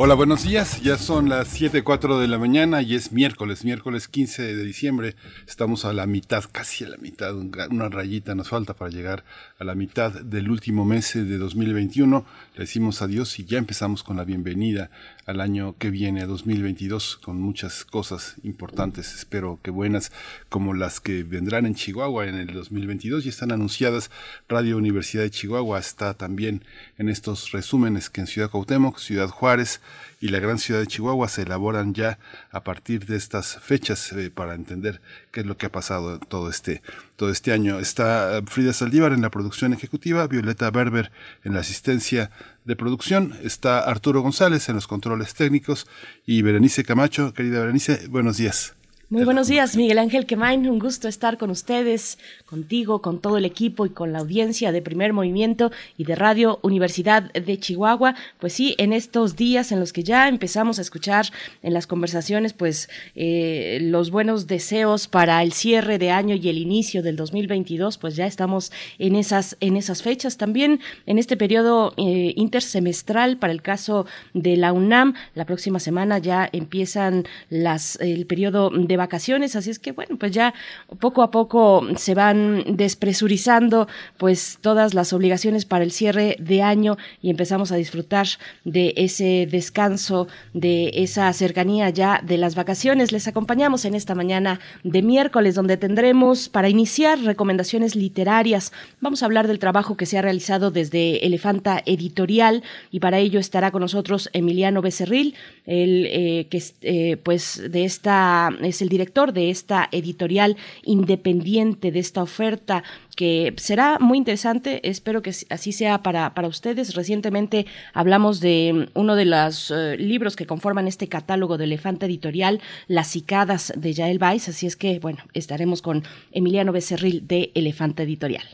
Hola, buenos días. Ya son las 7.04 de la mañana y es miércoles, miércoles 15 de diciembre. Estamos a la mitad, casi a la mitad, una rayita nos falta para llegar a la mitad del último mes de 2021. Le decimos adiós y ya empezamos con la bienvenida al año que viene, a 2022, con muchas cosas importantes, espero que buenas, como las que vendrán en Chihuahua en el 2022 y están anunciadas. Radio Universidad de Chihuahua está también en estos resúmenes que en Ciudad Cuauhtémoc, Ciudad Juárez, y la gran ciudad de Chihuahua se elaboran ya a partir de estas fechas eh, para entender qué es lo que ha pasado todo este, todo este año. Está Frida Saldívar en la producción ejecutiva, Violeta Berber en la asistencia de producción, está Arturo González en los controles técnicos y Berenice Camacho. Querida Berenice, buenos días. Muy buenos días, Miguel Ángel Quemain. Un gusto estar con ustedes, contigo, con todo el equipo y con la audiencia de Primer Movimiento y de Radio Universidad de Chihuahua. Pues sí, en estos días en los que ya empezamos a escuchar en las conversaciones, pues eh, los buenos deseos para el cierre de año y el inicio del 2022, pues ya estamos en esas en esas fechas. También en este periodo eh, intersemestral para el caso de la UNAM, la próxima semana ya empiezan las el periodo de vacaciones, así es que bueno, pues ya poco a poco se van despresurizando pues todas las obligaciones para el cierre de año y empezamos a disfrutar de ese descanso, de esa cercanía ya de las vacaciones. Les acompañamos en esta mañana de miércoles donde tendremos para iniciar recomendaciones literarias. Vamos a hablar del trabajo que se ha realizado desde Elefanta Editorial y para ello estará con nosotros Emiliano Becerril, el eh, que eh, pues de esta es el director de esta editorial independiente, de esta oferta que será muy interesante, espero que así sea para, para ustedes. Recientemente hablamos de uno de los eh, libros que conforman este catálogo de Elefante Editorial, Las cicadas de Yael Weiss, así es que, bueno, estaremos con Emiliano Becerril de Elefante Editorial.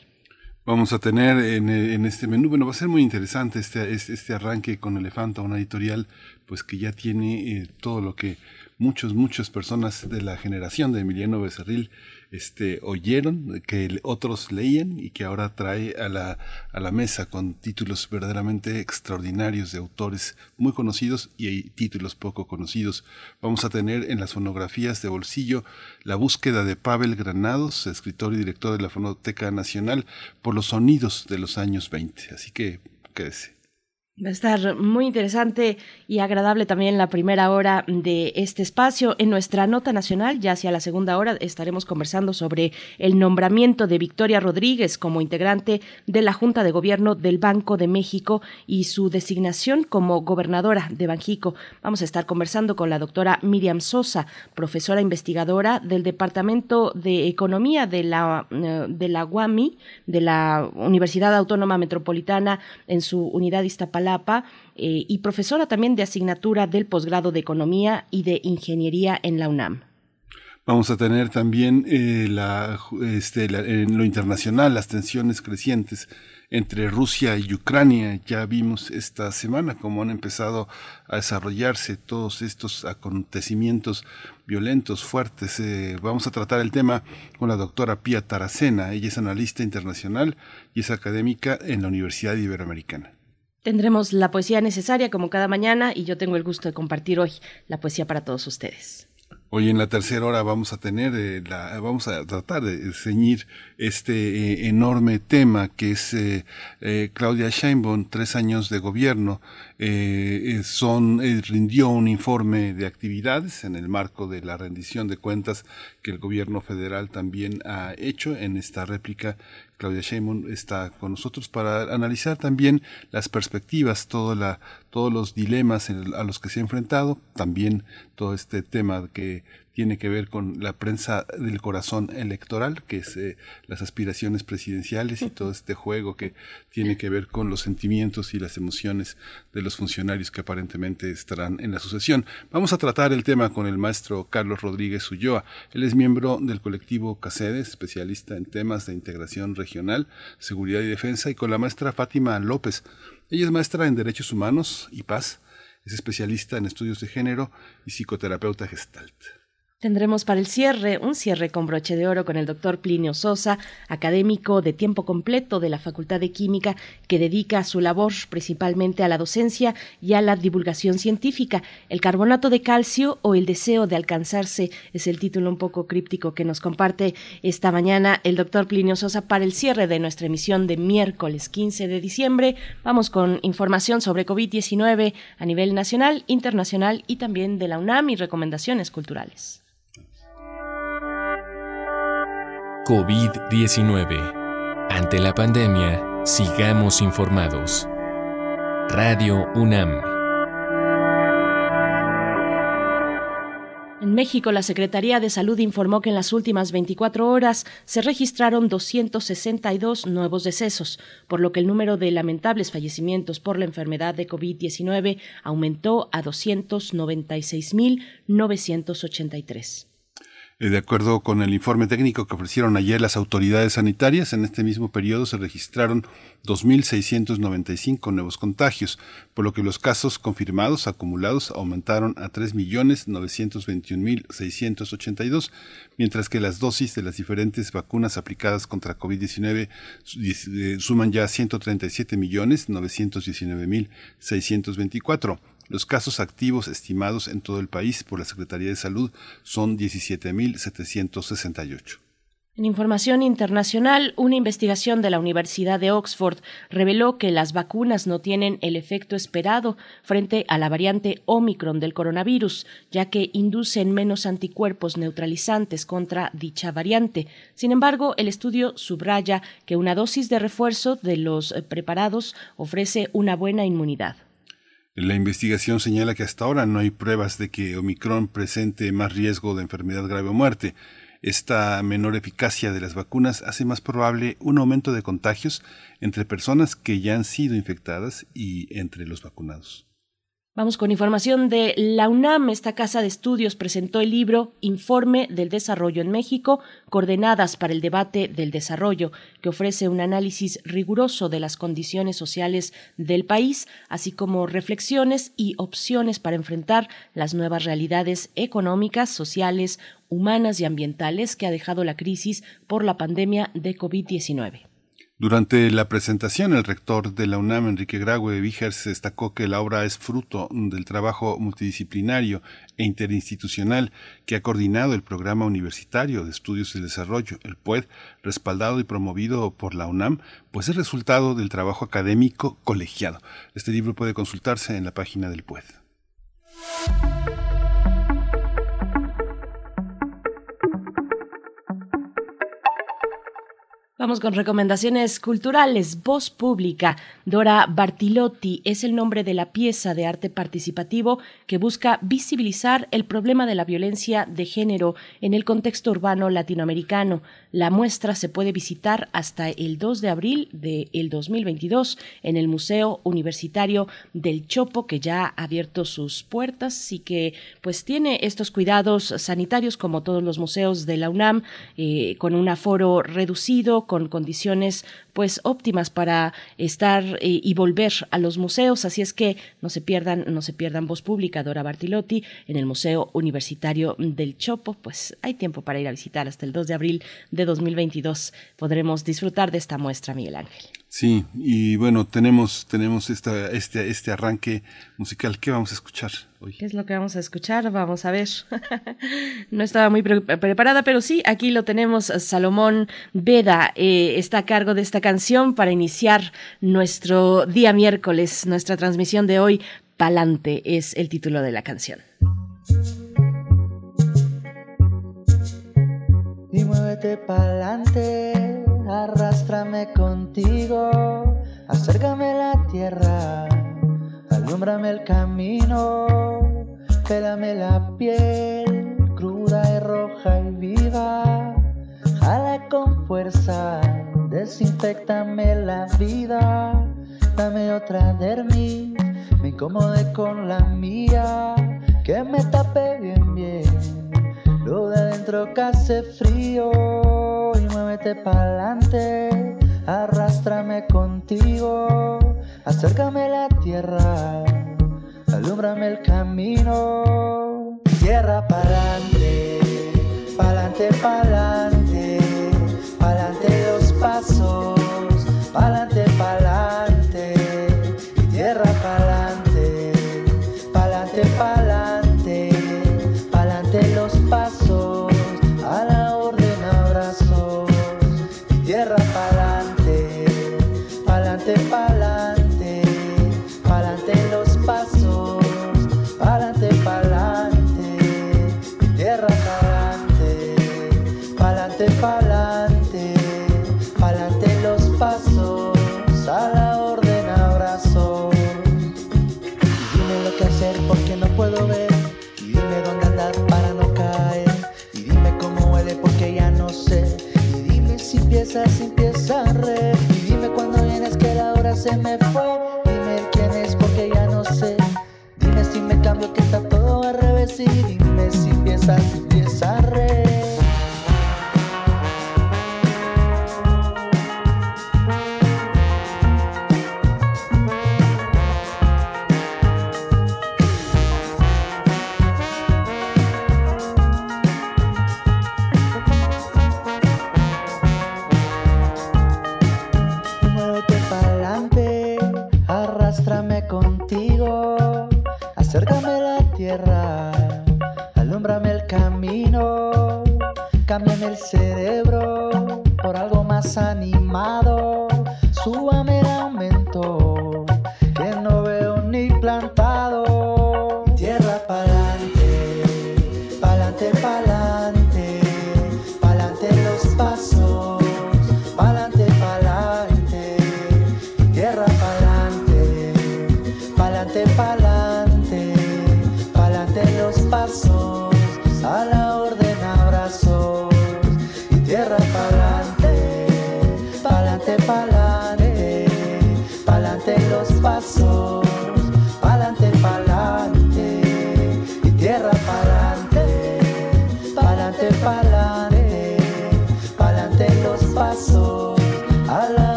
Vamos a tener en, este menú, bueno, va a ser muy interesante este, este, este arranque con Elefanta, una editorial pues que ya tiene eh, todo lo que muchos, muchas personas de la generación de Emiliano Becerril este, oyeron, que otros leían y que ahora trae a la, a la mesa con títulos verdaderamente extraordinarios de autores muy conocidos y títulos poco conocidos. Vamos a tener en las fonografías de bolsillo la búsqueda de Pavel Granados, escritor y director de la Fonoteca Nacional, por los sonidos de los años 20. Así que quédese. Va a estar muy interesante y agradable también la primera hora de este espacio. En nuestra nota nacional, ya hacia la segunda hora, estaremos conversando sobre el nombramiento de Victoria Rodríguez como integrante de la Junta de Gobierno del Banco de México y su designación como gobernadora de Banjico. Vamos a estar conversando con la doctora Miriam Sosa, profesora investigadora del Departamento de Economía de la, eh, de la UAMI, de la Universidad Autónoma Metropolitana, en su unidad Iztapalapa eh, y profesora también de asignatura del posgrado de Economía y de Ingeniería en la UNAM. Vamos a tener también eh, este, en lo internacional las tensiones crecientes entre Rusia y Ucrania. Ya vimos esta semana cómo han empezado a desarrollarse todos estos acontecimientos violentos, fuertes. Eh, vamos a tratar el tema con la doctora Pia Taracena. Ella es analista internacional y es académica en la Universidad Iberoamericana. Tendremos la poesía necesaria como cada mañana y yo tengo el gusto de compartir hoy la poesía para todos ustedes. Hoy en la tercera hora vamos a tener, eh, la, vamos a tratar de ceñir este eh, enorme tema que es eh, Claudia Sheinbaum, tres años de gobierno. son, rindió un informe de actividades en el marco de la rendición de cuentas que el gobierno federal también ha hecho en esta réplica Claudia Sheinbaum está con nosotros para analizar también las perspectivas, todos los dilemas a los que se ha enfrentado, también todo este tema que tiene que ver con la prensa del corazón electoral, que es eh, las aspiraciones presidenciales y todo este juego que tiene que ver con los sentimientos y las emociones de los funcionarios que aparentemente estarán en la sucesión. Vamos a tratar el tema con el maestro Carlos Rodríguez Ulloa. Él es miembro del colectivo CACEDES, especialista en temas de integración regional, seguridad y defensa, y con la maestra Fátima López. Ella es maestra en Derechos Humanos y Paz es especialista en estudios de género y psicoterapeuta gestalt. Tendremos para el cierre un cierre con broche de oro con el doctor Plinio Sosa, académico de tiempo completo de la Facultad de Química, que dedica su labor principalmente a la docencia y a la divulgación científica. El carbonato de calcio o el deseo de alcanzarse es el título un poco críptico que nos comparte esta mañana el doctor Plinio Sosa para el cierre de nuestra emisión de miércoles 15 de diciembre. Vamos con información sobre COVID-19 a nivel nacional, internacional y también de la UNAM y recomendaciones culturales. COVID-19. Ante la pandemia, sigamos informados. Radio UNAM. En México, la Secretaría de Salud informó que en las últimas 24 horas se registraron 262 nuevos decesos, por lo que el número de lamentables fallecimientos por la enfermedad de COVID-19 aumentó a 296.983. Eh, de acuerdo con el informe técnico que ofrecieron ayer las autoridades sanitarias, en este mismo periodo se registraron 2.695 nuevos contagios, por lo que los casos confirmados acumulados aumentaron a 3.921.682, mientras que las dosis de las diferentes vacunas aplicadas contra COVID-19 eh, suman ya 137.919.624. Los casos activos estimados en todo el país por la Secretaría de Salud son 17.768. En información internacional, una investigación de la Universidad de Oxford reveló que las vacunas no tienen el efecto esperado frente a la variante Omicron del coronavirus, ya que inducen menos anticuerpos neutralizantes contra dicha variante. Sin embargo, el estudio subraya que una dosis de refuerzo de los preparados ofrece una buena inmunidad. La investigación señala que hasta ahora no hay pruebas de que Omicron presente más riesgo de enfermedad grave o muerte. Esta menor eficacia de las vacunas hace más probable un aumento de contagios entre personas que ya han sido infectadas y entre los vacunados. Vamos con información de la UNAM. Esta casa de estudios presentó el libro Informe del Desarrollo en México, coordenadas para el debate del desarrollo, que ofrece un análisis riguroso de las condiciones sociales del país, así como reflexiones y opciones para enfrentar las nuevas realidades económicas, sociales, humanas y ambientales que ha dejado la crisis por la pandemia de COVID-19. Durante la presentación, el rector de la UNAM, Enrique Graue Vigers, destacó que la obra es fruto del trabajo multidisciplinario e interinstitucional que ha coordinado el Programa Universitario de Estudios y Desarrollo, el PUED, respaldado y promovido por la UNAM, pues es resultado del trabajo académico colegiado. Este libro puede consultarse en la página del PUED. Vamos con recomendaciones culturales. Voz pública. Dora Bartilotti es el nombre de la pieza de arte participativo que busca visibilizar el problema de la violencia de género en el contexto urbano latinoamericano. La muestra se puede visitar hasta el 2 de abril del 2022 en el Museo Universitario del Chopo, que ya ha abierto sus puertas y que pues tiene estos cuidados sanitarios como todos los museos de la UNAM, eh, con un aforo reducido, con condiciones pues óptimas para estar eh, y volver a los museos, así es que no se pierdan, no se pierdan voz pública Dora Bartilotti en el Museo Universitario del Chopo, pues hay tiempo para ir a visitar hasta el 2 de abril de 2022. Podremos disfrutar de esta muestra, Miguel Ángel. Sí, y bueno, tenemos, tenemos esta, este, este arranque musical. ¿Qué vamos a escuchar hoy? ¿Qué es lo que vamos a escuchar? Vamos a ver. no estaba muy preparada, pero sí, aquí lo tenemos. Salomón Veda eh, está a cargo de esta canción para iniciar nuestro día miércoles, nuestra transmisión de hoy. Palante es el título de la canción. Y muévete pa'lante arrástrame contigo, acércame la tierra, alúmbrame el camino, pélame la piel cruda y roja y viva. Jala con fuerza, desinfectame la vida. Dame otra dermis, me incomode con la mía. Que me tape bien, bien. Lo de adentro que hace frío y muévete pa'lante. Arrástrame contigo, acércame la tierra, alúmbrame el camino. Tierra pa'lante, pa'lante, pa'lante,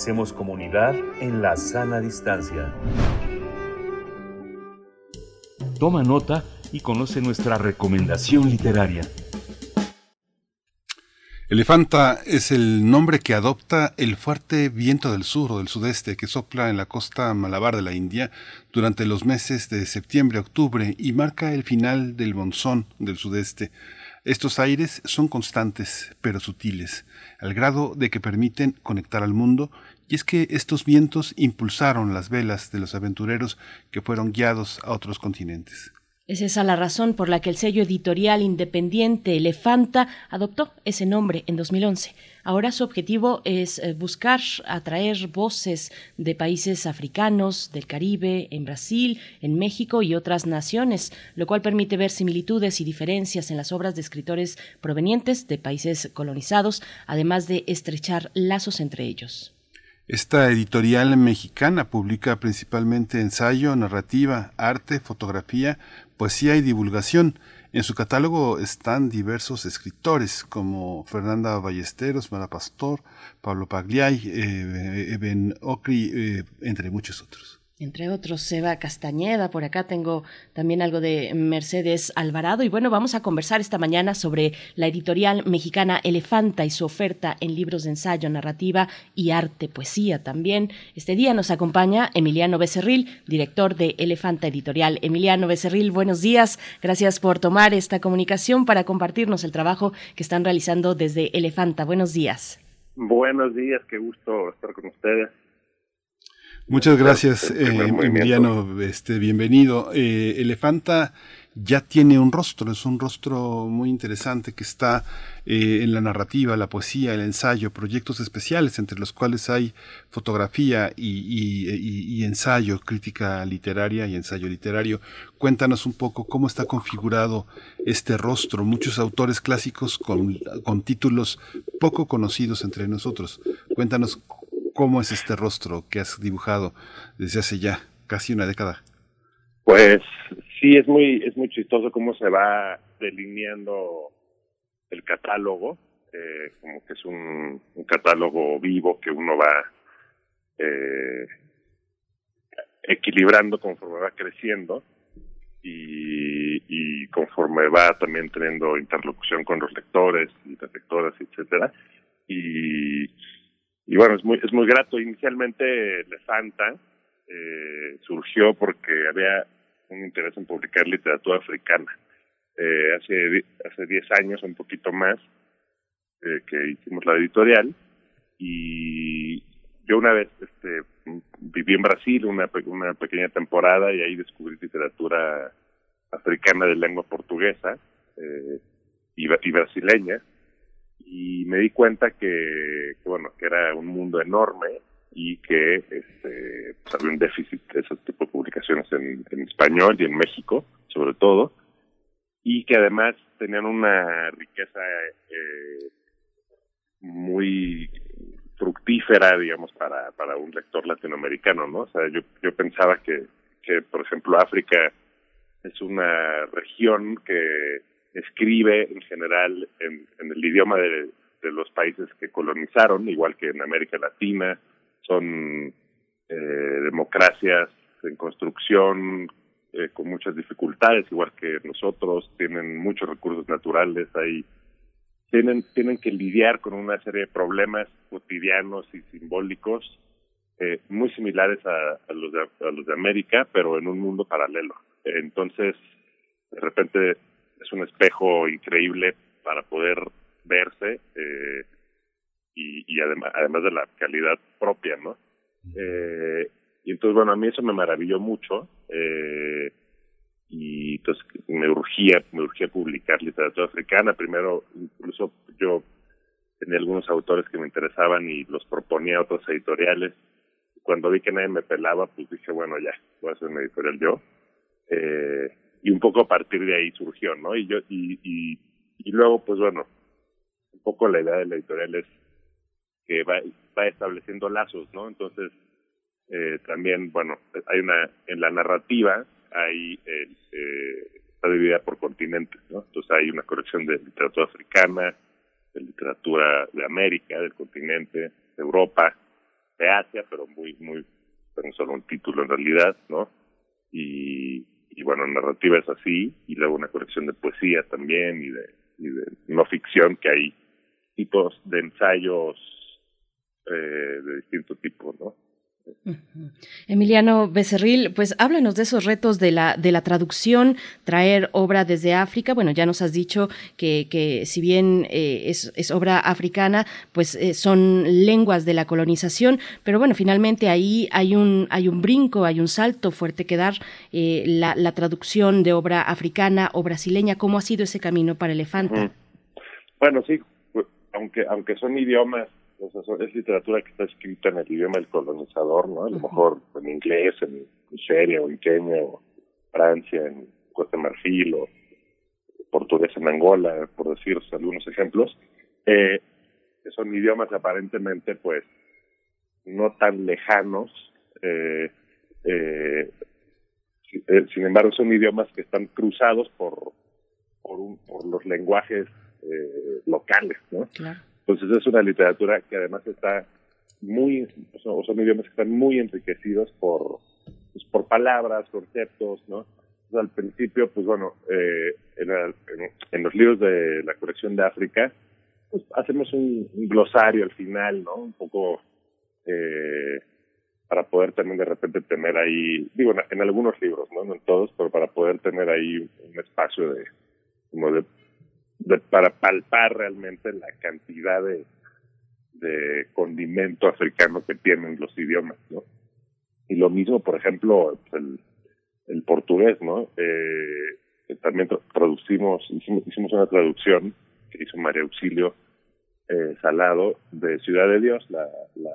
Hacemos comunidad en la sana distancia. Toma nota y conoce nuestra recomendación literaria. Elefanta es el nombre que adopta el fuerte viento del sur o del sudeste que sopla en la costa malabar de la India durante los meses de septiembre-octubre y marca el final del monzón del sudeste. Estos aires son constantes, pero sutiles, al grado de que permiten conectar al mundo, y es que estos vientos impulsaron las velas de los aventureros que fueron guiados a otros continentes. Es esa la razón por la que el sello editorial independiente Elefanta adoptó ese nombre en 2011. Ahora su objetivo es eh, buscar atraer voces de países africanos, del Caribe, en Brasil, en México y otras naciones, lo cual permite ver similitudes y diferencias en las obras de escritores provenientes de países colonizados, además de estrechar lazos entre ellos. Esta editorial mexicana publica principalmente ensayo, narrativa, arte, fotografía, poesía y divulgación. En su catálogo están diversos escritores como Fernanda Ballesteros, Mara Pastor, Pablo Pagliay, eh, Ben Ocri, eh, entre muchos otros. Entre otros, Seba Castañeda, por acá tengo también algo de Mercedes Alvarado. Y bueno, vamos a conversar esta mañana sobre la editorial mexicana Elefanta y su oferta en libros de ensayo, narrativa y arte, poesía también. Este día nos acompaña Emiliano Becerril, director de Elefanta Editorial. Emiliano Becerril, buenos días. Gracias por tomar esta comunicación para compartirnos el trabajo que están realizando desde Elefanta. Buenos días. Buenos días, qué gusto estar con ustedes. Muchas gracias, eh, Emiliano. Este, bienvenido. Eh, Elefanta ya tiene un rostro, es un rostro muy interesante que está eh, en la narrativa, la poesía, el ensayo, proyectos especiales entre los cuales hay fotografía y, ensayo, crítica literaria y ensayo literario. Cuéntanos un poco cómo está configurado este rostro. Muchos autores clásicos con, con títulos poco conocidos entre nosotros. Cuéntanos ¿Cómo es este rostro que has dibujado desde hace ya casi una década? Pues sí, es muy, es muy chistoso cómo se va delineando el catálogo, eh, como que es un, catálogo vivo que uno va eh, equilibrando conforme va creciendo y, y, conforme va también teniendo interlocución con los lectores y las lectoras, etcétera. Y y bueno, es muy, es muy grato. Inicialmente Lefanta eh, surgió porque había un interés en publicar literatura africana. Eh, hace hace 10 años, un poquito más, eh, que hicimos la editorial y yo una vez este, viví en Brasil una, una pequeña temporada y ahí descubrí literatura africana de lengua portuguesa eh, y, y brasileña y me di cuenta que, bueno que era un mundo enorme y que este pues había un déficit de ese tipo de publicaciones en, en español y en México sobre todo y que además tenían una riqueza eh, muy fructífera digamos para para un lector latinoamericano no o sea yo yo pensaba que que por ejemplo África es una región que escribe en general en, el idioma de, los países que colonizaron, igual que en América Latina, son eh, democracias en construcción eh, con muchas dificultades, igual que nosotros, tienen muchos recursos naturales ahí, tienen, tienen que lidiar con una serie de problemas cotidianos y simbólicos eh, muy similares a, a, los de, a los de América, pero en un mundo paralelo. Entonces, de repente es un espejo increíble para poder verse eh, y, y además, además de la calidad propia, ¿no? Eh, y entonces, bueno, a mí eso me maravilló mucho eh, y entonces me urgía, me urgía publicar literatura africana. Primero, incluso yo tenía algunos autores que me interesaban y los proponía a otros editoriales. Cuando vi que nadie me pelaba, pues dije, bueno, ya, voy a hacer una editorial yo. Eh, y un poco a partir de ahí surgió, ¿no? Y yo y, y, luego, pues bueno, un poco la idea de la editorial es que va, va estableciendo lazos, ¿no? Entonces, eh, también, bueno, hay una, en la narrativa hay, eh, está dividida por continentes, ¿no? Entonces hay una colección de literatura africana, de literatura de América, del continente, de Europa, de Asia, pero muy, muy, tengo solo un título en realidad, ¿no? Y, y bueno, narrativa es así, y luego una colección de poesía también y de, y de no ficción, que hay tipos de ensayos eh, de distinto tipo, ¿no? Emiliano Becerril, pues háblanos de esos retos de la, de la traducción, traer obra desde África. Bueno, ya nos has dicho que, que si bien eh, es, es, obra africana, pues eh, son lenguas de la colonización, pero bueno, finalmente ahí hay un, hay un brinco, hay un salto fuerte que dar eh, la, la, traducción de obra africana o brasileña. ¿Cómo ha sido ese camino para Elefanta? Bueno, sí, aunque, aunque son idiomas es literatura que está escrita en el idioma del colonizador, ¿no? A lo mejor en inglés, en Nigeria o en Kenia o Francia, en Costa de Marfil o portugués en Angola, por decir algunos ejemplos, eh, son idiomas aparentemente, pues, no tan lejanos, eh, eh, eh, sin embargo son idiomas que están cruzados por por, un, por los lenguajes eh, locales, ¿no? Claro. Entonces es una literatura que además está muy, o son idiomas que están muy enriquecidos por palabras, conceptos, ¿no? al principio, pues bueno, eh, en, los libros de la colección de África, pues hacemos un, glosario al final, ¿no? Un poco eh, para poder también de repente tener ahí, digo, en, algunos libros, ¿no? No en todos, pero para poder tener ahí un espacio de, como de, de para palpar realmente la cantidad de, de condimento africano que tienen los idiomas, ¿no? Y lo mismo, por ejemplo, el, el portugués, ¿no? Eh, también traducimos, hicimos, una traducción que hizo María Auxilio eh, Salado de Ciudad de Dios, la, la,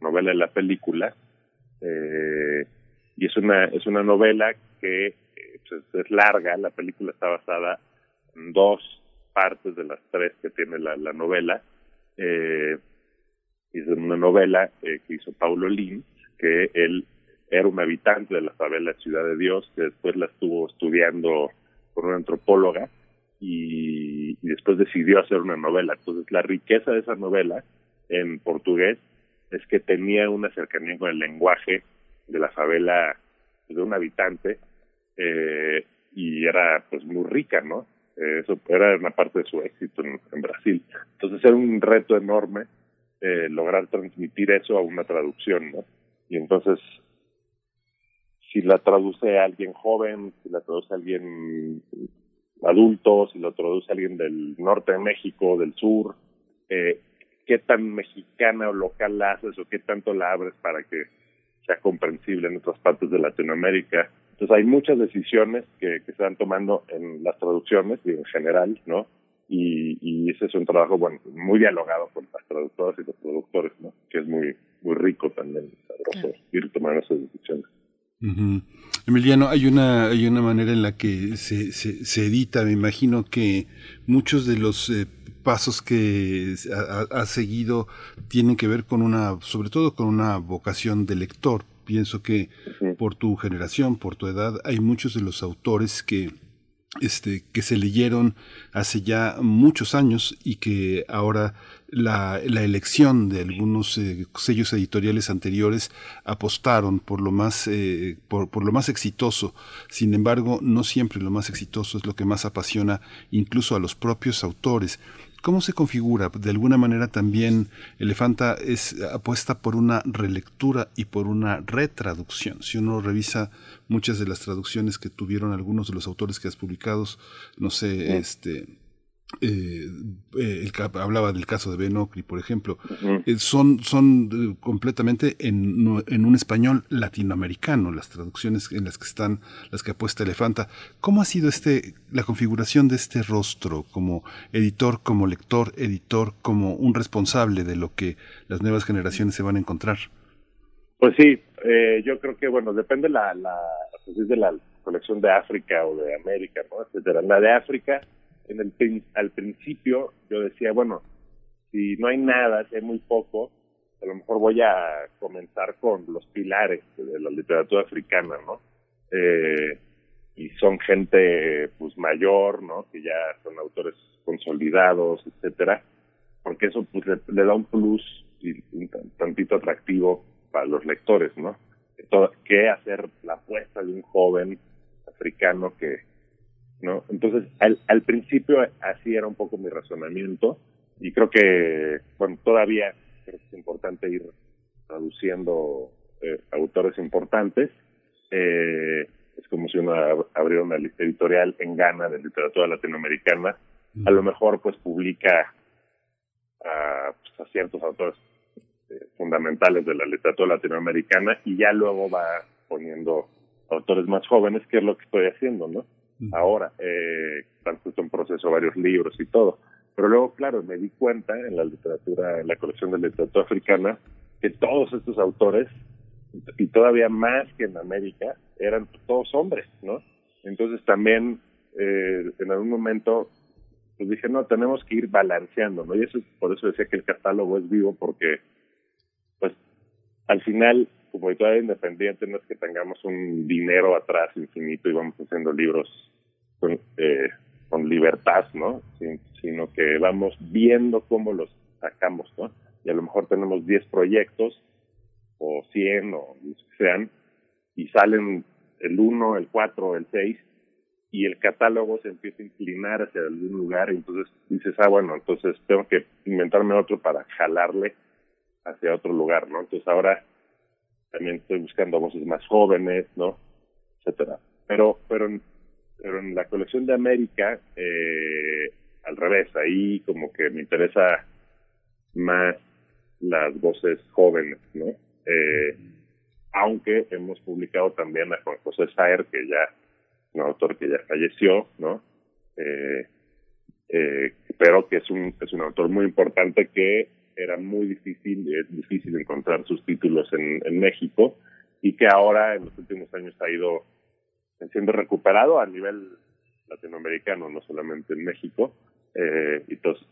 novela de la película, eh, y es una es una novela que eh, pues, es larga, la película está basada dos partes de las tres que tiene la, la novela, eh, una novela eh, que hizo Paulo Lins, que él era un habitante de la favela Ciudad de Dios, que después la estuvo estudiando con una antropóloga y, después decidió hacer una novela. Entonces, la riqueza de esa novela en portugués es que tenía una cercanía con el lenguaje de la favela de un habitante eh, y era pues muy rica, ¿no? Eh, eso era una parte de su éxito en, Brasil. Entonces era un reto enorme eh, lograr transmitir eso a una traducción, ¿no? Y entonces si la traduce alguien joven, si la traduce a alguien adulto, si lo traduce a alguien del norte de México, del sur, eh, qué tan mexicana o local la haces o qué tanto la abres para que sea comprensible en otras partes de Latinoamérica. Entonces hay muchas decisiones que, que se van tomando en las traducciones y en general, ¿no? Y, y ese es un trabajo, bueno, muy dialogado con las traductoras y los productores, ¿no? Que es muy, muy rico también, sabroso, ir tomando esas decisiones. Emiliano, hay una, hay una manera en la que se, se, edita, me imagino que muchos de los eh, pasos que ha, seguido tienen que ver con una, sobre todo con una vocación de lector. Pienso que por tu generación, por tu edad, hay muchos de los autores que este, que se leyeron hace ya muchos años y que ahora la, la elección de algunos eh, sellos editoriales anteriores apostaron por lo más eh, por, por, lo más exitoso. Sin embargo no siempre lo más exitoso es lo que más apasiona incluso a los propios autores ¿Cómo se configura? De alguna manera también Elefanta es apuesta por una relectura y por una retraducción. Si uno revisa muchas de las traducciones que tuvieron algunos de los autores que has publicado, no sé, este eh, eh, el, hablaba del caso de Ben Ocri, por ejemplo, eh, son, son eh, completamente en, en, un español latinoamericano las traducciones en las que están, las que apuesta Elefanta. ¿Cómo ha sido este, la configuración de este rostro como editor, como lector, editor, como un responsable de lo que las nuevas generaciones se van a encontrar? Pues sí, yo creo que, bueno, depende la, la, pues de la colección de África o de América, ¿no? Etcétera. La de África en el, al principio yo decía, bueno, si no hay nada, si hay muy poco, a lo mejor voy a comenzar con los pilares de la literatura africana, ¿no? Eh, y son gente pues mayor, ¿no? Que ya son autores consolidados, etcétera, porque eso pues le, da un plus y un tantito atractivo para los lectores, ¿no? que hacer la apuesta de un joven africano que ¿no? Entonces, al, al principio así era un poco mi razonamiento y creo que, bueno, todavía creo que es importante ir traduciendo eh, autores importantes. Eh, es como si uno abriera una editorial en Ghana de literatura latinoamericana. A lo mejor, pues, publica a, pues, a ciertos autores eh, fundamentales de la literatura latinoamericana y ya luego va poniendo autores más jóvenes, que es lo que estoy haciendo, ¿no? Ahora. Eh, justo en proceso varios libros y todo. Pero luego, claro, me di cuenta en la literatura, en la colección de literatura africana, que todos estos autores, y todavía más que en América, eran todos hombres, ¿no? Entonces también, eh, en algún momento, pues dije, no, tenemos que ir balanceando, ¿no? Y eso, por eso decía que el catálogo es vivo, porque, pues, al final como editorial independiente no es que tengamos un dinero atrás infinito y vamos haciendo libros con, eh, con libertad, ¿no? sino que vamos viendo cómo los sacamos, ¿no? Y a lo mejor tenemos 10 proyectos o 100 o los que sean y salen el 1, el 4, el 6 y el catálogo se empieza a inclinar hacia algún lugar y entonces dices, ah, bueno, entonces tengo que inventarme otro para jalarle hacia otro lugar, ¿no? Entonces ahora también estoy buscando voces más jóvenes, ¿no? Etcétera. Pero, pero, pero en la colección de América, eh, al revés, ahí como que me interesa más las voces jóvenes, ¿no? Eh, aunque hemos publicado también a Juan José Saer, que ya, un autor que ya falleció, ¿no? Eh, eh, pero que es un, es un autor muy importante que era muy difícil, es difícil encontrar sus títulos en, en México y que ahora en los últimos años ha ido siendo recuperado a nivel latinoamericano, no solamente en México. Eh, y entonces,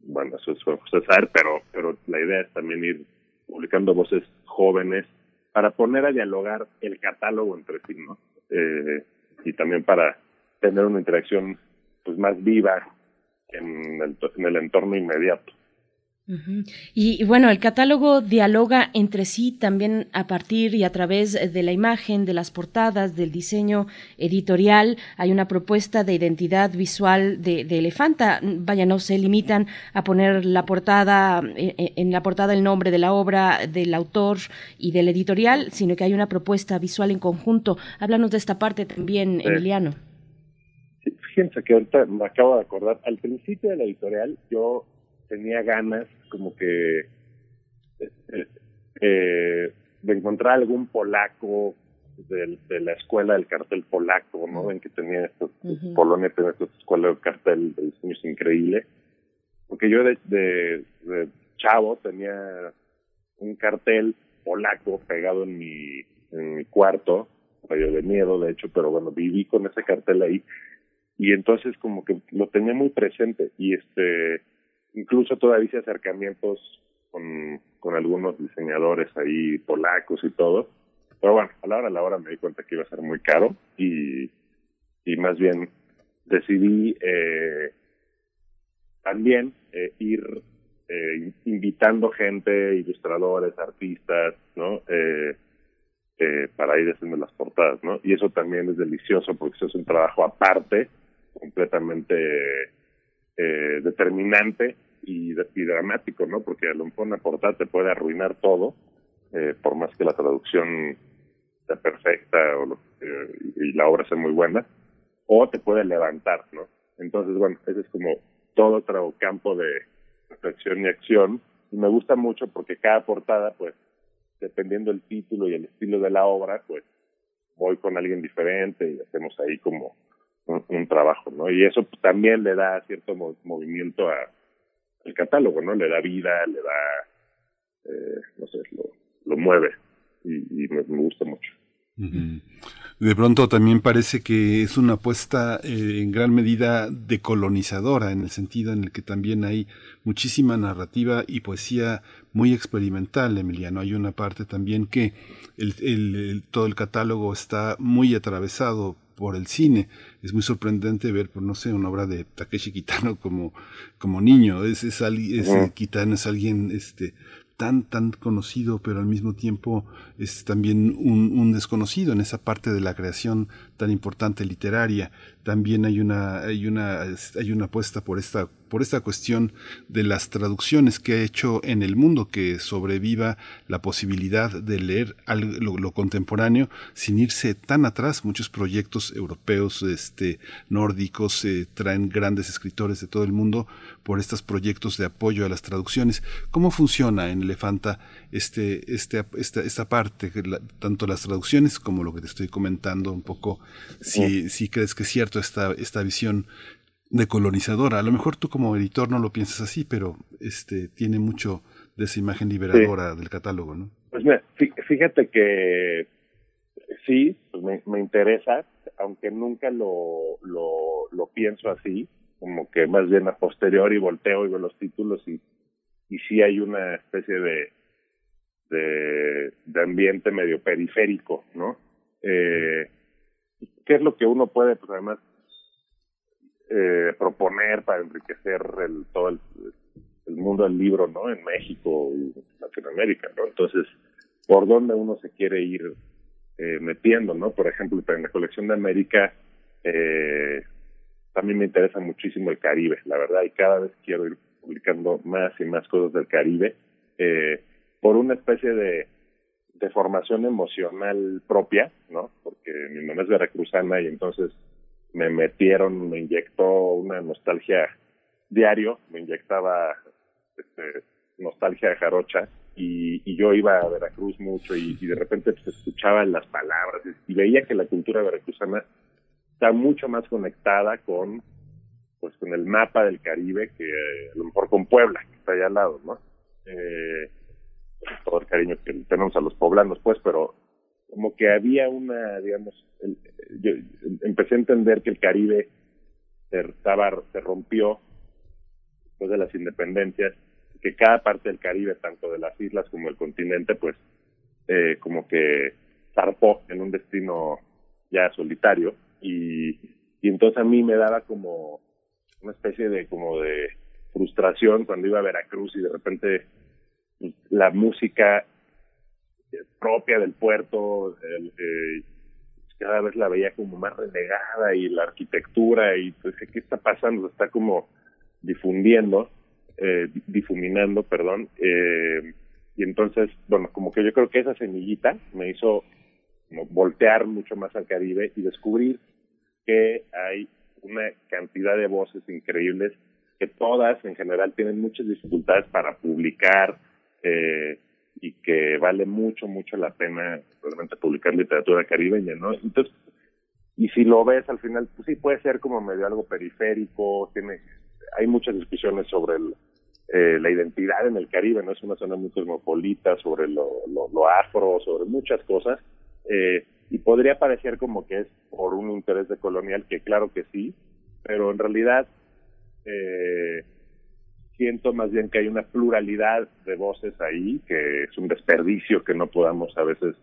bueno, eso es José Saer, pero, pero la idea es también ir publicando voces jóvenes para poner a dialogar el catálogo entre sí, ¿no? Eh, y también para tener una interacción pues más viva en el, en el entorno inmediato y, bueno, el catálogo dialoga entre sí también a partir y a través de la imagen, de las portadas, del diseño editorial. Hay una propuesta de identidad visual de, Elefanta. Vaya, no se limitan a poner la portada, eh, eh, en, la portada el nombre de la obra, del autor y del editorial, sino que hay una propuesta visual en conjunto. Háblanos de esta parte también, Emiliano. fíjense que ahorita me acabo de acordar, al principio de la editorial yo tenía ganas como que eh, eh, de encontrar algún polaco de, de, la escuela del cartel polaco, ¿no? En que tenía estos, Polonia tenía esta escuela del cartel de diseños increíble. Porque yo de, de, de, chavo tenía un cartel polaco pegado en mi, en mi cuarto, medio de miedo de hecho, pero bueno, viví con ese cartel ahí y entonces como que lo tenía muy presente y este incluso todavía hice acercamientos con, con algunos diseñadores ahí polacos y todo. Pero bueno, a la hora a la hora me di cuenta que iba a ser muy caro y, y más bien decidí eh, también eh, ir eh, invitando gente, ilustradores, artistas, ¿no? Eh, eh, para ir haciendo las portadas, ¿no? Y eso también es delicioso porque eso es un trabajo aparte, completamente eh, determinante y, y, dramático, ¿no? Porque a lo mejor una portada te puede arruinar todo, eh, por más que la traducción sea perfecta o lo, y la obra sea muy buena, o te puede levantar, ¿no? Entonces, bueno, ese es como todo otro campo de reflexión y acción. Y me gusta mucho porque cada portada, pues, dependiendo del título y el estilo de la obra, pues, voy con alguien diferente y hacemos ahí como un, trabajo, ¿no? Y eso también le da cierto movimiento a, el catálogo, ¿no? Le da vida, le da, eh, no sé, lo, lo mueve y, me, gusta mucho. De pronto también parece que es una apuesta eh, en gran medida decolonizadora, en el sentido en el que también hay muchísima narrativa y poesía muy experimental, Emiliano. Hay una parte también que el, el, todo el catálogo está muy atravesado por el cine. Es muy sorprendente ver, por no sé, una obra de Takeshi Kitano como, como niño. Es, es, es Kitano es alguien este, tan, tan conocido, pero al mismo tiempo es también un, un, desconocido en esa parte de la creación tan importante literaria. También hay una, hay una, hay una apuesta por esta por esta cuestión de las traducciones que ha hecho en el mundo, que sobreviva la posibilidad de leer algo, lo, contemporáneo sin irse tan atrás. Muchos proyectos europeos, este, nórdicos, eh, traen grandes escritores de todo el mundo por estos proyectos de apoyo a las traducciones. ¿Cómo funciona en Elefanta este, este, esta, esta parte, tanto las traducciones como lo que te estoy comentando un poco, si, si crees que es cierto esta, esta visión de colonizadora. A lo mejor tú como editor no lo piensas así, pero este tiene mucho de esa imagen liberadora del catálogo, ¿no? Pues mira, fíjate que sí, pues me, me, interesa, aunque nunca lo, lo, lo pienso así, como que más bien a posteriori volteo y veo los títulos y, y sí hay una especie de, de, de ambiente medio periférico, ¿no? Eh, ¿Qué es lo que uno puede, pues además, eh, proponer para enriquecer el, todo el, mundo del libro, ¿no? En México y Latinoamérica, ¿no? Entonces, ¿por dónde uno se quiere ir eh, metiendo, ¿no? Por ejemplo, en la colección de América eh, también me interesa muchísimo el Caribe, la verdad, y cada vez quiero ir publicando más y más cosas del Caribe eh, por una especie de, de formación emocional propia, ¿no? Porque mi mamá es veracruzana y entonces me metieron, me inyectó una nostalgia diario, me inyectaba este, nostalgia de jarocha y, y, yo iba a Veracruz mucho y, de repente pues, escuchaba las palabras y, veía que la cultura veracruzana está mucho más conectada con pues con el mapa del Caribe que a lo mejor con Puebla, que está allá al lado, ¿no? Eh, todo el cariño que tenemos a los poblanos, pues, pero como que había una, digamos, yo empecé a entender que el Caribe se, estaba, se rompió después de las independencias, que cada parte del Caribe, tanto de las islas como el continente, pues, eh, como que zarpó en un destino ya solitario. Y, y entonces a mí me daba como una especie de como de frustración cuando iba a Veracruz y de repente la música propia del puerto eh, cada vez la veía como más relegada y la arquitectura y pues qué está pasando está como difundiendo eh, difuminando perdón eh, y entonces bueno como que yo creo que esa semillita me hizo como voltear mucho más al Caribe y descubrir que hay una cantidad de voces increíbles que todas en general tienen muchas dificultades para publicar eh, y que vale mucho, mucho la pena realmente publicar literatura caribeña, ¿no? Entonces, y si lo ves al final, pues sí puede ser como medio algo periférico, tiene, hay muchas discusiones sobre el, eh, la identidad en el Caribe, ¿no? Es una zona muy cosmopolita, sobre lo, lo, afro, sobre muchas cosas, eh, y podría parecer como que es por un interés colonial, que claro que sí, pero en realidad eh, siento más bien que hay una pluralidad de voces ahí, que es un desperdicio que no podamos a veces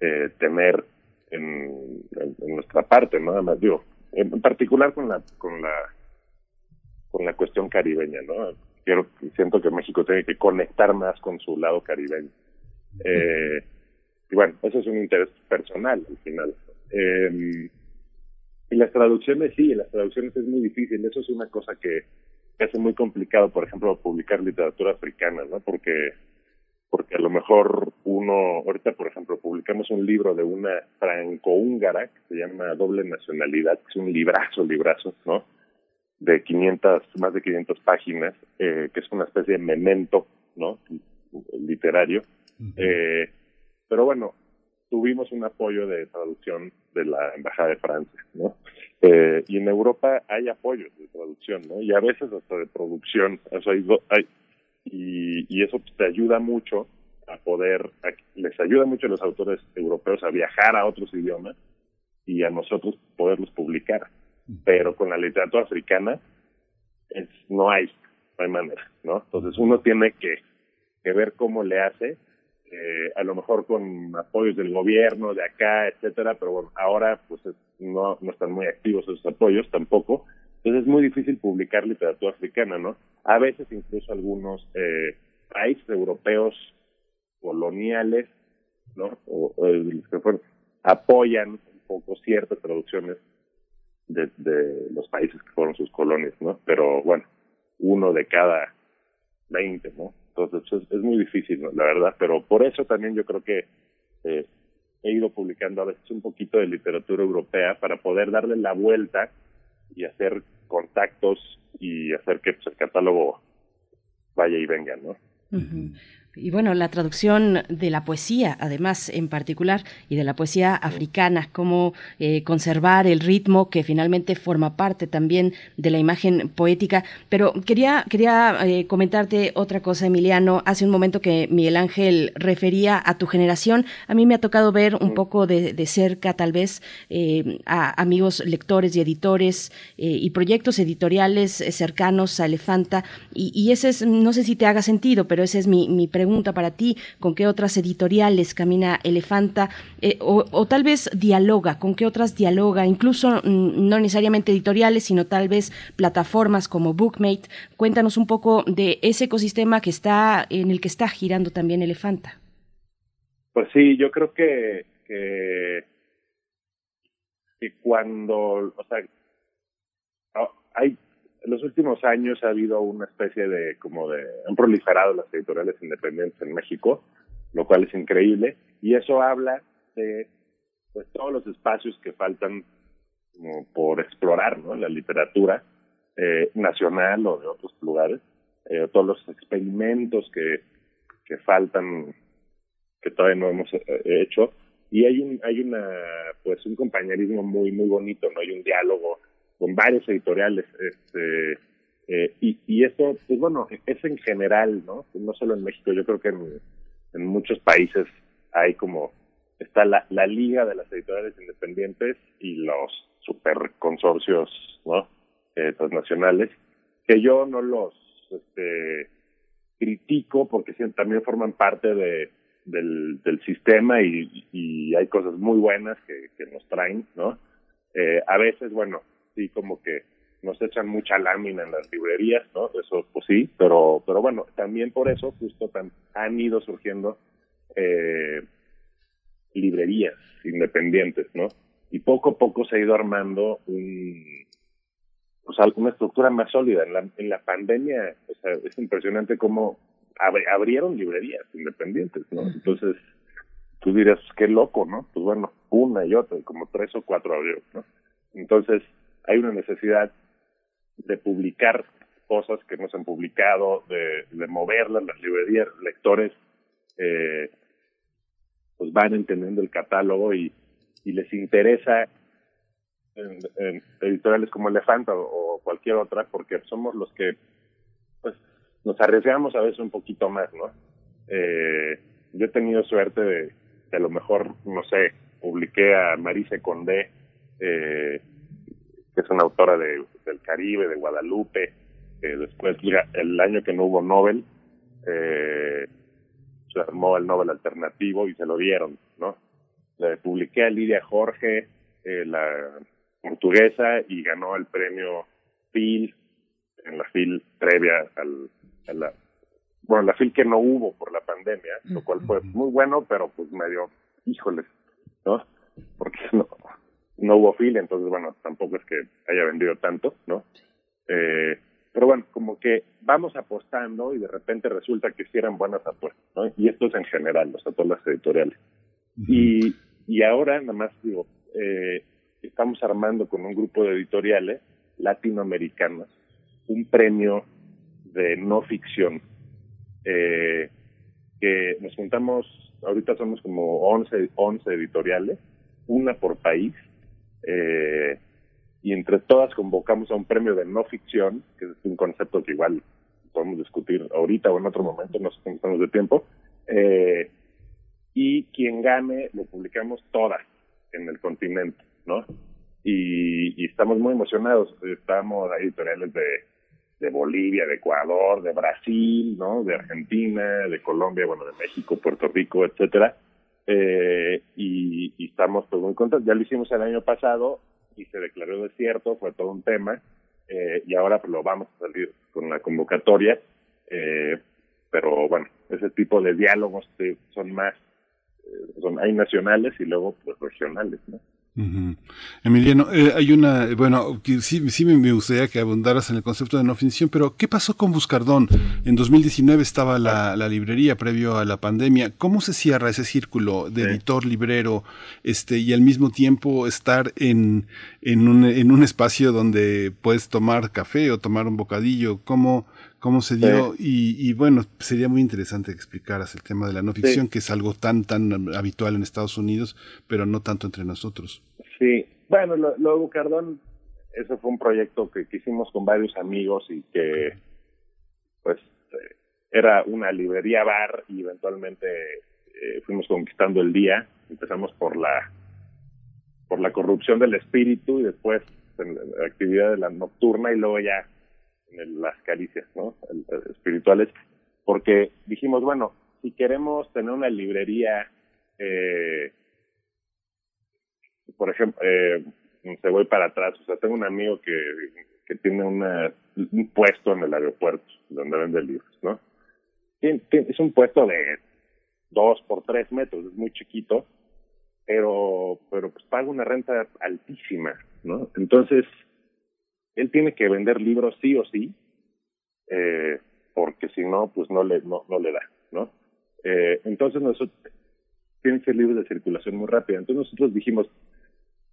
eh, tener en, nuestra parte, nada más digo, en, particular con la con la con la cuestión caribeña, ¿no? Quiero siento que México tiene que conectar más con su lado caribeño. Eh, y bueno, eso es un interés personal al final. Eh, y las traducciones sí, las traducciones es muy difícil. Eso es una cosa que hace muy complicado, por ejemplo, publicar literatura africana, ¿no? Porque porque a lo mejor uno, ahorita por ejemplo, publicamos un libro de una franco-húngara que se llama Doble Nacionalidad, que es un librazo, librazo, ¿no? De 500, más de 500 páginas, eh, que es una especie de memento, ¿no? Literario. eh, pero bueno, tuvimos un apoyo de traducción de la Embajada de Francia, ¿no? Eh, y en Europa hay apoyos de traducción, ¿no? Y a veces hasta de producción, eso hay, hay y, y eso te ayuda mucho a poder, les ayuda mucho a los autores europeos a viajar a otros idiomas y a nosotros poderlos publicar. Pero con la literatura africana es, no hay, no hay manera, ¿no? Entonces uno tiene que, que ver cómo le hace eh, a lo mejor con apoyos del gobierno de acá, etcétera, pero bueno, ahora pues no, no están muy activos esos apoyos tampoco. Entonces es muy difícil publicar literatura africana, ¿no? A veces incluso algunos eh, países europeos coloniales, ¿no? O, apoyan un poco ciertas traducciones de, de los países que fueron sus colonias, ¿no? Pero bueno, uno de cada veinte, ¿no? Entonces es, muy difícil, la verdad, pero por eso también yo creo que eh, he ido publicando a veces un poquito de literatura europea para poder darle la vuelta y hacer contactos y hacer que pues, el catálogo vaya y venga, ¿no? Y bueno, la traducción de la poesía, además, en particular, y de la poesía africana, cómo eh, conservar el ritmo que finalmente forma parte también de la imagen poética. Pero quería, quería eh, comentarte otra cosa, Emiliano. Hace un momento que Miguel Ángel refería a tu generación. A mí me ha tocado ver un poco de, cerca, tal vez, eh, a amigos lectores y editores y proyectos editoriales cercanos a Elefanta. Y, y, ese es, no sé si te haga sentido, pero ese es mi, mi pregunta pregunta para ti, ¿con qué otras editoriales camina Elefanta? Eh, o, tal vez dialoga, ¿con qué otras dialoga? Incluso mm, no necesariamente editoriales, sino tal vez plataformas como Bookmate. Cuéntanos un poco de ese ecosistema que está, en el que está girando también Elefanta. Pues sí, yo creo que, cuando, o sea, hay, en los últimos años ha habido una especie de, como de, han proliferado las editoriales independientes en México, lo cual es increíble, y eso habla de pues todos los espacios que faltan como por explorar, ¿no? La literatura eh, nacional o de otros lugares, eh, todos los experimentos que, que faltan, que todavía no hemos eh, hecho, y hay un, hay una, pues un compañerismo muy, muy bonito, ¿no? Hay un diálogo con varios editoriales, este, eh, y, y esto, pues bueno, es en general, ¿no? No solo en México, yo creo que en, muchos países hay como, está la, la liga de las editoriales independientes y los super consorcios, ¿no? Eh, transnacionales, que yo no los, este, critico porque también forman parte de, del, sistema y, y hay cosas muy buenas que, que nos traen, ¿no? Eh, a veces, bueno, sí como que nos echan mucha lámina en las librerías, ¿no? Eso pues sí, pero pero bueno, también por eso justo tan, han ido surgiendo eh, librerías independientes, ¿no? Y poco a poco se ha ido armando un pues una estructura más sólida. En la, en la pandemia, o sea, es impresionante cómo abrieron librerías independientes, ¿no? Entonces, tú dirías, qué loco, ¿no? Pues bueno, una y otra, como tres o cuatro abrieron, ¿no? Entonces, hay una necesidad de publicar cosas que no se han publicado, de, de moverlas, las librerías, lectores, eh, pues van entendiendo el catálogo y, y les interesa en, editoriales como Elefanta o, cualquier otra, porque somos los que pues nos arriesgamos a veces un poquito más, ¿no? Eh, yo he tenido suerte de que a lo mejor, no sé, publiqué a Marise Condé, eh, que es una autora de, del Caribe, de Guadalupe. Eh, después, el año que no hubo Nobel, eh, se armó el Nobel alternativo y se lo dieron, ¿no? Le publiqué a Lidia Jorge, eh, la portuguesa, y ganó el premio Phil, en la FIL previa al, a la, bueno, la FIL que no hubo por la pandemia, lo cual fue muy bueno, pero pues medio, híjoles, ¿no? Porque no, no hubo fila, entonces bueno, tampoco es que haya vendido tanto, ¿no? Eh, pero bueno, como que vamos apostando y de repente resulta que hicieran buenas apuestas, ¿no? Y esto es en general, o sea, todas las editoriales. Y, y ahora, nada más digo, eh, estamos armando con un grupo de editoriales latinoamericanas un premio de no ficción, eh, que nos juntamos, ahorita somos como 11, 11 editoriales, una por país, eh, y entre todas convocamos a un premio de no ficción, que es un concepto que igual podemos discutir ahorita o en otro momento, no sé estamos de tiempo, eh, y quien gane lo publicamos todas en el continente, ¿no? Y, estamos muy emocionados, estamos hay editoriales de Bolivia, de Ecuador, de Brasil, ¿no? De Argentina, de Colombia, bueno, de México, Puerto Rico, etcétera, eh, y, estamos pues muy contentos. Ya lo hicimos el año pasado y se declaró desierto, fue todo un tema, eh, y ahora pues lo vamos a salir con la convocatoria, eh, pero bueno, ese tipo de diálogos son más, eh, son, hay nacionales y luego pues regionales, ¿no? Uh Emiliano, eh, hay una, bueno, sí, sí me gustaría que abundaras en el concepto de no ficción, pero ¿qué pasó con Buscardón? En 2019 estaba la, la, librería previo a la pandemia. ¿Cómo se cierra ese círculo de editor, librero, este, y al mismo tiempo estar en, en, un, en un espacio donde puedes tomar café o tomar un bocadillo? ¿Cómo, cómo se dio? Sí. Y, y, bueno, sería muy interesante que explicaras el tema de la no ficción, sí. que es algo tan, tan habitual en Estados Unidos, pero no tanto entre nosotros. Sí, bueno, lo, lo Bucardón, eso fue un proyecto que, que hicimos con varios amigos y que, pues, eh, era una librería bar y eventualmente eh, fuimos conquistando el día. Empezamos por la por la corrupción del espíritu y después en la actividad de la nocturna y luego ya las caricias, ¿no? Espirituales, porque dijimos, bueno, si queremos tener una librería eh, por ejemplo, eh, se voy para atrás, o sea, tengo un amigo que, que tiene una, un puesto en el aeropuerto donde vende libros, ¿no? Es un puesto de dos por tres metros, es muy chiquito, pero, pero pues paga una renta altísima, ¿no? Entonces, él tiene que vender libros sí o sí, eh, porque si no, pues no le, no, le da, ¿no? Eh, entonces nosotros, tienen que ser libros de circulación muy rápida. Entonces nosotros dijimos,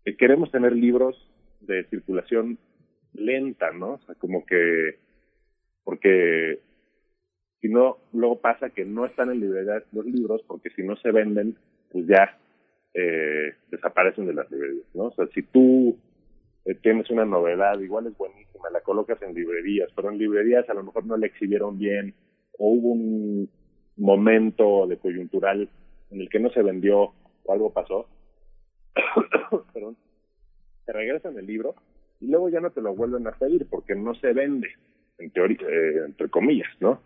que queremos tener libros de circulación lenta, ¿no? O sea, como que, porque si no, luego pasa que no están en librerías los libros, porque si no se venden, pues ya eh, desaparecen de las librerías, ¿no? O sea, si tú eh, tienes una novedad, igual es buenísima, la colocas en librerías, pero en librerías a lo mejor no la exhibieron bien, o hubo un momento de coyuntural en el que no se vendió o algo pasó, perdón, te regresan el libro y luego ya no te lo vuelven a pedir porque no se vende, en teoría, eh, entre comillas, ¿no?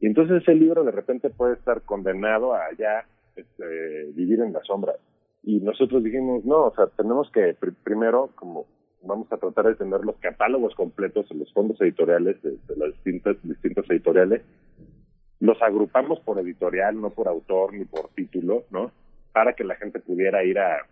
Y entonces ese libro de repente puede estar condenado a ya este, vivir en la sombra. Y nosotros dijimos, no, o sea, tenemos que primero, como vamos a tratar de tener los catálogos completos en los fondos editoriales de, las distintas, distintas editoriales, los agrupamos por editorial, no por autor ni por título, ¿no? Para que la gente pudiera ir a,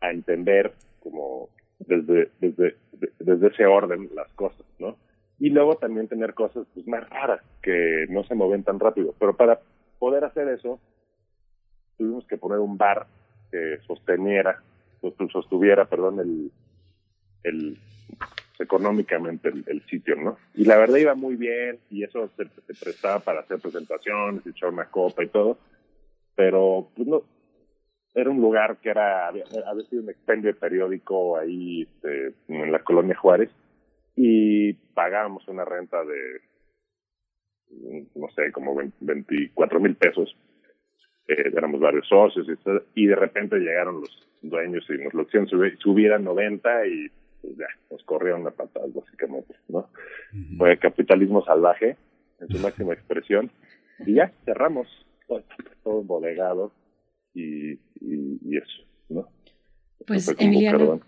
a entender como desde, desde, desde ese orden las cosas, ¿no? Y luego también tener cosas pues, más raras que no se mueven tan rápido. Pero para poder hacer eso, tuvimos que poner un bar que sosteniera, sostuviera, perdón, el, el económicamente el, sitio, ¿no? Y la verdad iba muy bien y eso se, prestaba para hacer presentaciones, echar una copa y todo, pero pues no, era un lugar que era, había, sido un expendio periódico ahí este, en la colonia Juárez y pagábamos una renta de, no sé, como 24 mil pesos. Eh, éramos varios socios y, y, de repente llegaron los dueños y nos lo hicieron subir a 90 y pues ya, nos corrieron la patada, básicamente, ¿no? Fue capitalismo salvaje, en su máxima expresión, y ya, cerramos, todo, todo embolegado, y, y, eso, ¿no? Pues, Emiliano,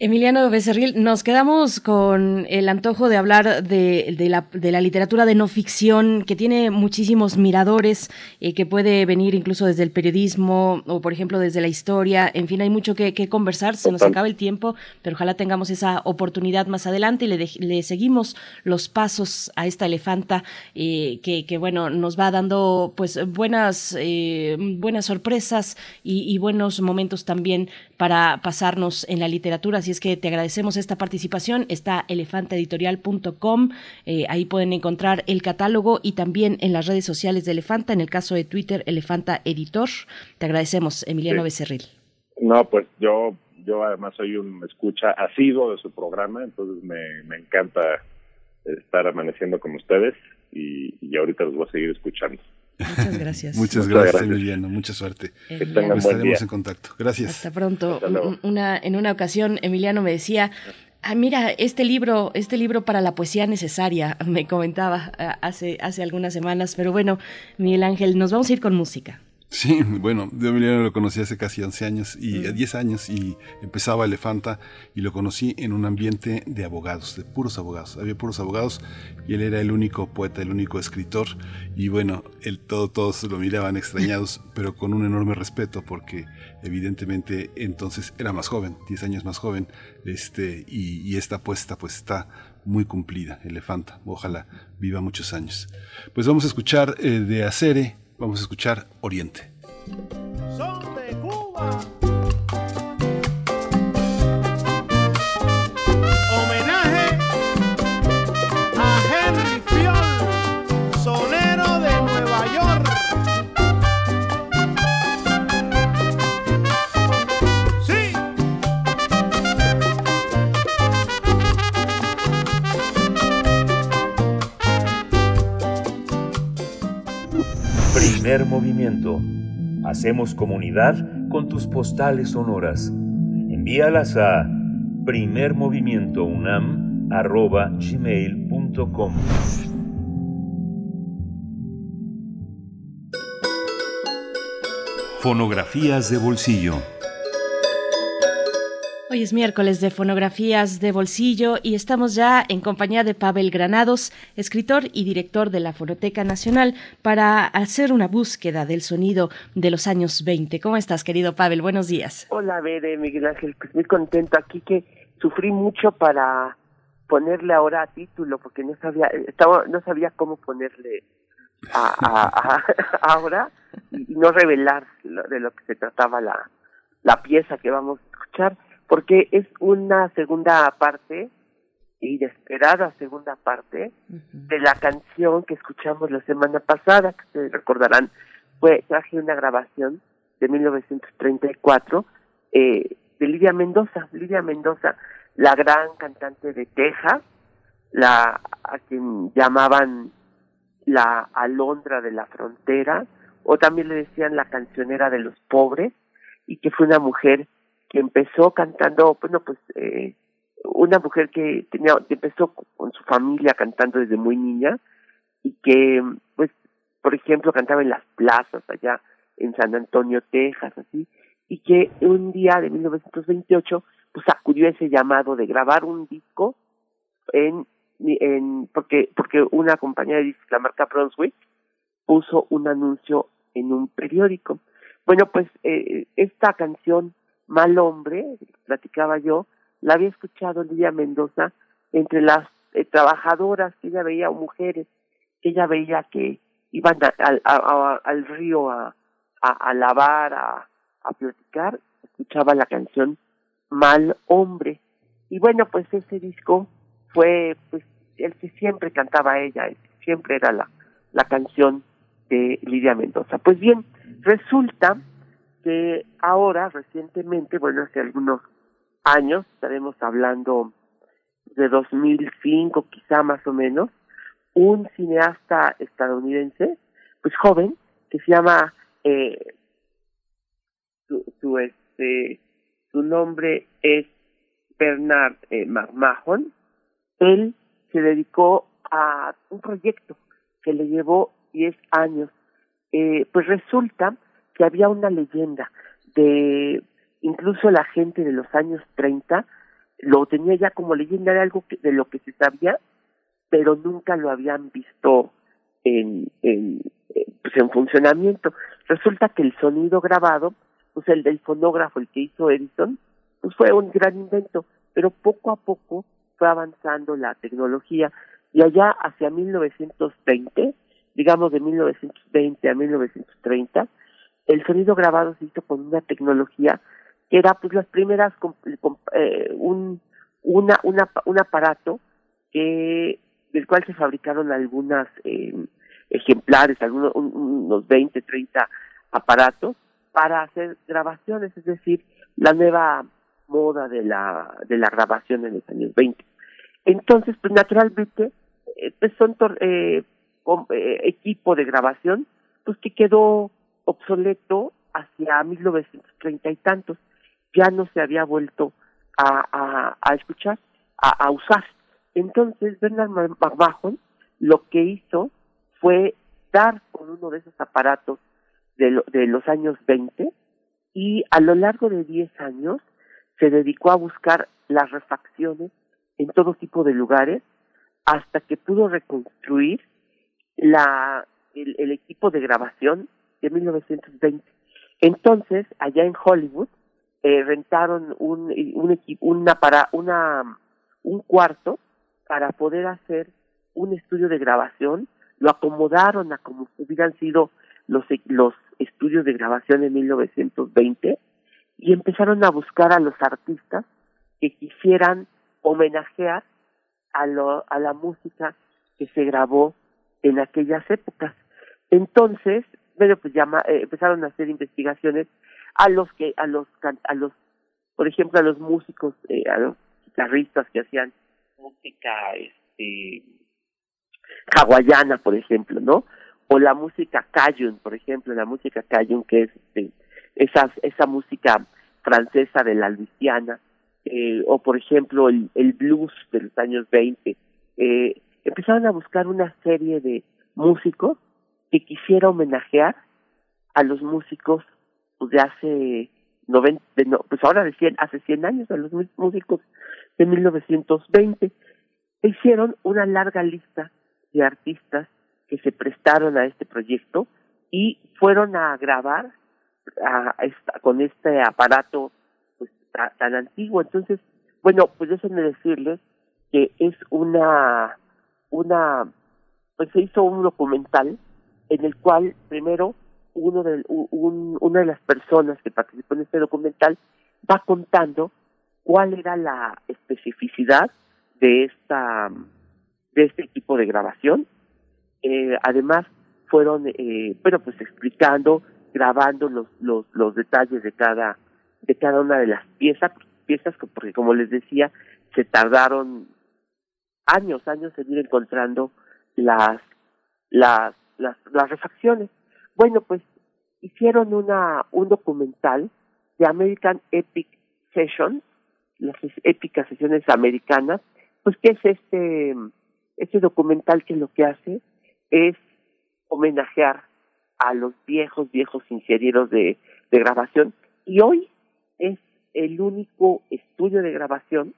Emiliano Becerril, nos quedamos con el antojo de hablar de, la, de, la, literatura de no ficción, que tiene muchísimos miradores, eh, que puede venir incluso desde el periodismo o, por ejemplo, desde la historia. En fin, hay mucho que, conversar, se nos acaba el tiempo, pero ojalá tengamos esa oportunidad más adelante y le, le seguimos los pasos a esta elefanta eh, que, que, bueno, nos va dando pues buenas, eh, buenas sorpresas y, y buenos momentos también para pasarnos en la literatura Así es que te agradecemos esta participación. Está elefantaeditorial.com. Eh, ahí pueden encontrar el catálogo y también en las redes sociales de Elefanta, en el caso de Twitter, Elefanta Editor. Te agradecemos, Emiliano Becerril. No, pues yo, yo además soy un escucha asiduo de su programa, entonces me, me encanta estar amaneciendo con ustedes y, y ahorita los voy a seguir escuchando. Muchas gracias. Muchas gracias, Emiliano. Mucha suerte. Estaremos en contacto. Gracias. Hasta pronto. Una, en una ocasión, Emiliano me decía, Ah, mira, este libro, este libro para la poesía necesaria, me comentaba ah, hace, hace algunas semanas, pero bueno, Miguel Ángel, nos vamos a ir con música. Sí, bueno, yo Emiliano lo conocí hace casi 11 años y 10 años y empezaba Elefanta y lo conocí en un ambiente de abogados, de puros abogados. Había puros abogados y él era el único poeta, el único escritor y bueno, él, todo, todos lo miraban extrañados, pero con un enorme respeto porque evidentemente entonces era más joven, 10 años más joven, este, y, esta apuesta pues está muy cumplida, Elefanta. Ojalá viva muchos años. Pues vamos a escuchar eh, de Acere Vamos a escuchar Oriente. Movimiento. Hacemos comunidad con tus postales sonoras. Envíalas a primermovimientounam.gmail.com Fonografías de bolsillo Hoy es miércoles de fonografías de bolsillo y estamos ya en compañía de Pavel Granados, escritor y director de la Fonoteca Nacional, para hacer una búsqueda del sonido de los años 20. ¿Cómo estás, querido Pavel? Buenos días. Hola, Bere, Miguel Ángel, pues muy contento aquí que sufrí mucho para ponerle ahora título porque no sabía estaba no sabía cómo ponerle a, ahora y no revelar de lo que se trataba la la pieza que vamos a escuchar porque es una segunda parte inesperada segunda parte de la canción que escuchamos la semana pasada, que se recordarán, fue traje una grabación de 1934 eh, de Lidia Mendoza, Lidia Mendoza, la gran cantante de Texas, la a quien llamaban la alondra de la frontera, o también le decían la cancionera de los pobres, y que fue una mujer que empezó cantando, bueno, pues eh, una mujer que tenía, empezó con su familia cantando desde muy niña y que, pues, por ejemplo, cantaba en las plazas allá en San Antonio, Texas, así, y que un día de 1928, pues acudió ese llamado de grabar un disco en, en porque, porque una compañía de discos, la marca Brunswick, puso un anuncio en un periódico. Bueno, pues eh, esta canción Mal Hombre, platicaba yo, la había escuchado Lidia Mendoza entre las eh, trabajadoras que ella veía, o mujeres que ella veía que iban al río a, a, lavar, a, a platicar, escuchaba la canción Mal Hombre. Y bueno, pues ese disco fue pues el que siempre cantaba ella, siempre era la, la canción de Lidia Mendoza. Pues bien, resulta que ahora, recientemente, bueno, hace algunos años, estaremos hablando de 2005 quizá más o menos, un cineasta estadounidense, pues joven, que se llama, eh, su, su, este, su nombre es Bernard eh, McMahon, él se dedicó a un proyecto que le llevó 10 años. Eh, pues resulta que había una leyenda de incluso la gente de los años 30 lo tenía ya como leyenda, era algo de lo que se sabía, pero nunca lo habían visto en, en, eh, pues en funcionamiento. Resulta que el sonido grabado, pues el del fonógrafo, el que hizo Edison, pues fue un gran invento, pero poco a poco fue avanzando la tecnología y allá hacia 1920, digamos de 1920 a 1930, el sonido grabado se hizo con una tecnología que era pues las primeras eh, un una, una un aparato que del cual se fabricaron algunas eh, ejemplares algunos unos 20 30 aparatos para hacer grabaciones es decir la nueva moda de la de la grabación en los años 20 entonces pues naturalmente eh, pues son eh, eh, equipo de grabación pues que quedó obsoleto hacia 1930 y tantos. Ya no se había vuelto a, a, escuchar, a, a, usar. Entonces, Bernard McMahon lo que hizo fue dar con uno de esos aparatos de, de los años 20 y a lo largo de 10 años se dedicó a buscar las refacciones en todo tipo de lugares hasta que pudo reconstruir la, el equipo de grabación de 1920. Entonces, allá en Hollywood, eh, rentaron un, un, una para, una, un cuarto para poder hacer un estudio de grabación, lo acomodaron a como hubieran sido los, los estudios de grabación en 1920 y empezaron a buscar a los artistas que quisieran homenajear a, lo, a la música que se grabó en aquellas épocas. Entonces, bueno, pues llama, eh, empezaron a hacer investigaciones a los que, a los, a los, por ejemplo, a los músicos, eh, a los guitarristas que hacían música, este, hawaiana, por ejemplo, ¿no? O la música cajun, por ejemplo, la música cajun que es este, esa, esa música francesa de la Luisiana, eh, o por ejemplo el, el blues de los años 20, eh, empezaron a buscar una serie de músicos que quisiera homenajear a los músicos pues, de hace 90, no, pues ahora de 100, hace 100 años, a los músicos de 1920, hicieron una larga lista de artistas que se prestaron a este proyecto y fueron a grabar a esta, con este aparato pues tan antiguo. Entonces, bueno, pues déjenme decirles que es una, una, pues se hizo un documental en el cual primero uno de, un, una de las personas que participó en este documental va contando cuál era la especificidad de esta de este equipo de grabación. Eh, además fueron eh, bueno pues explicando grabando los, los los detalles de cada de cada una de las piezas piezas porque como les decía se tardaron años años en ir encontrando las las las, refacciones bueno pues hicieron una un documental de American Epic Sessions las épicas sesiones americanas pues que es este este documental que lo que hace es homenajear a los viejos, viejos ingenieros de, de grabación y hoy es el único estudio de grabación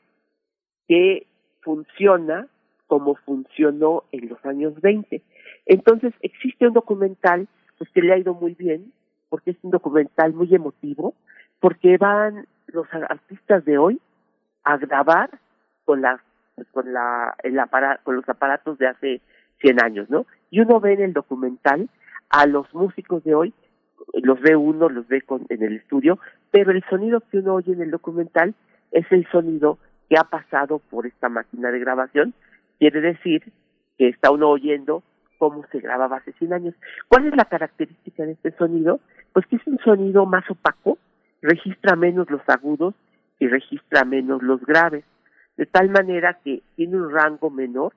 que funciona como funcionó en los años 20. Entonces existe un documental pues que le ha ido muy bien porque es un documental muy emotivo porque van los artistas de hoy a grabar con las con la el con los aparatos de hace 100 años, ¿no? Y uno ve en el documental a los músicos de hoy, los ve uno, los ve con, en el estudio, pero el sonido que uno oye en el documental es el sonido que ha pasado por esta máquina de grabación, quiere decir que está uno oyendo cómo se grababa hace 100 años. ¿Cuál es la característica de este sonido? Pues que es un sonido más opaco, registra menos los agudos y registra menos los graves, de tal manera que tiene un rango menor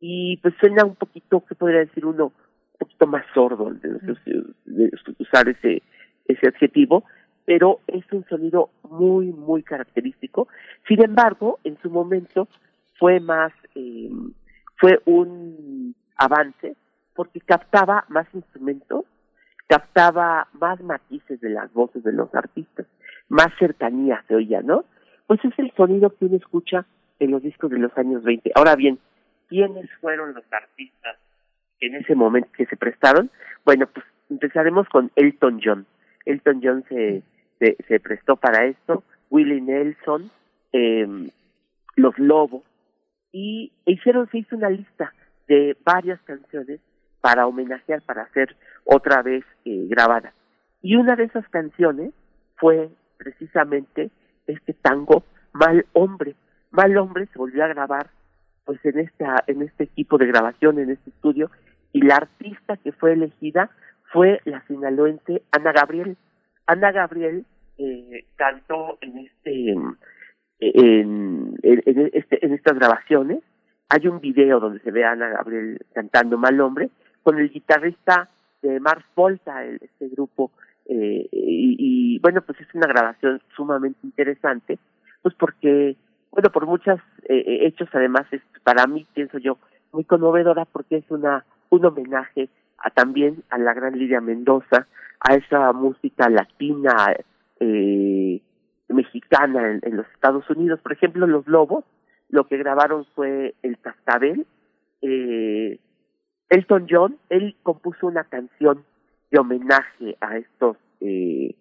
y pues suena un poquito, ¿qué podría decir uno? Un poquito más sordo de, usar ese, ese adjetivo, pero es un sonido muy, muy característico. Sin embargo, en su momento fue más, eh, fue un avance porque captaba más instrumentos, captaba más matices de las voces de los artistas, más cercanía se oía, ¿no? Pues es el sonido que uno escucha en los discos de los años 20. Ahora bien, ¿quiénes fueron los artistas en ese momento que se prestaron? Bueno, pues empezaremos con Elton John. Elton John se, se, prestó para esto, Willie Nelson, eh, Los Lobos, y hicieron, se hizo una lista de varias canciones para homenajear, para hacer otra vez eh, grabada. Y una de esas canciones fue precisamente este tango Mal Hombre. Mal Hombre se volvió a grabar pues en esta en este equipo de grabación en este estudio y la artista que fue elegida fue la sinaloense Ana Gabriel Ana Gabriel eh, cantó en este en, en, este, en estas grabaciones hay un video donde se ve a Ana Gabriel cantando Mal Hombre con el guitarrista de Mars Volta este grupo eh, y, bueno pues es una grabación sumamente interesante pues porque bueno, por muchos eh, eh, hechos, además es para mí, pienso yo, muy conmovedora porque es una un homenaje a, también a la gran Lidia Mendoza, a esa música latina eh, mexicana en, los Estados Unidos. Por ejemplo, Los Lobos, lo que grabaron fue El Cascabel. Eh, Elton John, él compuso una canción de homenaje a estos eh,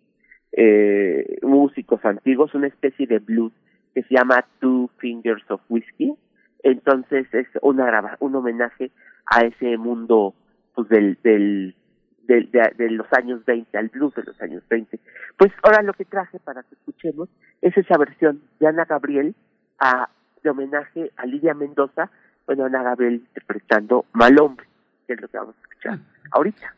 eh, músicos antiguos, una especie de blues que se llama Two Fingers of Whiskey. Entonces es una un homenaje a ese mundo pues del, del, del de, los años 20, al blues de los años 20. Pues ahora lo que traje para que escuchemos es esa versión de Ana Gabriel a, de homenaje a Lidia Mendoza, bueno, Ana Gabriel interpretando Mal Hombre, que es lo que vamos a escuchar ahorita.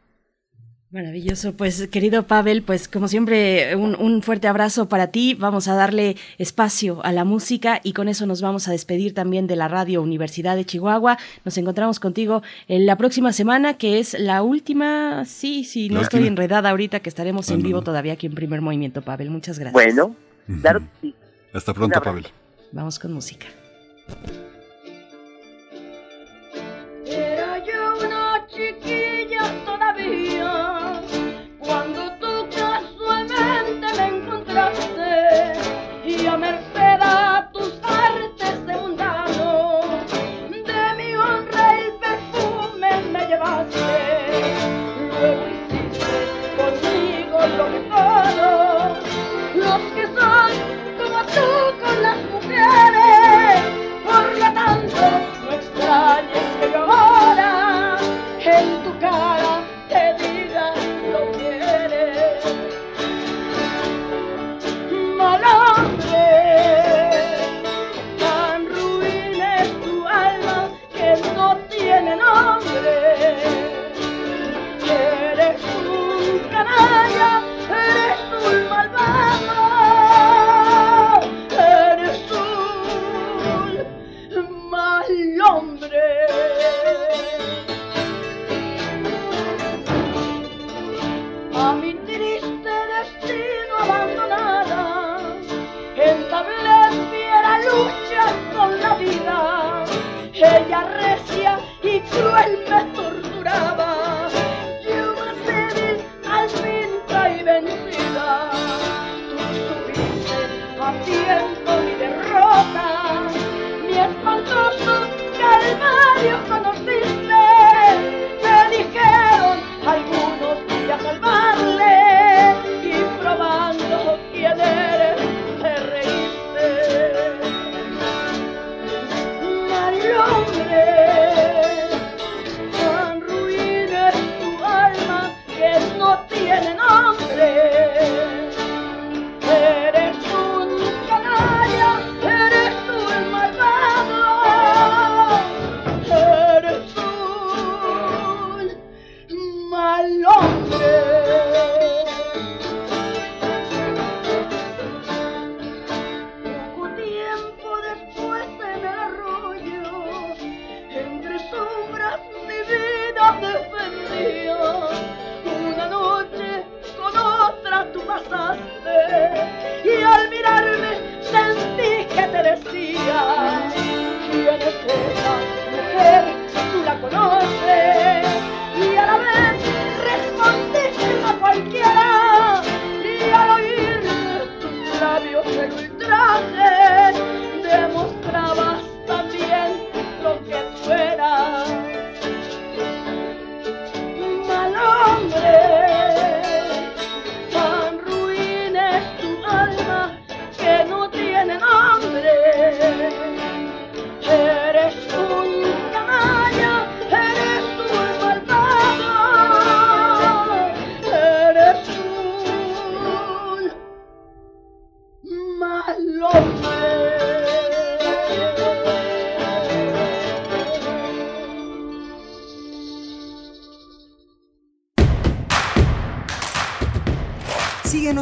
Maravilloso, pues querido Pavel, pues como siempre un, un, fuerte abrazo para ti, vamos a darle espacio a la música y con eso nos vamos a despedir también de la Radio Universidad de Chihuahua. Nos encontramos contigo en la próxima semana, que es la última, sí, sí, no estoy enredada ahorita, que estaremos en vivo todavía aquí en Primer Movimiento, Pavel, muchas gracias. Bueno, claro sí. Hasta pronto, Pavel. Vamos con música. thank you Come on!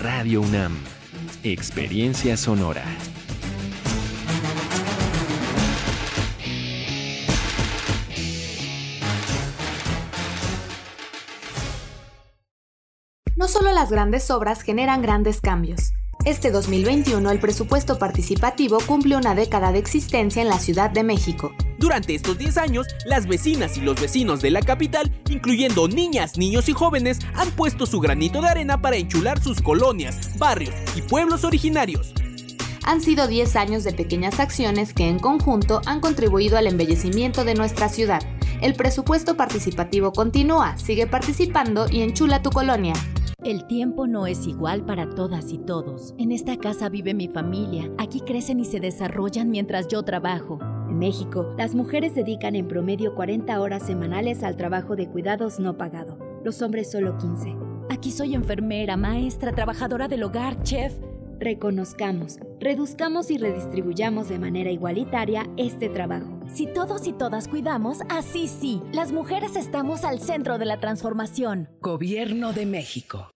Radio UNAM. Experiencia sonora. No solo las grandes obras generan grandes cambios. Este 2021 el presupuesto participativo cumple una década de existencia en la Ciudad de México. Durante estos 10 años, las vecinas y los vecinos de la capital, incluyendo niñas, niños y jóvenes, han puesto su granito de arena para enchular sus colonias, barrios y pueblos originarios. Han sido 10 años de pequeñas acciones que en conjunto han contribuido al embellecimiento de nuestra ciudad. El presupuesto participativo continúa, sigue participando y enchula tu colonia. El tiempo no es igual para todas y todos. En esta casa vive mi familia. Aquí crecen y se desarrollan mientras yo trabajo. En México, las mujeres dedican en promedio 40 horas semanales al trabajo de cuidados no pagado. Los hombres solo 15. Aquí soy enfermera, maestra, trabajadora del hogar, chef. Reconozcamos, reduzcamos y redistribuyamos de manera igualitaria este trabajo. Si todos y todas cuidamos, así sí, las mujeres estamos al centro de la transformación. Gobierno de México.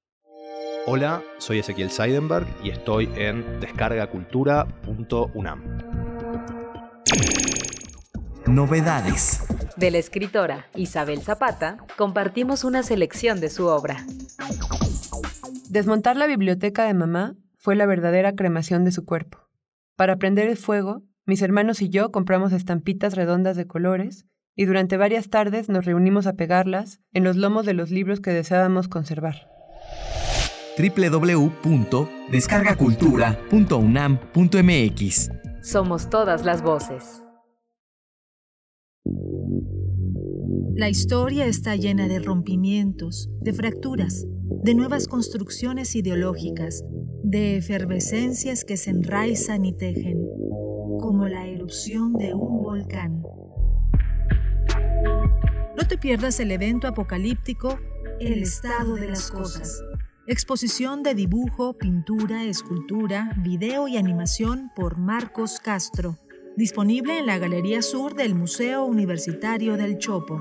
Hola, soy Ezequiel Seidenberg y estoy en descargacultura.unam. Novedades. De la escritora Isabel Zapata, compartimos una selección de su obra. Desmontar la biblioteca de mamá fue la verdadera cremación de su cuerpo. Para prender el fuego, mis hermanos y yo compramos estampitas redondas de colores y durante varias tardes nos reunimos a pegarlas en los lomos de los libros que deseábamos conservar. www.descargacultura.unam.mx Somos todas las voces. La historia está llena de rompimientos, de fracturas, de nuevas construcciones ideológicas, de efervescencias que se enraizan y tejen, como la erupción de un volcán. No te pierdas el evento apocalíptico El estado de las cosas. Exposición de dibujo, pintura, escultura, video y animación por Marcos Castro. Disponible en la Galería Sur del Museo Universitario del Chopo.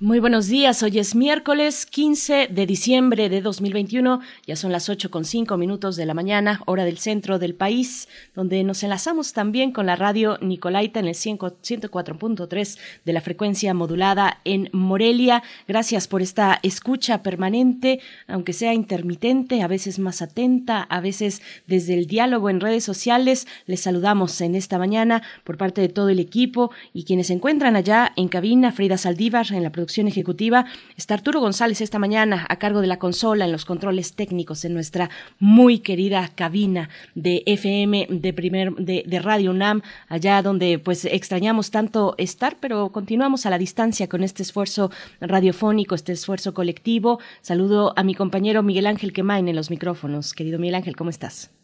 Muy buenos días, hoy es miércoles 15 de diciembre de 2021, ya son las 8 con 5 minutos de la mañana, hora del centro del país, donde nos enlazamos también con la radio Nicolaita en el 104.3 de la frecuencia modulada en Morelia. Gracias por esta escucha permanente, aunque sea intermitente, a veces más atenta, a veces desde el diálogo en redes sociales. Les saludamos en esta mañana por parte de todo el equipo y quienes se encuentran allá en cabina, Frida Saldívar en la producción producción ejecutiva. Está Arturo González esta mañana a cargo de la consola en los controles técnicos en nuestra muy querida cabina de FM de primer de, Radio UNAM, allá donde pues extrañamos tanto estar, pero continuamos a la distancia con este esfuerzo radiofónico, este esfuerzo colectivo. Saludo a mi compañero Miguel Ángel Quemain en los micrófonos. Querido Miguel Ángel, ¿cómo estás?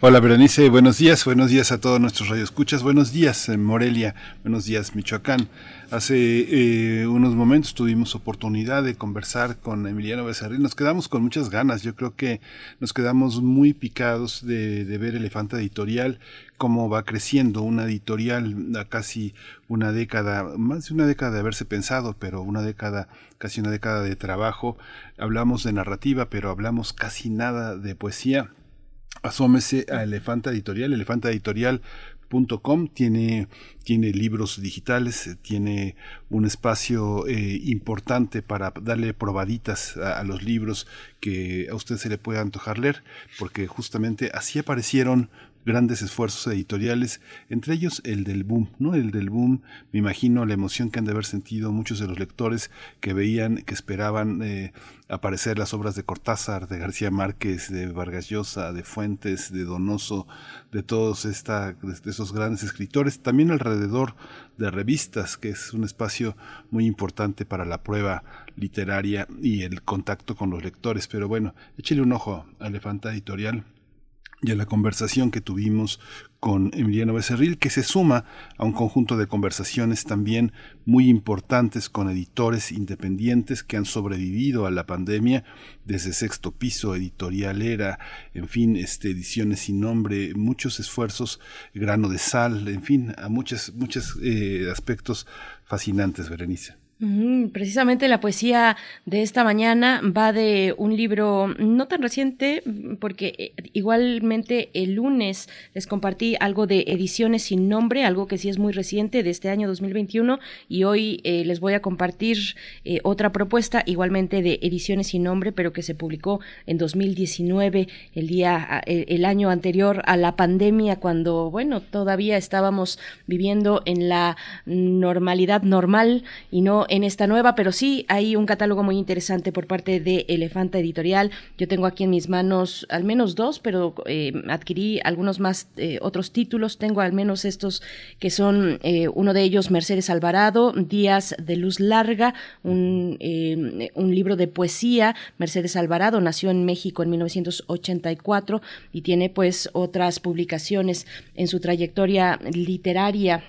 Hola Berenice, buenos días, buenos días a todos nuestros radioescuchas, buenos días en Morelia, buenos días Michoacán. Hace eh, unos momentos tuvimos oportunidad de conversar con Emiliano Becerril, nos quedamos con muchas ganas, yo creo que nos quedamos muy picados de, de ver Elefante Editorial, cómo va creciendo una editorial a casi una década, más de una década de haberse pensado, pero una década, casi una década de trabajo. Hablamos de narrativa, pero hablamos casi nada de poesía asómese a Elefanta Editorial, elefantaditorial.com tiene, tiene libros digitales, tiene un espacio eh, importante para darle probaditas a, a, los libros que a usted se le pueda antojar leer, porque justamente así aparecieron grandes esfuerzos editoriales, entre ellos el del boom, ¿no? El del boom, me imagino la emoción que han de haber sentido muchos de los lectores que veían, que esperaban eh, aparecer las obras de Cortázar, de García Márquez, de Vargas Llosa, de Fuentes, de Donoso, de todos esta, de esos grandes escritores, también alrededor de revistas, que es un espacio muy importante para la prueba literaria y el contacto con los lectores. Pero bueno, échele un ojo a Elefanta Editorial y a la conversación que tuvimos con Emiliano Becerril, que se suma a un conjunto de conversaciones también muy importantes con editores independientes que han sobrevivido a la pandemia, desde Sexto Piso, Editorial Era, en fin, este, Ediciones sin Nombre, muchos esfuerzos, Grano de Sal, en fin, a muchos, muchos eh, aspectos fascinantes, Berenice. Precisamente la poesía de esta mañana va de un libro no tan reciente, porque eh, igualmente el lunes les compartí algo de Ediciones sin nombre, algo que sí es muy reciente de este año 2021, y hoy eh, les voy a compartir eh, otra propuesta igualmente de Ediciones sin nombre, pero que se publicó en 2019, el día, el año anterior a la pandemia, cuando, bueno, todavía estábamos viviendo en la normalidad normal y no en esta nueva, pero sí hay un catálogo muy interesante por parte de Elefanta Editorial. Yo tengo aquí en mis manos al menos dos, pero eh, adquirí algunos más eh, otros títulos. Tengo al menos estos que son eh, uno de ellos Mercedes Alvarado, Días de Luz Larga, un, un libro de poesía. Mercedes Alvarado nació en México en 1984 y tiene pues otras publicaciones en su trayectoria literaria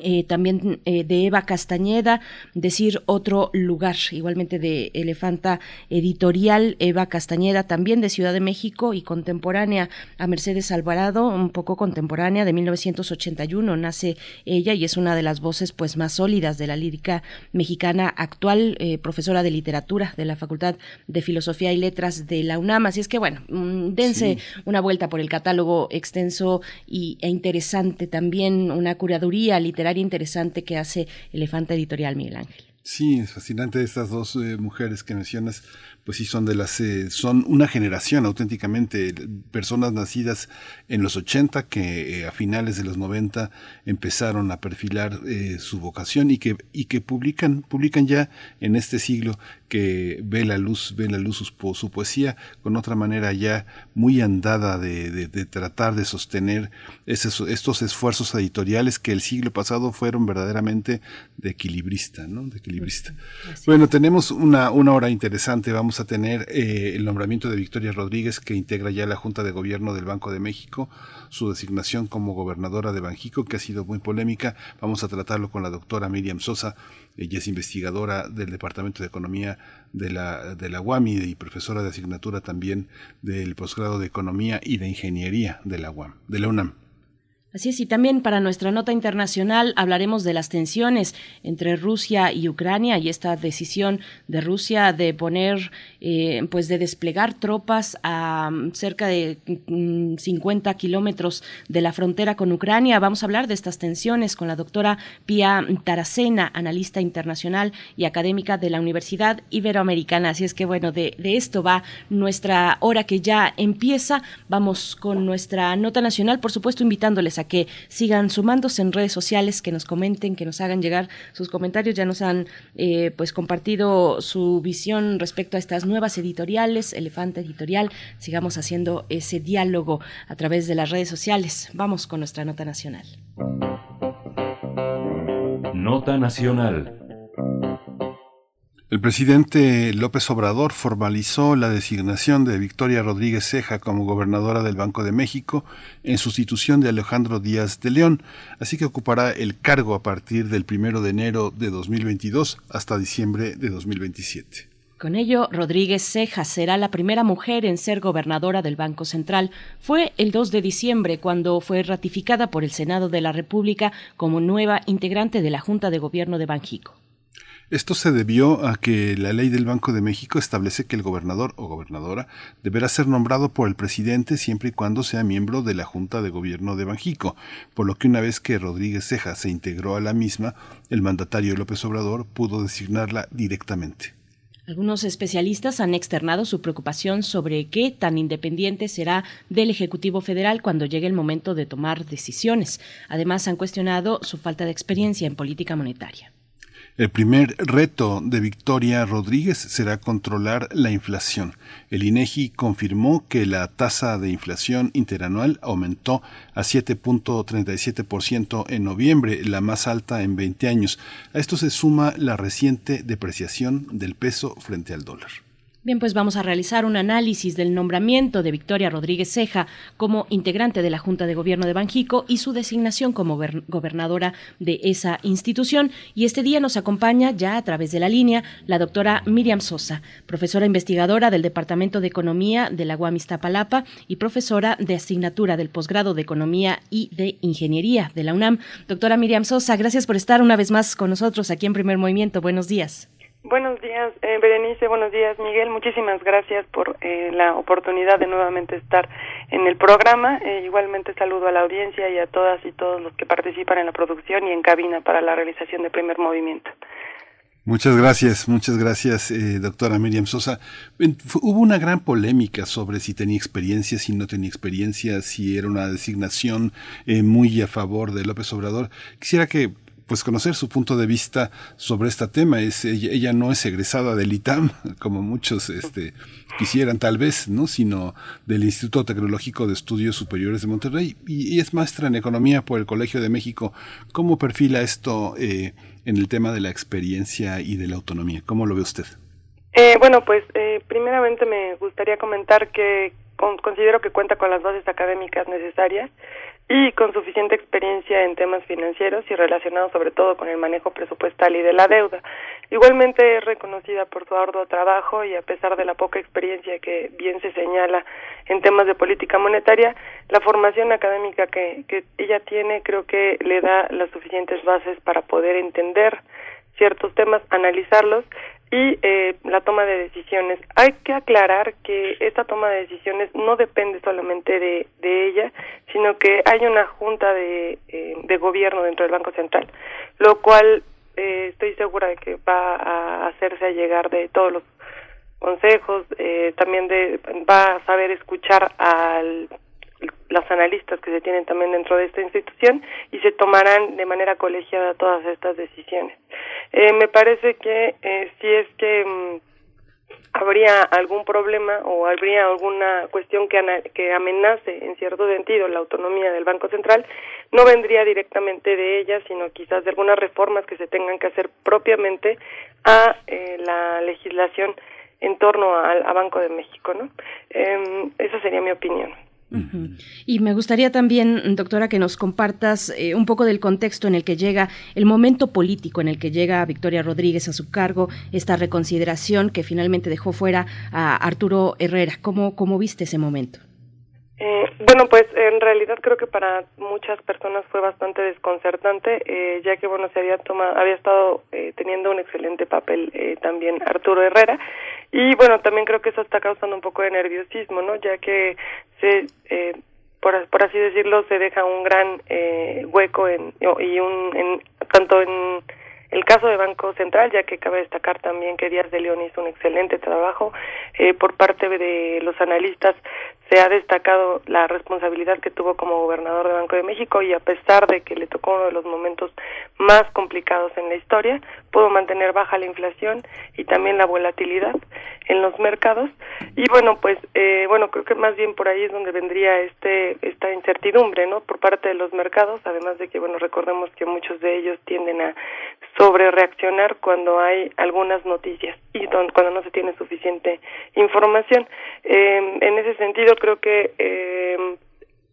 eh, también eh, de Eva Castañeda, decir otro lugar, igualmente de Elefanta Editorial, Eva Castañeda, también de Ciudad de México y contemporánea a Mercedes Alvarado, un poco contemporánea de 1981, nace ella y es una de las voces pues más sólidas de la lírica mexicana actual, eh, profesora de literatura de la Facultad de Filosofía y Letras de la UNAM, así es que bueno, mm, dense sí. una vuelta por el catálogo extenso y, e interesante también, una curaduría literaria interesante que hace Elefante Editorial Miguel Ángel. Sí, es fascinante estas dos eh, mujeres que mencionas, pues sí son de las eh, son una generación auténticamente personas nacidas en los 80 que eh, a finales de los 90 empezaron a perfilar su vocación y que y que publican publican ya en este siglo que ve la luz ve la luz su, su poesía con otra manera ya muy andada de, de, de tratar de sostener esos, estos esfuerzos editoriales que el siglo pasado fueron verdaderamente de equilibrista, ¿no? De equilibrista. Bueno, tenemos una, una hora interesante. Vamos a tener eh, el nombramiento de Victoria Rodríguez, que integra ya la Junta de Gobierno del Banco de México, su designación como gobernadora de Banjico, que ha sido muy polémica. Vamos a tratarlo con la doctora Miriam Sosa. Ella es investigadora del Departamento de Economía de la, de la UAMI y profesora de asignatura también del posgrado de Economía y de Ingeniería de la UAM, de la UNAM. Así es, y también para nuestra nota internacional hablaremos de las tensiones entre Rusia y Ucrania y esta decisión de Rusia de poner, eh, pues de desplegar tropas a cerca de 50 kilómetros de la frontera con Ucrania. Vamos a hablar de estas tensiones con la doctora Pia Taracena, analista internacional y académica de la Universidad Iberoamericana. Así es que bueno, de, de esto va nuestra hora que ya empieza. Vamos con nuestra nota nacional, por supuesto, invitándoles a que sigan sumándose en redes sociales, que nos comenten, que nos hagan llegar sus comentarios. Ya nos han eh, pues compartido su visión respecto a estas nuevas editoriales, Elefante Editorial. Sigamos haciendo ese diálogo a través de las redes sociales. Vamos con nuestra nota nacional. Nota nacional. El presidente López Obrador formalizó la designación de Victoria Rodríguez Ceja como gobernadora del Banco de México en sustitución de Alejandro Díaz de León, así que ocupará el cargo a partir del primero de enero de 2022 hasta diciembre de 2027. Con ello, Rodríguez Ceja será la primera mujer en ser gobernadora del Banco Central. Fue el 2 de diciembre cuando fue ratificada por el Senado de la República como nueva integrante de la Junta de Gobierno de Banjico. Esto se debió a que la ley del Banco de México establece que el gobernador o gobernadora deberá ser nombrado por el presidente siempre y cuando sea miembro de la Junta de Gobierno de Banjico, por lo que una vez que Rodríguez Ceja se integró a la misma, el mandatario López Obrador pudo designarla directamente. Algunos especialistas han externado su preocupación sobre qué tan independiente será del Ejecutivo Federal cuando llegue el momento de tomar decisiones. Además, han cuestionado su falta de experiencia en política monetaria. El primer reto de Victoria Rodríguez será controlar la inflación. El INEGI confirmó que la tasa de inflación interanual aumentó a 7.37% en noviembre, la más alta en 20 años. A esto se suma la reciente depreciación del peso frente al dólar. Bien, pues vamos a realizar un análisis del nombramiento de Victoria Rodríguez Ceja como integrante de la Junta de Gobierno de Banjico y su designación como gobernadora de esa institución. Y este día nos acompaña ya a través de la línea la doctora Miriam Sosa, profesora investigadora del Departamento de Economía de la UAM Iztapalapa y profesora de asignatura del posgrado de Economía y de Ingeniería de la UNAM. Doctora Miriam Sosa, gracias por estar una vez más con nosotros aquí en Primer Movimiento. Buenos días. Buenos días, eh, Berenice. Buenos días, Miguel. Muchísimas gracias por eh, la oportunidad de nuevamente estar en el programa. Eh, igualmente saludo a la audiencia y a todas y todos los que participan en la producción y en cabina para la realización de primer movimiento. Muchas gracias, muchas gracias, doctora Miriam Sosa. Hubo una gran polémica sobre si tenía experiencia, si no tenía experiencia, si era una designación muy a favor de López Obrador. Quisiera que pues conocer su punto de vista sobre este tema. Es, ella, no es egresada del ITAM, como muchos este, quisieran tal vez, ¿no? sino del Instituto Tecnológico de Estudios Superiores de Monterrey y, es maestra en economía por el Colegio de México. ¿Cómo perfila esto eh, en el tema de la experiencia y de la autonomía? ¿Cómo lo ve usted? Eh, bueno, pues eh, primeramente me gustaría comentar que considero que cuenta con las bases académicas necesarias y con suficiente experiencia en temas financieros y relacionados sobre todo con el manejo presupuestal y de la deuda. Igualmente es reconocida por su arduo trabajo y a pesar de la poca experiencia que bien se señala en temas de política monetaria, la formación académica que, que ella tiene creo que le da las suficientes bases para poder entender ciertos temas, analizarlos y eh, la toma de decisiones. Hay que aclarar que esta toma de decisiones no depende solamente de, de ella, sino que hay una junta de, eh, de gobierno dentro del Banco Central, lo cual eh, estoy segura de que va a hacerse a llegar de todos los consejos, eh, también de, va a saber escuchar al las analistas que se tienen también dentro de esta institución y se tomarán de manera colegiada todas estas decisiones. Eh, me parece que eh, si es que mm, habría algún problema o habría alguna cuestión que, amenace en cierto sentido la autonomía del Banco Central, no vendría directamente de ella, sino quizás de algunas reformas que se tengan que hacer propiamente a eh, la legislación en torno al Banco de México, ¿no? Eh, esa sería mi opinión. Y me gustaría también, doctora, que nos compartas eh, un poco del contexto en el que llega, el momento político en el que llega Victoria Rodríguez a su cargo, esta reconsideración que finalmente dejó fuera a Arturo Herrera. ¿Cómo, cómo viste ese momento? Eh, bueno, pues en realidad creo que para muchas personas fue bastante desconcertante, eh, ya que bueno se había tomado, había estado eh, teniendo un excelente papel eh, también Arturo Herrera y bueno también creo que eso está causando un poco de nerviosismo, no, ya que se eh, por, por así decirlo se deja un gran eh, hueco en y un en, tanto en el caso de Banco Central, ya que cabe destacar también que Díaz de León hizo un excelente trabajo eh, por parte de los analistas se ha destacado la responsabilidad que tuvo como gobernador de Banco de México y a pesar de que le tocó uno de los momentos más complicados en la historia, pudo mantener baja la inflación y también la volatilidad en los mercados. Y bueno pues eh, bueno creo que más bien por ahí es donde vendría este esta incertidumbre no por parte de los mercados además de que bueno recordemos que muchos de ellos tienden a sobre reaccionar cuando hay algunas noticias y cuando no se tiene suficiente información eh, en ese sentido creo que eh,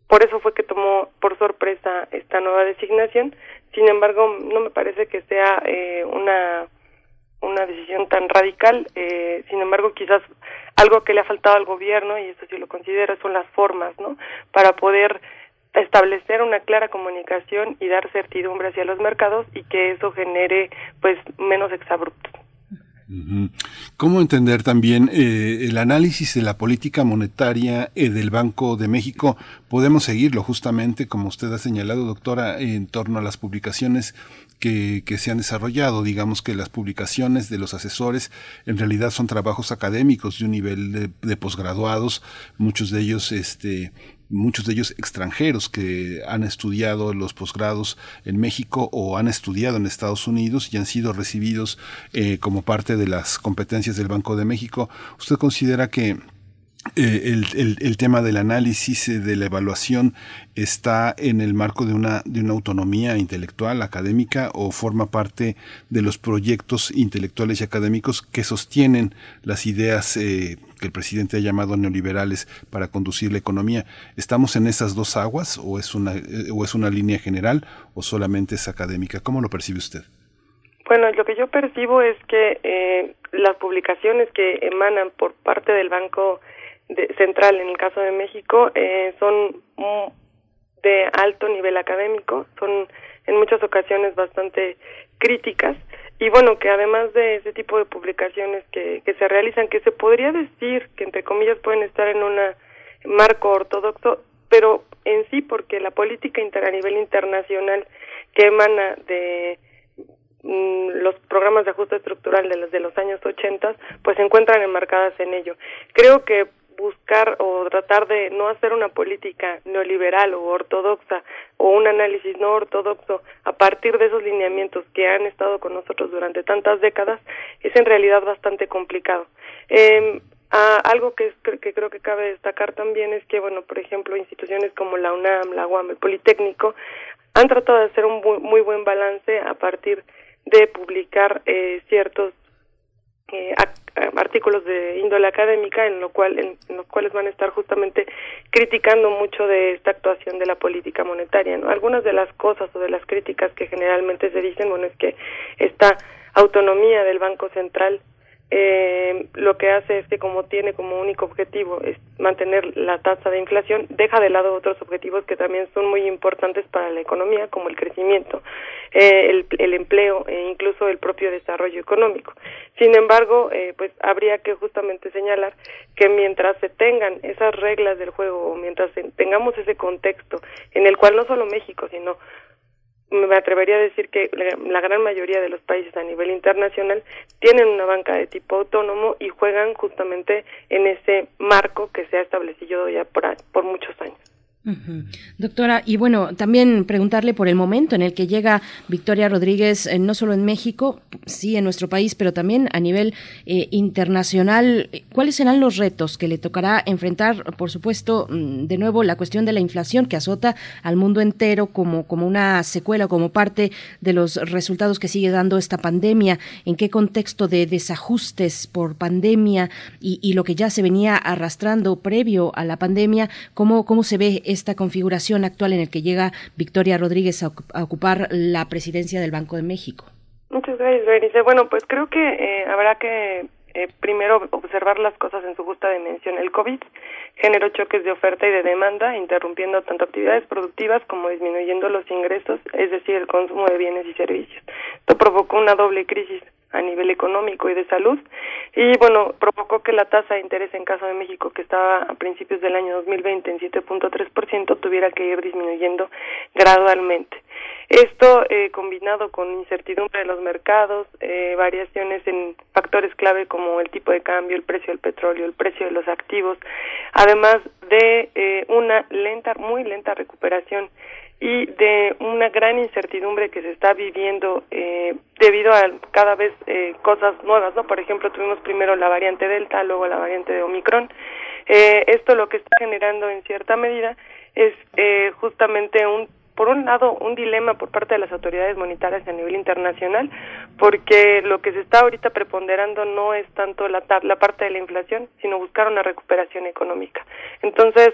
por eso fue que tomó por sorpresa esta nueva designación. Sin embargo, no me parece que sea eh, una una decisión tan radical. Eh, sin embargo, quizás algo que le ha faltado al gobierno, y eso sí lo considero, son las formas, ¿no? Para poder establecer una clara comunicación y dar certidumbre hacia los mercados y que eso genere, pues, menos exabruptos. ¿Cómo entender también eh, el análisis de la política monetaria eh, del Banco de México? Podemos seguirlo justamente, como usted ha señalado, doctora, en torno a las publicaciones que, que, se han desarrollado. Digamos que las publicaciones de los asesores en realidad son trabajos académicos de un nivel de, de posgraduados, muchos de ellos este, muchos de ellos extranjeros que han estudiado los posgrados en México o han estudiado en Estados Unidos y han sido recibidos eh, como parte de las competencias del Banco de México. ¿Usted considera que eh, el, tema del análisis, eh, de la evaluación, está en el marco de una, de una autonomía intelectual, académica, o forma parte de los proyectos intelectuales y académicos que sostienen las ideas que el presidente ha llamado neoliberales para conducir la economía. ¿Estamos en esas dos aguas o es una, o es una línea general o solamente es académica? ¿Cómo lo percibe usted? Bueno, lo que yo percibo es que eh, las publicaciones que emanan por parte del Banco de, Central, en el caso de México, eh, son de alto nivel académico, son en muchas ocasiones bastante críticas y bueno, que además de ese tipo de publicaciones que, que se realizan, que se podría decir que entre comillas pueden estar en un marco ortodoxo, pero en sí porque la política inter, a nivel internacional que emana de mm, los programas de ajuste estructural de los de los años 80 pues se encuentran enmarcadas en ello. Creo que buscar o tratar de no hacer una política neoliberal o ortodoxa o un análisis no ortodoxo a partir de esos lineamientos que han estado con nosotros durante tantas décadas es en realidad bastante complicado. Eh, algo que, que creo que cabe destacar también es que, bueno, por ejemplo, instituciones como la UNAM, la UAM, el Politécnico, han tratado de hacer un muy, buen balance a partir de publicar eh, ciertos eh, artículos de índole académica en lo cual en, los cuales van a estar justamente criticando mucho de esta actuación de la política monetaria ¿no? algunas de las cosas o de las críticas que generalmente se dicen bueno es que esta autonomía del banco central eh, lo que hace es que como tiene como único objetivo es mantener la tasa de inflación, deja de lado otros objetivos que también son muy importantes para la economía, como el crecimiento, eh, el, empleo e incluso el propio desarrollo económico. Sin embargo, eh, pues habría que justamente señalar que mientras se tengan esas reglas del juego o mientras tengamos ese contexto en el cual no solo México, sino me atrevería a decir que la gran mayoría de los países a nivel internacional tienen una banca de tipo autónomo y juegan justamente en ese marco que se ha establecido ya por, por muchos años. Doctora, y bueno, también preguntarle por el momento en el que llega Victoria Rodríguez, eh, no solo en México, sí en nuestro país, pero también a nivel eh, internacional. ¿Cuáles serán los retos que le tocará enfrentar? Por supuesto, mm, de nuevo, la cuestión de la inflación que azota al mundo entero como, como una secuela, como parte de los resultados que sigue dando esta pandemia. ¿En qué contexto de desajustes por pandemia y, y lo que ya se venía arrastrando previo a la pandemia? ¿Cómo, cómo se ve esta configuración actual en el que llega Victoria Rodríguez a, ocupar la presidencia del Banco de México? Muchas gracias, Berenice. Bueno, pues creo que eh, habrá que eh, primero observar las cosas en su justa dimensión. El COVID generó choques de oferta y de demanda, interrumpiendo tanto actividades productivas como disminuyendo los ingresos, es decir, el consumo de bienes y servicios. Esto provocó una doble crisis a nivel económico y de salud. Y bueno provocó que la tasa de interés en caso de México que estaba a principios del año 2020 en 7.3% tuviera que ir disminuyendo gradualmente. Esto eh, combinado con incertidumbre de los mercados, eh, variaciones en factores clave como el tipo de cambio, el precio del petróleo, el precio de los activos, además de eh, una lenta, muy lenta recuperación y de una gran incertidumbre que se está viviendo eh, debido a cada vez eh, cosas nuevas, ¿no? Por ejemplo, tuvimos primero la variante Delta, luego la variante de Omicron. Eh, esto lo que está generando en cierta medida es eh, justamente un por un lado, un dilema por parte de las autoridades monetarias a nivel internacional, porque lo que se está ahorita preponderando no es tanto la, la parte de la inflación, sino buscar una recuperación económica. Entonces,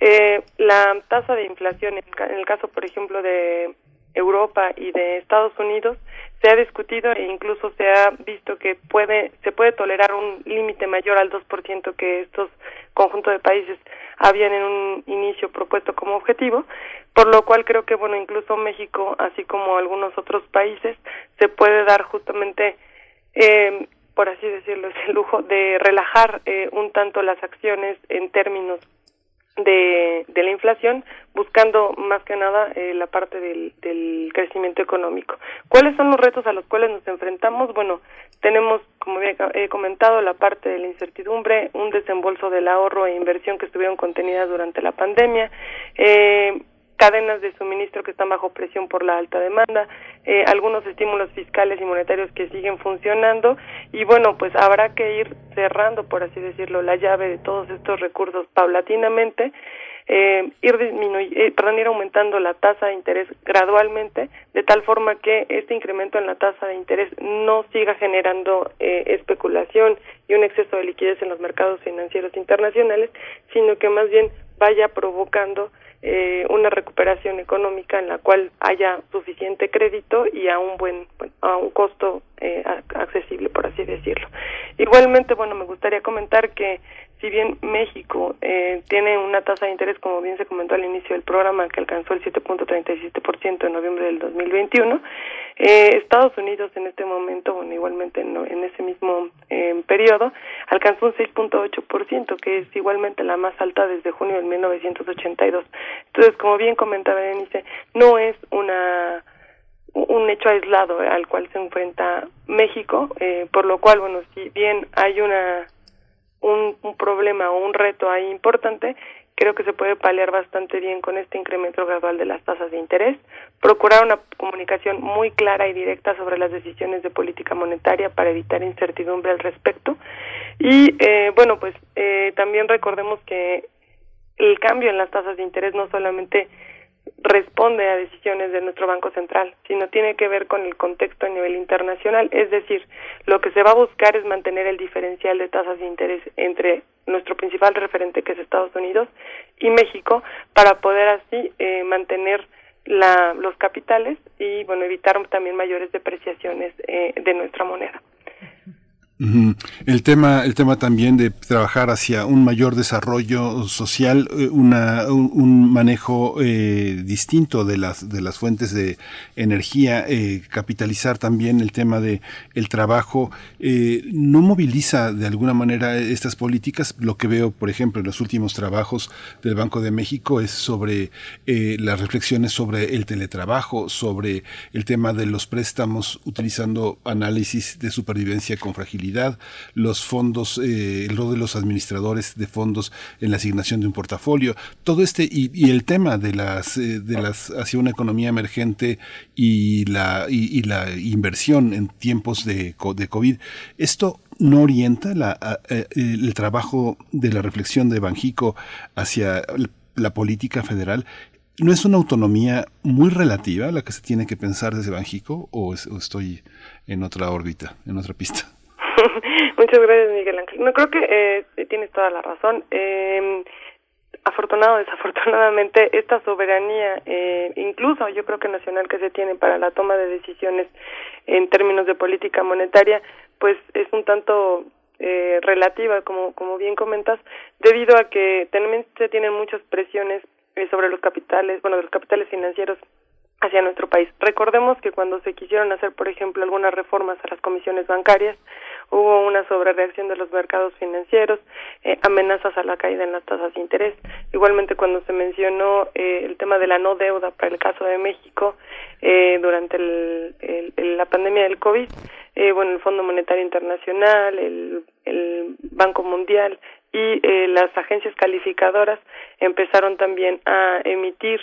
eh, la tasa de inflación, en el caso, por ejemplo, de Europa y de Estados Unidos, se ha discutido e incluso se ha visto que puede se puede tolerar un límite mayor al 2% que estos conjuntos de países habían en un inicio propuesto como objetivo, por lo cual creo que bueno incluso México así como algunos otros países se puede dar justamente eh, por así decirlo ese lujo de relajar eh, un tanto las acciones en términos de, de la inflación, buscando más que nada eh, la parte del, del crecimiento económico. ¿Cuáles son los retos a los cuales nos enfrentamos? Bueno, tenemos, como he comentado, la parte de la incertidumbre, un desembolso del ahorro e inversión que estuvieron contenidas durante la pandemia, eh, cadenas de suministro que están bajo presión por la alta demanda, eh, algunos estímulos fiscales y monetarios que siguen funcionando y bueno, pues habrá que ir cerrando, por así decirlo, la llave de todos estos recursos paulatinamente, eh, ir eh, perdón, ir aumentando la tasa de interés gradualmente, de tal forma que este incremento en la tasa de interés no siga generando eh, especulación y un exceso de liquidez en los mercados financieros internacionales, sino que más bien vaya provocando eh, una recuperación económica en la cual haya suficiente crédito y a un buen a un costo eh, accesible por así decirlo. Igualmente bueno me gustaría comentar que si bien México eh, tiene una tasa de interés, como bien se comentó al inicio del programa, que alcanzó el 7.37% en noviembre del 2021, eh, Estados Unidos en este momento, bueno, igualmente en, en ese mismo eh, periodo, alcanzó un 6.8%, que es igualmente la más alta desde junio de 1982. Entonces, como bien comentaba Denise, no es una un hecho aislado al cual se enfrenta México, eh, por lo cual, bueno, si bien hay una un, problema o un reto ahí importante, creo que se puede paliar bastante bien con este incremento gradual de las tasas de interés, procurar una comunicación muy clara y directa sobre las decisiones de política monetaria para evitar incertidumbre al respecto. Y eh, bueno pues eh, también recordemos que el cambio en las tasas de interés no solamente responde a decisiones de nuestro Banco Central, sino tiene que ver con el contexto a nivel internacional. Es decir, lo que se va a buscar es mantener el diferencial de tasas de interés entre nuestro principal referente, que es Estados Unidos, y México, para poder así eh, mantener la, los capitales y, bueno, evitar también mayores depreciaciones eh, de nuestra moneda. El tema, el tema también de trabajar hacia un mayor desarrollo social, eh, una, un, manejo eh, distinto de las de las fuentes de energía, eh, capitalizar también el tema de trabajo, no moviliza de alguna manera estas políticas. Lo que veo, por ejemplo, en los últimos trabajos del Banco de México es sobre las reflexiones sobre el teletrabajo, sobre el tema de los préstamos utilizando análisis de supervivencia con fragilidad los fondos, eh, el rol de los administradores de fondos en la asignación de un portafolio, todo este y, el tema de las eh, de las hacia una economía emergente y la y, la inversión en tiempos de, de COVID. Esto no orienta la, eh, el trabajo de la reflexión de Banjico hacia la política federal ¿No es una autonomía muy relativa la que se tiene que pensar desde Banjico o, estoy en otra órbita, en otra pista? Muchas gracias, Miguel Ángel. No creo que eh, tienes toda la razón. Eh, afortunado desafortunadamente, esta soberanía, eh, incluso yo creo que nacional que se tiene para la toma de decisiones en términos de política monetaria, pues es un tanto eh, relativa, como, como bien comentas, debido a que también se tienen muchas presiones eh, sobre los capitales, bueno, los capitales financieros hacia nuestro país. Recordemos que cuando se quisieron hacer, por ejemplo, algunas reformas a las comisiones bancarias hubo una sobrereacción de los mercados financieros, eh, amenazas a la caída en las tasas de interés. Igualmente cuando se mencionó eh, el tema de la no deuda para el caso de México eh, durante el, la pandemia del COVID, eh, bueno, el Fondo Monetario Internacional, el, Banco Mundial y eh, las agencias calificadoras empezaron también a emitir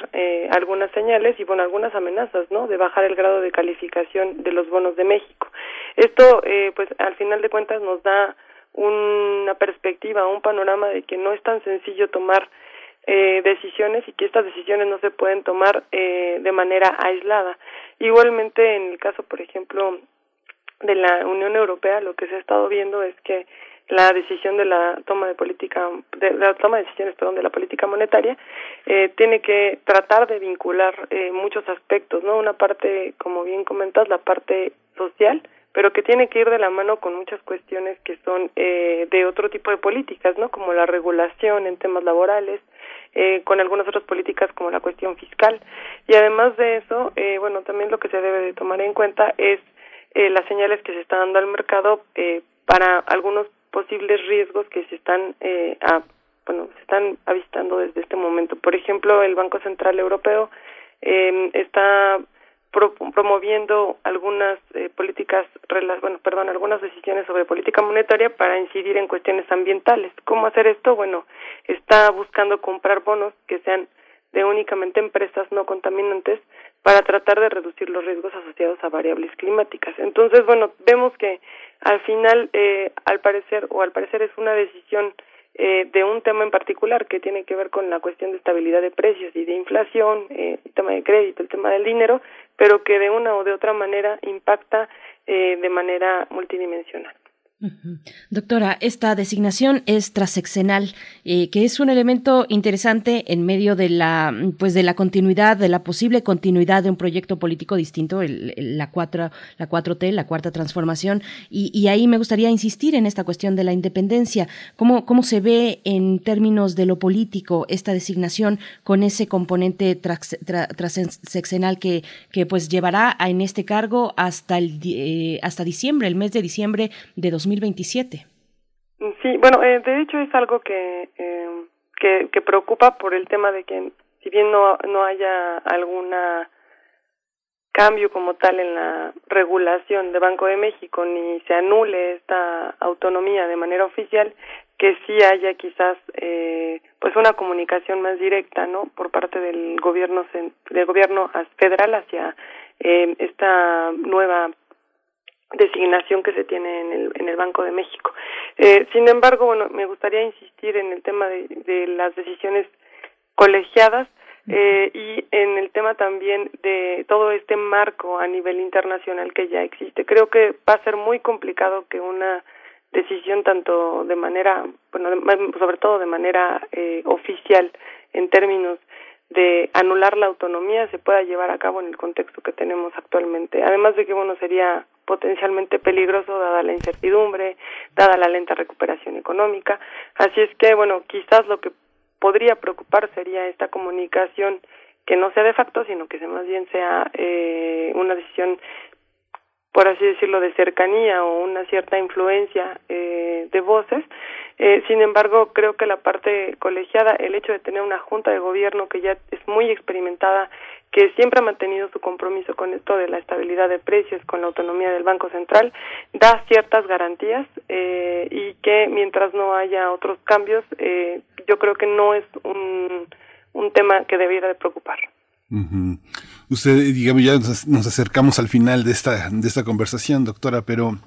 algunas señales y bueno algunas amenazas no de bajar el grado de calificación de los bonos de México esto eh, pues al final de cuentas nos da una perspectiva un panorama de que no es tan sencillo tomar eh, decisiones y que estas decisiones no se pueden tomar eh, de manera aislada. Igualmente en el caso por ejemplo de la Unión Europea lo que se ha estado viendo es que la decisión de la toma de política de la toma de decisiones perdón de la política monetaria eh, tiene que tratar de vincular eh, muchos aspectos no una parte como bien comentas la parte social pero que tiene que ir de la mano con muchas cuestiones que son eh, de otro tipo de políticas no como la regulación en temas laborales eh, con algunas otras políticas como la cuestión fiscal. Y además de eso eh, bueno también lo que se debe de tomar en cuenta es eh, las señales que se están dando al mercado eh, para algunos posibles riesgos que se están eh, bueno se están avistando desde este momento. Por ejemplo el Banco Central Europeo eh, está pro, promoviendo algunas eh, políticas bueno perdón algunas decisiones sobre política monetaria para incidir en cuestiones ambientales cómo hacer esto bueno está buscando comprar bonos que sean de únicamente empresas no contaminantes para tratar de reducir los riesgos asociados a variables climáticas. Entonces, bueno, vemos que al final, eh, al parecer, o al parecer es una decisión eh, de un tema en particular que tiene que ver con la cuestión de estabilidad de precios y de inflación, eh, el tema de crédito, el tema del dinero, pero que de una o de otra manera impacta eh, de manera multidimensional. Doctora, esta designación es transeccional, eh, que es un elemento interesante en medio de la, pues de la continuidad, de la posible continuidad de un proyecto político distinto, el, la cuatro, la 4T, la cuarta transformación, y, y, ahí me gustaría insistir en esta cuestión de la independencia. ¿Cómo, cómo se ve en términos de lo político esta designación con ese componente transeccional que, que pues llevará a, en este cargo hasta el eh, hasta diciembre, el mes de diciembre de 2020? 2027. Sí, bueno, eh, de hecho es algo que, eh, que, que preocupa por el tema de que si bien no no haya alguna cambio como tal en la regulación de Banco de México ni se anule esta autonomía de manera oficial que sí haya quizás eh, pues una comunicación más directa no por parte del gobierno del gobierno federal hacia eh, esta nueva designación que se tiene en el, en el Banco de México. Eh, sin embargo, bueno, me gustaría insistir en el tema de, de las decisiones colegiadas eh, y en el tema también de todo este marco a nivel internacional que ya existe. Creo que va a ser muy complicado que una decisión tanto de manera, bueno, sobre todo de manera eh, oficial en términos de anular la autonomía se pueda llevar a cabo en el contexto que tenemos actualmente. Además de que, bueno, sería potencialmente peligroso dada la incertidumbre, dada la lenta recuperación económica. Así es que, bueno, quizás lo que podría preocupar sería esta comunicación que no sea de facto, sino que más bien sea eh, una decisión por así decirlo, de cercanía o una cierta influencia eh, de voces. Eh, sin embargo, creo que la parte colegiada, el hecho de tener una junta de gobierno que ya es muy experimentada, que siempre ha mantenido su compromiso con esto de la estabilidad de precios, con la autonomía del Banco Central, da ciertas garantías eh, y que mientras no haya otros cambios, eh, yo creo que no es un, un tema que debiera de preocupar. Usted, digamos, ya nos, nos, acercamos al final de esta, de esta conversación, doctora, pero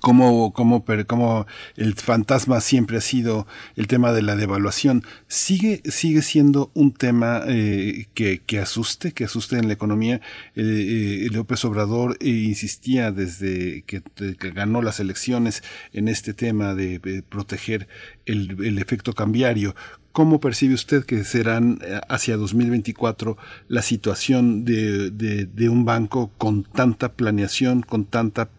como, como, como el fantasma siempre ha sido el tema de la devaluación, sigue, sigue siendo un tema eh, que, que asuste, que asuste en la economía. Eh, eh, Obrador insistía desde que, ganó las elecciones en este tema de, proteger el efecto cambiario ¿Cómo percibe usted que serán eh, hacia 2024 la situación de, un banco con tanta planeación,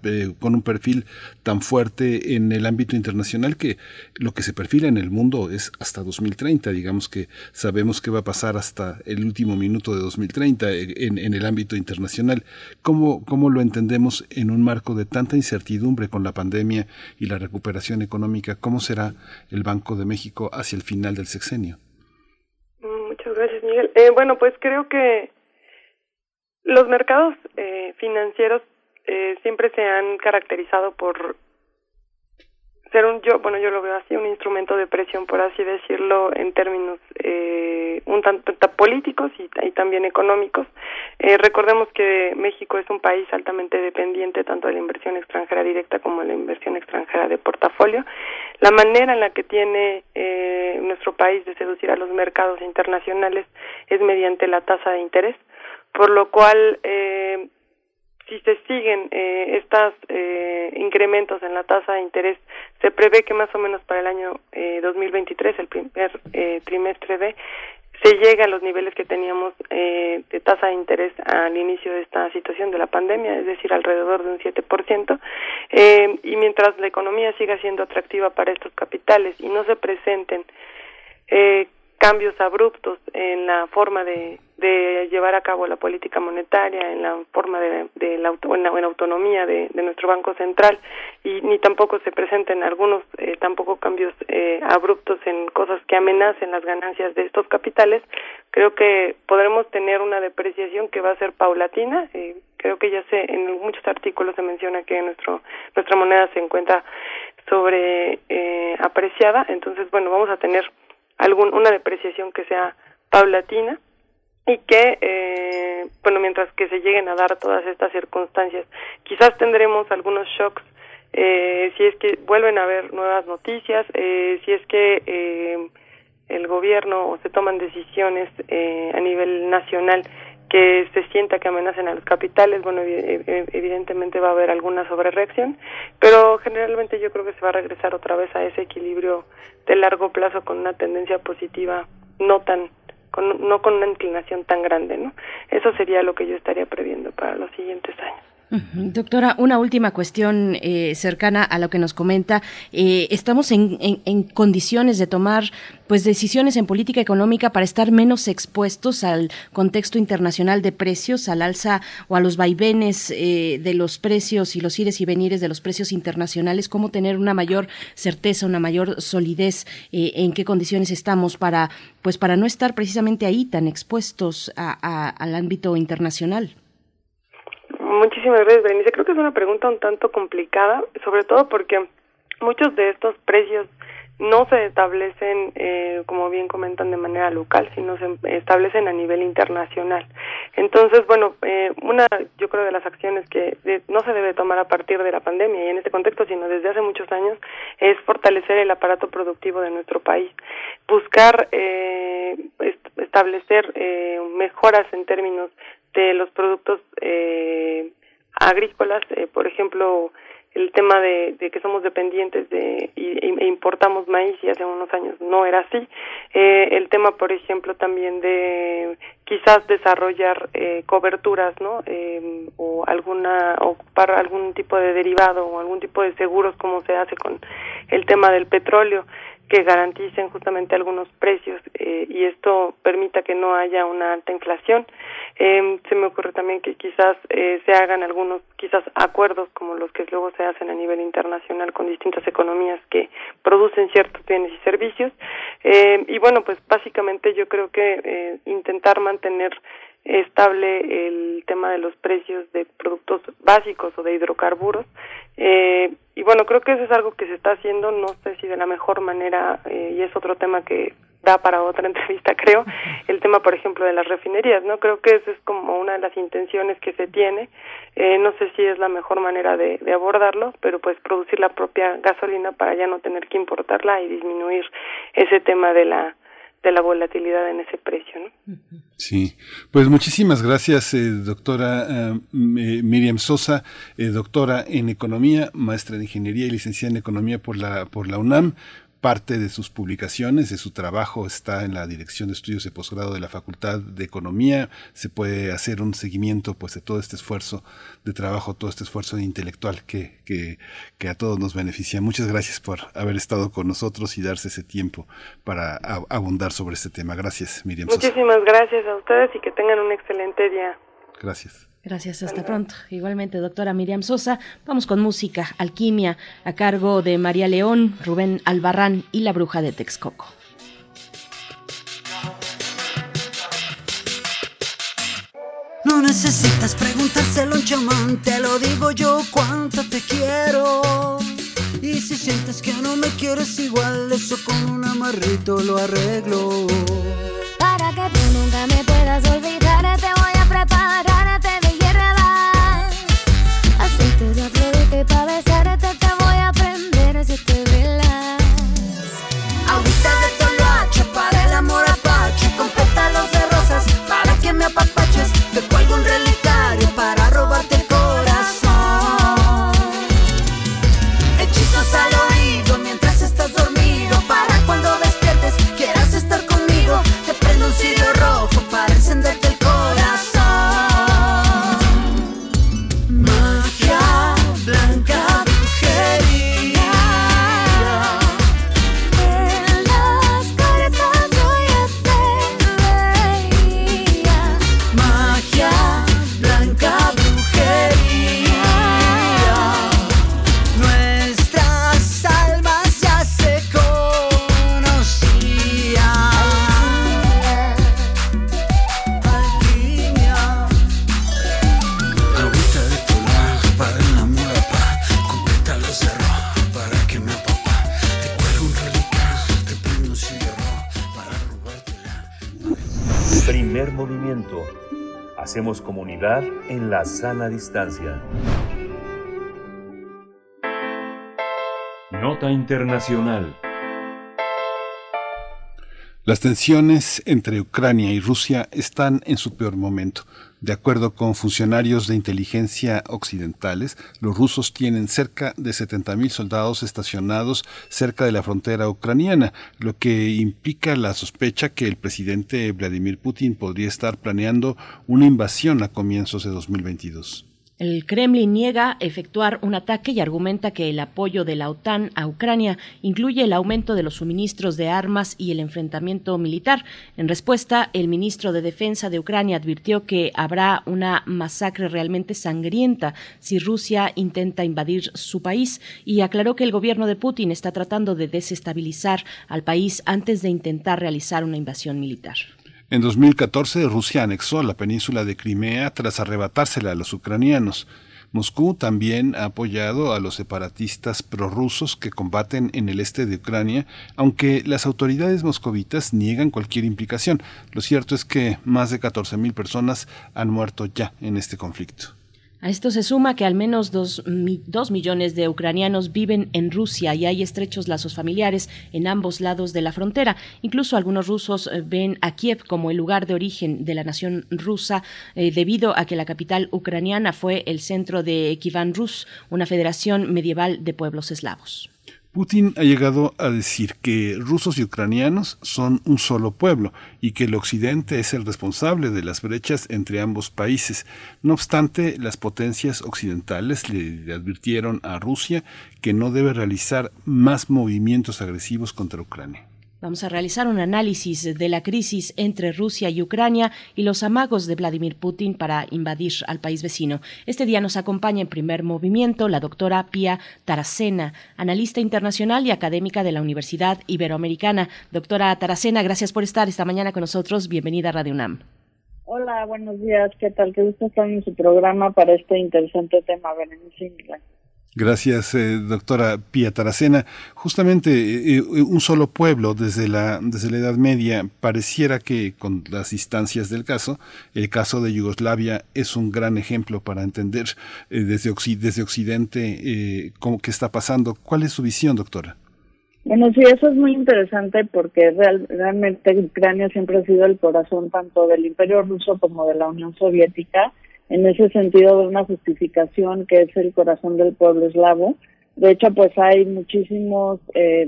eh, con un perfil tan fuerte en el ámbito internacional que lo que se perfila en el mundo es hasta 2030, digamos que sabemos qué va a pasar hasta el último minuto de 2030 eh, en, en el ámbito internacional. ¿Cómo, ¿Cómo lo entendemos en un marco de tanta incertidumbre con la pandemia y la recuperación económica? ¿Cómo será el Banco de México hacia el final del sexenio? Mm, muchas gracias, Miguel. Eh, bueno, pues creo que los mercados eh, financieros eh, siempre se han caracterizado por ser un yo bueno yo lo veo así un instrumento de presión por así decirlo en términos eh, un tanto políticos y, también económicos. Eh, recordemos que México es un país altamente dependiente tanto de la inversión extranjera directa como de la inversión extranjera de portafolio la manera en la que tiene eh, nuestro país de seducir a los mercados internacionales es mediante la tasa de interés por lo cual eh, si se siguen eh, estos eh, incrementos en la tasa de interés, se prevé que más o menos para el año eh, 2023, el primer eh, trimestre de, se llegue a los niveles que teníamos eh, de tasa de interés al inicio de esta situación de la pandemia, es decir, alrededor de un 7%, eh, y mientras la economía siga siendo atractiva para estos capitales y no se presenten eh, cambios abruptos en la forma de, de llevar a cabo la política monetaria, en la forma de, de la, en, la, autonomía de, de, nuestro Banco Central. Y ni tampoco se presenten algunos eh, tampoco cambios eh, abruptos en cosas que amenacen las ganancias de estos capitales, creo que podremos tener una depreciación que va a ser paulatina. Eh, creo que ya sé, en muchos artículos se menciona que nuestro nuestra moneda se encuentra sobre eh, apreciada, entonces bueno, vamos a tener algún, una depreciación que sea paulatina y que, eh, bueno, mientras que se lleguen a dar todas estas circunstancias, quizás tendremos algunos shocks eh, si es que vuelven a haber nuevas noticias, eh, si es que eh, el gobierno o se toman decisiones eh, a nivel nacional que se sienta que amenacen a los capitales, bueno, evidentemente va a haber alguna sobrereacción, pero generalmente yo creo que se va a regresar otra vez a ese equilibrio de largo plazo con una tendencia positiva no tan con, no con una inclinación tan grande, ¿no? Eso sería lo que yo estaría previendo para los siguientes años. Doctora, una última cuestión eh, cercana a lo que nos comenta. Eh, estamos en, en, condiciones de tomar pues decisiones en política económica para estar menos expuestos al contexto internacional de precios, al alza o a los vaivenes eh, de los precios y los ires y venires de los precios internacionales. Cómo tener una mayor certeza, una mayor solidez eh, en qué condiciones estamos para pues para no estar precisamente ahí tan expuestos al ámbito internacional. Muchísimas gracias, Berenice. Creo que es una pregunta un tanto complicada, sobre todo porque muchos de estos precios no se establecen, eh, como bien comentan, de manera local, sino se establecen a nivel internacional. Entonces, bueno, eh, una, yo creo, de las acciones que de, no se debe tomar a partir de la pandemia y en este contexto, sino desde hace muchos años, es fortalecer el aparato productivo de nuestro país, buscar eh, est establecer eh, mejoras en términos de los productos eh, agrícolas, eh, por ejemplo, el tema de, que somos dependientes de e importamos maíz y hace unos años no era así. Eh, el tema por ejemplo también de quizás desarrollar eh, coberturas no eh, o alguna o para algún tipo de derivado o algún tipo de seguros como se hace con el tema del petróleo que garanticen justamente algunos precios eh, y esto permita que no haya una alta inflación. Eh, se me ocurre también que quizás eh, se hagan algunos quizás acuerdos como los que luego se hacen a nivel internacional con distintas economías que producen ciertos bienes y servicios. Eh, y bueno, pues básicamente yo creo que eh, intentar mantener estable el tema de los precios de productos básicos o de hidrocarburos. Eh, y bueno, creo que eso es algo que se está haciendo, no sé si de la mejor manera, eh, y es otro tema que da para otra entrevista, creo, el tema, por ejemplo, de las refinerías, ¿no? Creo que eso es como una de las intenciones que se tiene, eh, no sé si es la mejor manera de, de abordarlo, pero pues producir la propia gasolina para ya no tener que importarla y disminuir ese tema de la de la volatilidad en ese precio. ¿no? Sí, pues muchísimas gracias, eh, doctora eh, Miriam Sosa, eh, doctora en Economía, maestra de Ingeniería y licenciada en Economía por la, por la UNAM parte de sus publicaciones, de su trabajo, está en la Dirección de Estudios de Posgrado de la Facultad de Economía. Se puede hacer un seguimiento pues, de todo este esfuerzo de trabajo, todo este esfuerzo intelectual que, que, que a todos nos beneficia. Muchas gracias por haber estado con nosotros y darse ese tiempo para abundar sobre este tema. Gracias, Miriam. Muchísimas gracias a ustedes y que tengan un excelente día. Gracias. Gracias, hasta pronto. Igualmente, doctora Miriam Sosa. Vamos con música, Alquimia, a cargo de María León, Rubén Albarrán y la bruja de Texcoco. No necesitas preguntárselo a un chamán, te lo digo yo cuánto te quiero. Y si sientes que no me quieres igual, eso con un amarrito lo arreglo. Para que tú nunca me puedas olvidar, te voy a preparar un relicario Hacemos comunidad en la sana distancia. Nota Internacional. Las tensiones entre Ucrania y Rusia están en su peor momento. De acuerdo con funcionarios de inteligencia occidentales, los rusos tienen cerca de 70.000 soldados estacionados cerca de la frontera ucraniana, lo que implica la sospecha que el presidente Vladimir Putin podría estar planeando una invasión a comienzos de 2022. El Kremlin niega efectuar un ataque y argumenta que el apoyo de la OTAN a Ucrania incluye el aumento de los suministros de armas y el enfrentamiento militar. En respuesta, el ministro de Defensa de Ucrania advirtió que habrá una masacre realmente sangrienta si Rusia intenta invadir su país y aclaró que el gobierno de Putin está tratando de desestabilizar al país antes de intentar realizar una invasión militar. En 2014, Rusia anexó la península de Crimea tras arrebatársela a los ucranianos. Moscú también ha apoyado a los separatistas prorrusos que combaten en el este de Ucrania, aunque las autoridades moscovitas niegan cualquier implicación. Lo cierto es que más de 14.000 personas han muerto ya en este conflicto. A esto se suma que al menos dos, dos millones de ucranianos viven en Rusia y hay estrechos lazos familiares en ambos lados de la frontera. Incluso algunos rusos eh, ven a Kiev como el lugar de origen de la nación rusa eh, debido a que la capital ucraniana fue el centro de Kievan Rus, una federación medieval de pueblos eslavos. Putin ha llegado a decir que rusos y ucranianos son un solo pueblo y que el occidente es el responsable de las brechas entre ambos países. No obstante, las potencias occidentales le advirtieron a Rusia que no debe realizar más movimientos agresivos contra Ucrania. Vamos a realizar un análisis de la crisis entre Rusia y Ucrania y los amagos de Vladimir Putin para invadir al país vecino. Este día nos acompaña en primer movimiento la doctora Pia Taracena, analista internacional y académica de la Universidad Iberoamericana. Doctora Taracena, gracias por estar esta mañana con nosotros. Bienvenida a Radio UNAM. Hola, buenos días. ¿Qué tal? Qué gusto estar en su programa para este interesante tema, Berenice. Gracias, eh, doctora Pía Taracena. Justamente eh, eh, un solo pueblo desde la, desde la Edad Media pareciera que con las instancias del caso, el caso de Yugoslavia es un gran ejemplo para entender eh, desde, desde Occidente eh, cómo qué está pasando. ¿Cuál es su visión, doctora? Bueno, sí, eso es muy interesante porque real- realmente Ucrania siempre ha sido el corazón tanto del Imperio Ruso como de la Unión Soviética. En ese sentido, de una justificación que es el corazón del pueblo eslavo. De hecho, pues hay muchísimos, eh,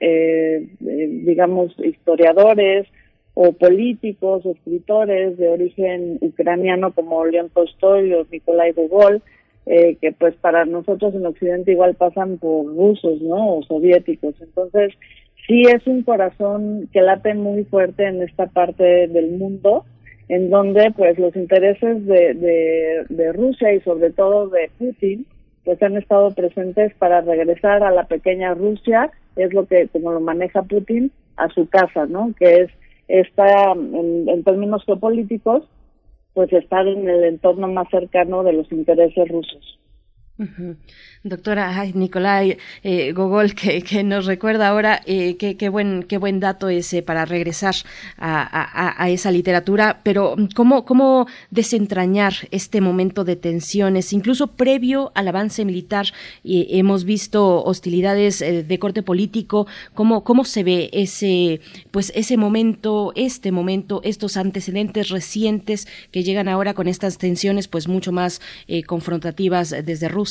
eh, digamos, historiadores o políticos, escritores de origen ucraniano como León Tolstoy o Nikolai Gogol, que pues para nosotros en Occidente igual pasan por rusos, ¿no? O soviéticos. Entonces, sí es un corazón que late muy fuerte en esta parte del mundo, en donde pues los intereses de, de, Rusia y sobre todo de Putin pues han estado presentes para regresar a la pequeña Rusia, es lo que como lo maneja Putin, a su casa, ¿no? Que es está en términos geopolíticos, pues estar en el entorno más cercano de los intereses rusos. Doctora ay, Nicolai eh, Gogol, que, que, nos recuerda ahora eh, qué, buen, qué buen dato ese para regresar a, a, esa literatura, pero ¿cómo, ¿cómo desentrañar este momento de tensiones? Incluso previo al avance militar eh, hemos visto hostilidades eh, de corte político, ¿cómo, ¿cómo se ve ese, pues ese momento, este momento, estos antecedentes recientes que llegan ahora con estas tensiones pues mucho más eh, confrontativas desde Rusia?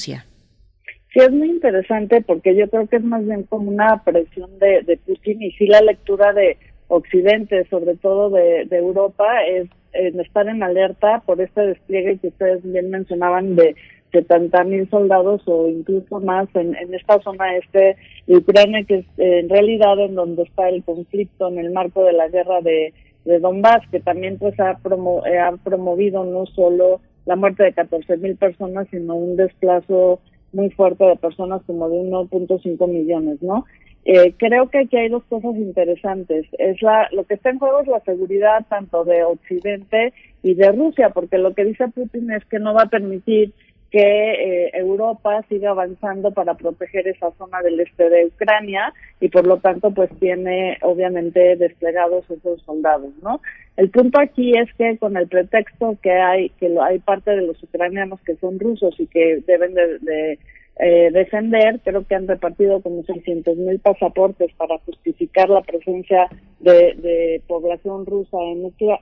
Sí, es muy interesante porque yo creo que es más bien como una presión de, Putin y sí la lectura de Occidente, sobre todo de, Europa, es estar en alerta por este despliegue que ustedes bien mencionaban de 70 mil soldados o incluso más en, esta zona este Ucrania, que es en realidad en donde está el conflicto en el marco de la guerra de, de Donbass, que también pues ha, promo, eh, ha promovido no solo la muerte de 14 mil personas, sino un desplazo muy fuerte de personas como de 1.5 millones, ¿no? Eh, creo que aquí hay dos cosas interesantes. Es la, lo que está en juego es la seguridad tanto de Occidente y de Rusia, porque lo que dice Putin es que no va a permitir que eh, Europa siga avanzando para proteger esa zona del este de Ucrania y por lo tanto pues tiene obviamente desplegados esos soldados, ¿no? El punto aquí es que con el pretexto que hay que hay parte de los ucranianos que son rusos y que deben de, eh, defender, creo que han repartido como 600 mil pasaportes para justificar la presencia de, de población rusa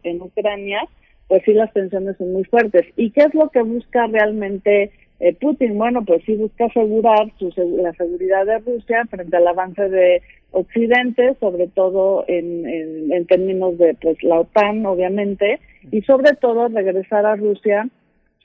en Ucrania pues sí las tensiones son muy fuertes. ¿Y qué es lo que busca realmente eh, Putin? Bueno, pues sí busca asegurar su, la seguridad de Rusia frente al avance de Occidente, sobre todo en, en, términos de pues la OTAN, obviamente, y sobre todo regresar a Rusia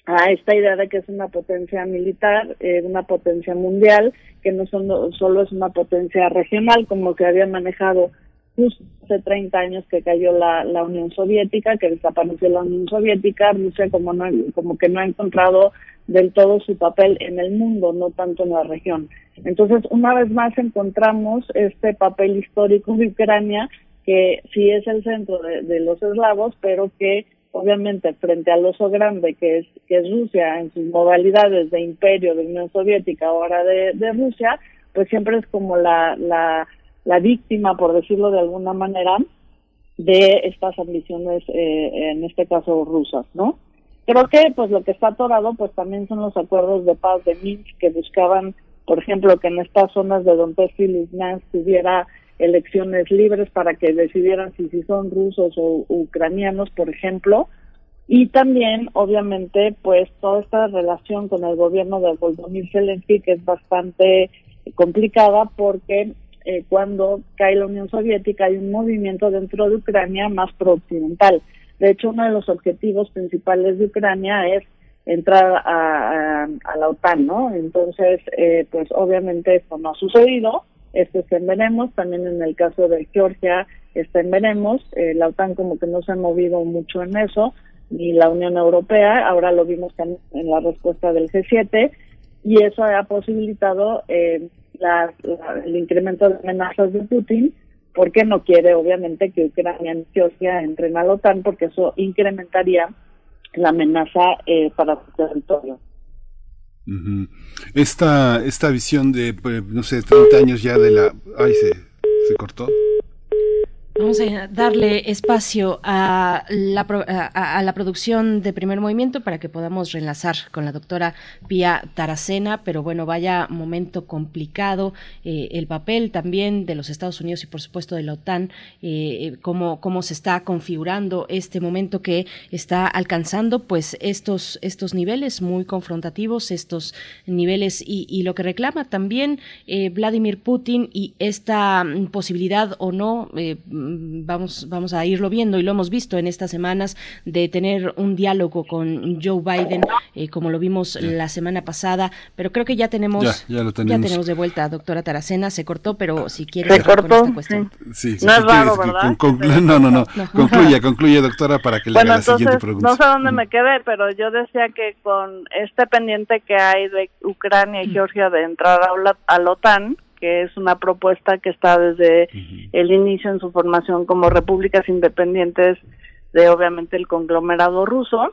a esta idea de que es una potencia militar, eh, una potencia mundial, que no son, solo es una potencia regional como que había manejado justo hace 30 años que cayó la, la Unión Soviética, que desapareció la Unión Soviética, Rusia como, no, como que no ha encontrado del todo su papel en el mundo, no tanto en la región. Entonces, una vez más encontramos este papel histórico de Ucrania, que sí es el centro de, los eslavos, pero que obviamente frente al oso grande que es, que es Rusia en sus modalidades de imperio de Unión Soviética, ahora de, de Rusia, pues siempre es como la, la la víctima, por decirlo de alguna manera, de estas ambiciones, eh, en este caso rusas, ¿no? Creo que pues lo que está atorado pues también son los acuerdos de paz de Minsk que buscaban, por ejemplo, que en estas zonas de Donetsk y Lugansk hubiera elecciones libres para que decidieran si, si son rusos o ucranianos, por ejemplo, y también, obviamente, pues toda esta relación con el gobierno de Volodymyr Zelensky que es bastante complicada porque eh, cuando cae la Unión Soviética hay un movimiento dentro de Ucrania más pro-occidental. De hecho, uno de los objetivos principales de Ucrania es entrar a, la OTAN, ¿no? Entonces, eh, pues obviamente esto no ha sucedido, esto está en veremos, también en el caso de Georgia está en veremos, eh, la OTAN como que no se ha movido mucho en eso, ni la Unión Europea, ahora lo vimos en, en la respuesta del G7, y eso ha posibilitado eh, el incremento de amenazas de Putin, porque no quiere obviamente que Ucrania y Georgia entren a la OTAN, porque eso incrementaría la amenaza eh, para su territorio. Esta, esta visión de, pues, no sé, 30 años ya de la... Ay, se, se cortó. Vamos a darle espacio a la, a, la, producción de primer movimiento para que podamos reenlazar con la doctora Pía Taracena, pero bueno, vaya momento complicado, eh, el papel también de los Estados Unidos y por supuesto de la OTAN, eh, cómo, cómo se está configurando este momento que está alcanzando pues estos, estos niveles muy confrontativos, estos niveles y, y lo que reclama también eh, Vladimir Putin y esta posibilidad o no eh, vamos, vamos a irlo viendo y lo hemos visto en estas semanas de tener un diálogo con Joe Biden, eh, como lo vimos la semana pasada, pero creo que ya tenemos, ya, tenemos. de vuelta, doctora Taracena, se cortó, pero si quiere se cortó, Sí. no es raro, ¿verdad? no, no, no, concluye, concluye, doctora, para que le haga la siguiente pregunta. No sé dónde me quedé, pero yo decía que con este pendiente que hay de Ucrania y Georgia de entrar a la, a la OTAN, que es una propuesta que está desde el inicio en su formación como repúblicas independientes de obviamente el conglomerado ruso,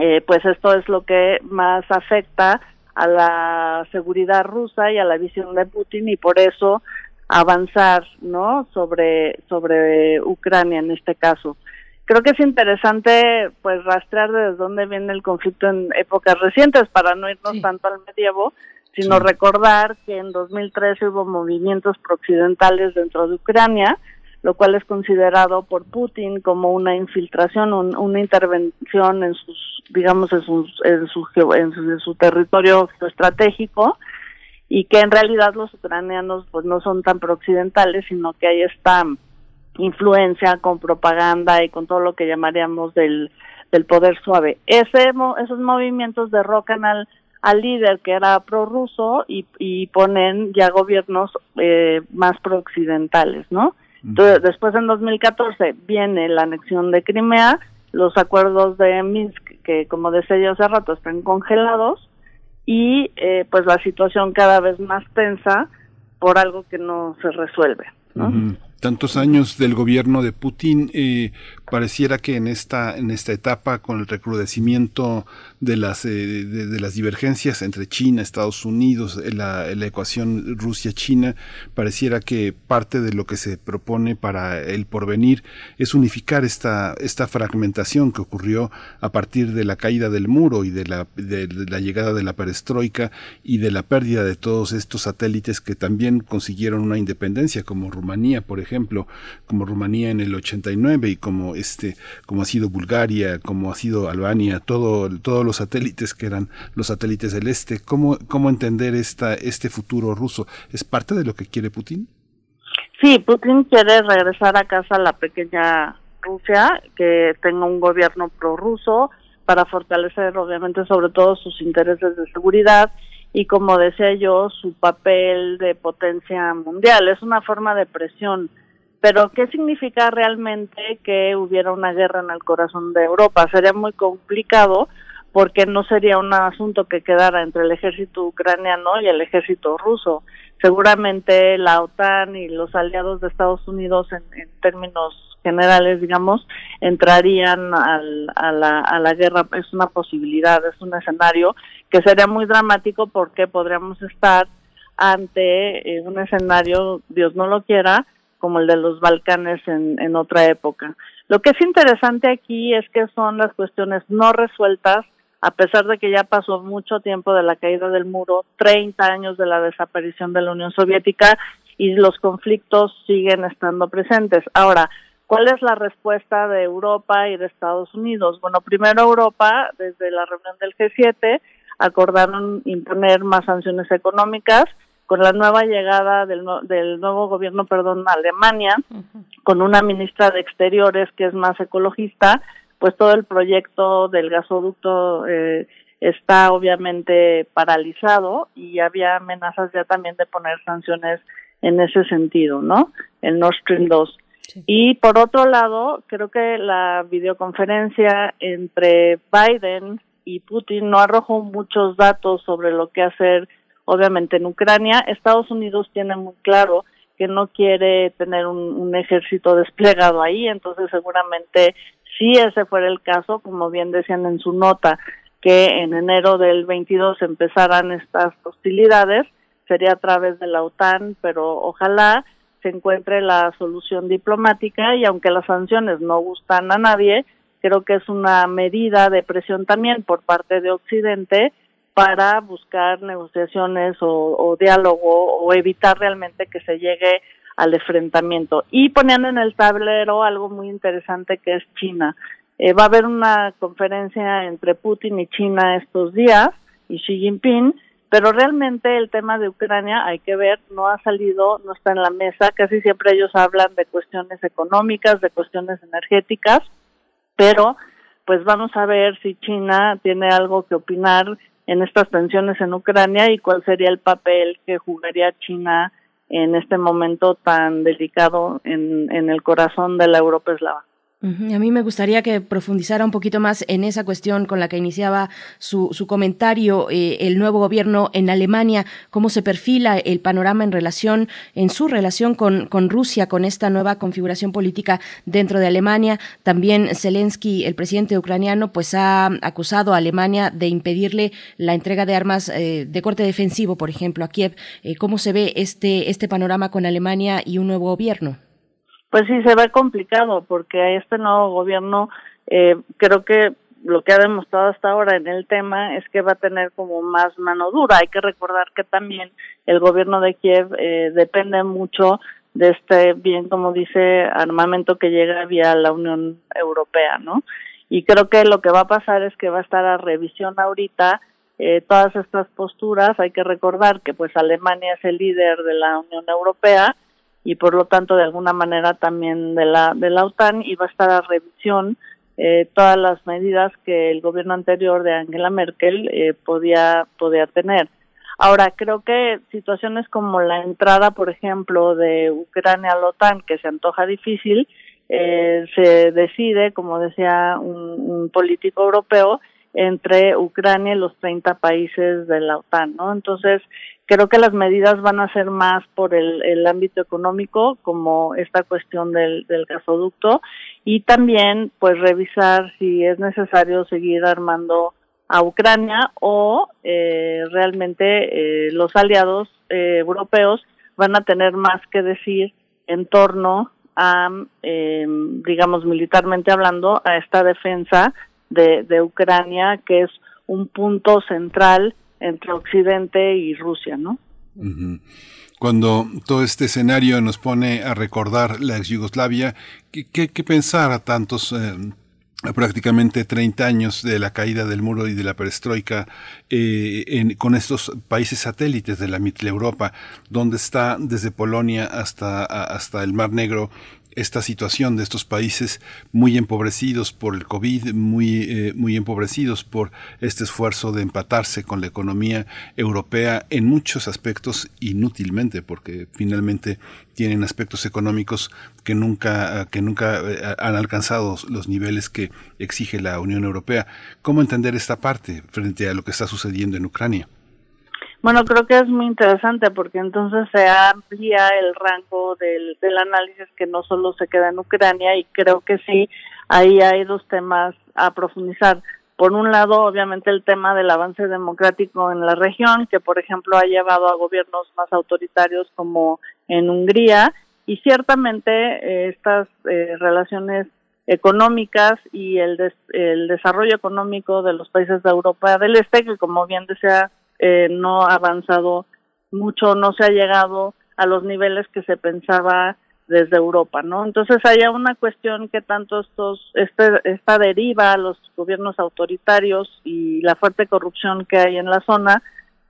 eh, pues esto es lo que más afecta a la seguridad rusa y a la visión de Putin y por eso avanzar, ¿no? Sobre sobre Ucrania en este caso. Creo que es interesante pues rastrear desde dónde viene el conflicto en épocas recientes para no irnos tanto al medievo, sino recordar que en 2013 hubo movimientos prooccidentales dentro de Ucrania, lo cual es considerado por Putin como una infiltración, una intervención en sus, digamos, en, sus, en, su, en, su, territorio estratégico y que en realidad los ucranianos pues no son tan prooccidentales, sino que hay esta influencia con propaganda y con todo lo que llamaríamos del, del poder suave. Ese, esos movimientos derrocan al al líder que era prorruso y, y ponen ya gobiernos eh, más prooccidentales, ¿no? Entonces, después en 2014 viene la anexión de Crimea, los acuerdos de Minsk, que como decía yo hace rato, están congelados, y eh, pues la situación cada vez más tensa por algo que no se resuelve. ¿no? Tantos años del gobierno de Putin, eh, pareciera que en esta, en esta etapa, con el recrudecimiento de las, eh, de, las divergencias entre China, Estados Unidos, la, la ecuación Rusia-China, pareciera que parte de lo que se propone para el porvenir es unificar esta, esta fragmentación que ocurrió a partir de la caída del muro y de la, de la llegada de la perestroika y de la pérdida de todos estos satélites que también consiguieron una independencia, como Rumanía, por ejemplo, como Rumanía en el 89 y como este, como ha sido Bulgaria, como ha sido Albania, todo, todos los satélites que eran los satélites del este. ¿Cómo, cómo entender esta, este futuro ruso? ¿Es parte de lo que quiere Putin? Sí, Putin quiere regresar a casa a la pequeña Rusia, que tenga un gobierno prorruso para fortalecer, obviamente, sobre todo sus intereses de seguridad y, como decía yo, su papel de potencia mundial. Es una forma de presión pero, ¿qué significa realmente que hubiera una guerra en el corazón de Europa? Sería muy complicado porque no sería un asunto que quedara entre el ejército ucraniano y el ejército ruso. Seguramente la OTAN y los aliados de Estados Unidos, en, términos generales, digamos, entrarían al, a, la, a la guerra. Es una posibilidad, es un escenario que sería muy dramático porque podríamos estar ante eh, un escenario, Dios no lo quiera, como el de los Balcanes en, en otra época. Lo que es interesante aquí es que son las cuestiones no resueltas, a pesar de que ya pasó mucho tiempo de la caída del muro, 30 años de la desaparición de la Unión Soviética y los conflictos siguen estando presentes. Ahora, ¿cuál es la respuesta de Europa y de Estados Unidos? Bueno, primero Europa, desde la reunión del G7, acordaron imponer más sanciones económicas con la nueva llegada del, del nuevo gobierno, perdón, Alemania, con una ministra de Exteriores que es más ecologista, pues todo el proyecto del gasoducto eh, está obviamente paralizado y había amenazas ya también de poner sanciones en ese sentido, ¿no? El Nord Stream 2. Y por otro lado, creo que la videoconferencia entre Biden y Putin no arrojó muchos datos sobre lo que hacer obviamente en Ucrania. Estados Unidos tiene muy claro que no quiere tener un, ejército desplegado ahí, entonces seguramente si ese fuera el caso, como bien decían en su nota, que en enero del 22 empezaran estas hostilidades, sería a través de la OTAN, pero ojalá se encuentre la solución diplomática y aunque las sanciones no gustan a nadie, creo que es una medida de presión también por parte de Occidente para buscar negociaciones o, diálogo o evitar realmente que se llegue al enfrentamiento. Y poniendo en el tablero algo muy interesante que es China. Eh, va a haber una conferencia entre Putin y China estos días y Xi Jinping, pero realmente el tema de Ucrania, hay que ver, no ha salido, no está en la mesa. Casi siempre ellos hablan de cuestiones económicas, de cuestiones energéticas, pero pues vamos a ver si China tiene algo que opinar en estas tensiones en Ucrania y cuál sería el papel que jugaría China en este momento tan delicado en, en el corazón de la Europa eslava. A mí me gustaría que profundizara un poquito más en esa cuestión con la que iniciaba su, su comentario, eh, el nuevo gobierno en Alemania, cómo se perfila el panorama en relación, en su relación con, con Rusia, con esta nueva configuración política dentro de Alemania. También Zelensky, el presidente ucraniano, pues ha acusado a Alemania de impedirle la entrega de armas eh, de corte defensivo, por ejemplo, a Kiev. Eh, ¿Cómo se ve este, este panorama con Alemania y un nuevo gobierno? Pues sí, se ve complicado porque este nuevo gobierno eh, creo que lo que ha demostrado hasta ahora en el tema es que va a tener como más mano dura. Hay que recordar que también el gobierno de Kiev eh, depende mucho de este, bien como dice, armamento que llega vía la Unión Europea, ¿no? Y creo que lo que va a pasar es que va a estar a revisión ahorita eh, todas estas posturas. Hay que recordar que pues Alemania es el líder de la Unión Europea y por lo tanto de alguna manera también de la de la OTAN y va a estar a revisión eh, todas las medidas que el gobierno anterior de Angela Merkel eh, podía podía tener. Ahora creo que situaciones como la entrada, por ejemplo, de Ucrania a la OTAN, que se antoja difícil, eh, se decide, como decía un, un político europeo, entre Ucrania y los 30 países de la OTAN, ¿no? Entonces, Creo que las medidas van a ser más por el, ámbito económico, como esta cuestión del, del gasoducto, y también pues revisar si es necesario seguir armando a Ucrania o eh, realmente eh, los aliados eh, europeos van a tener más que decir en torno a, eh, digamos, militarmente hablando, a esta defensa de, de Ucrania, que es un punto central entre Occidente y Rusia, ¿no? Cuando todo este escenario nos pone a recordar la ex Yugoslavia, ¿qué, pensar a tantos eh, prácticamente 30 años de la caída del muro y de la perestroika eh, en, con estos países satélites de la Mitteleuropa, donde está desde Polonia hasta, hasta el Mar Negro esta situación de estos países muy empobrecidos por el COVID, muy, eh, muy empobrecidos por este esfuerzo de empatarse con la economía europea en muchos aspectos inútilmente, porque finalmente tienen aspectos económicos que nunca, que nunca eh, han alcanzado los niveles que exige la Unión Europea. ¿Cómo entender esta parte frente a lo que está sucediendo en Ucrania? Bueno, creo que es muy interesante porque entonces se amplía el rango del, del análisis que no solo se queda en Ucrania y creo que sí, ahí hay dos temas a profundizar. Por un lado, obviamente el tema del avance democrático en la región, que por ejemplo ha llevado a gobiernos más autoritarios como en Hungría, y ciertamente eh, estas eh, relaciones económicas y el, des, el desarrollo económico de los países de Europa del Este, que como bien decía eh, no ha avanzado mucho, no se ha llegado a los niveles que se pensaba desde Europa, ¿no? Entonces hay una cuestión que tanto estos, este, esta deriva a los gobiernos autoritarios y la fuerte corrupción que hay en la zona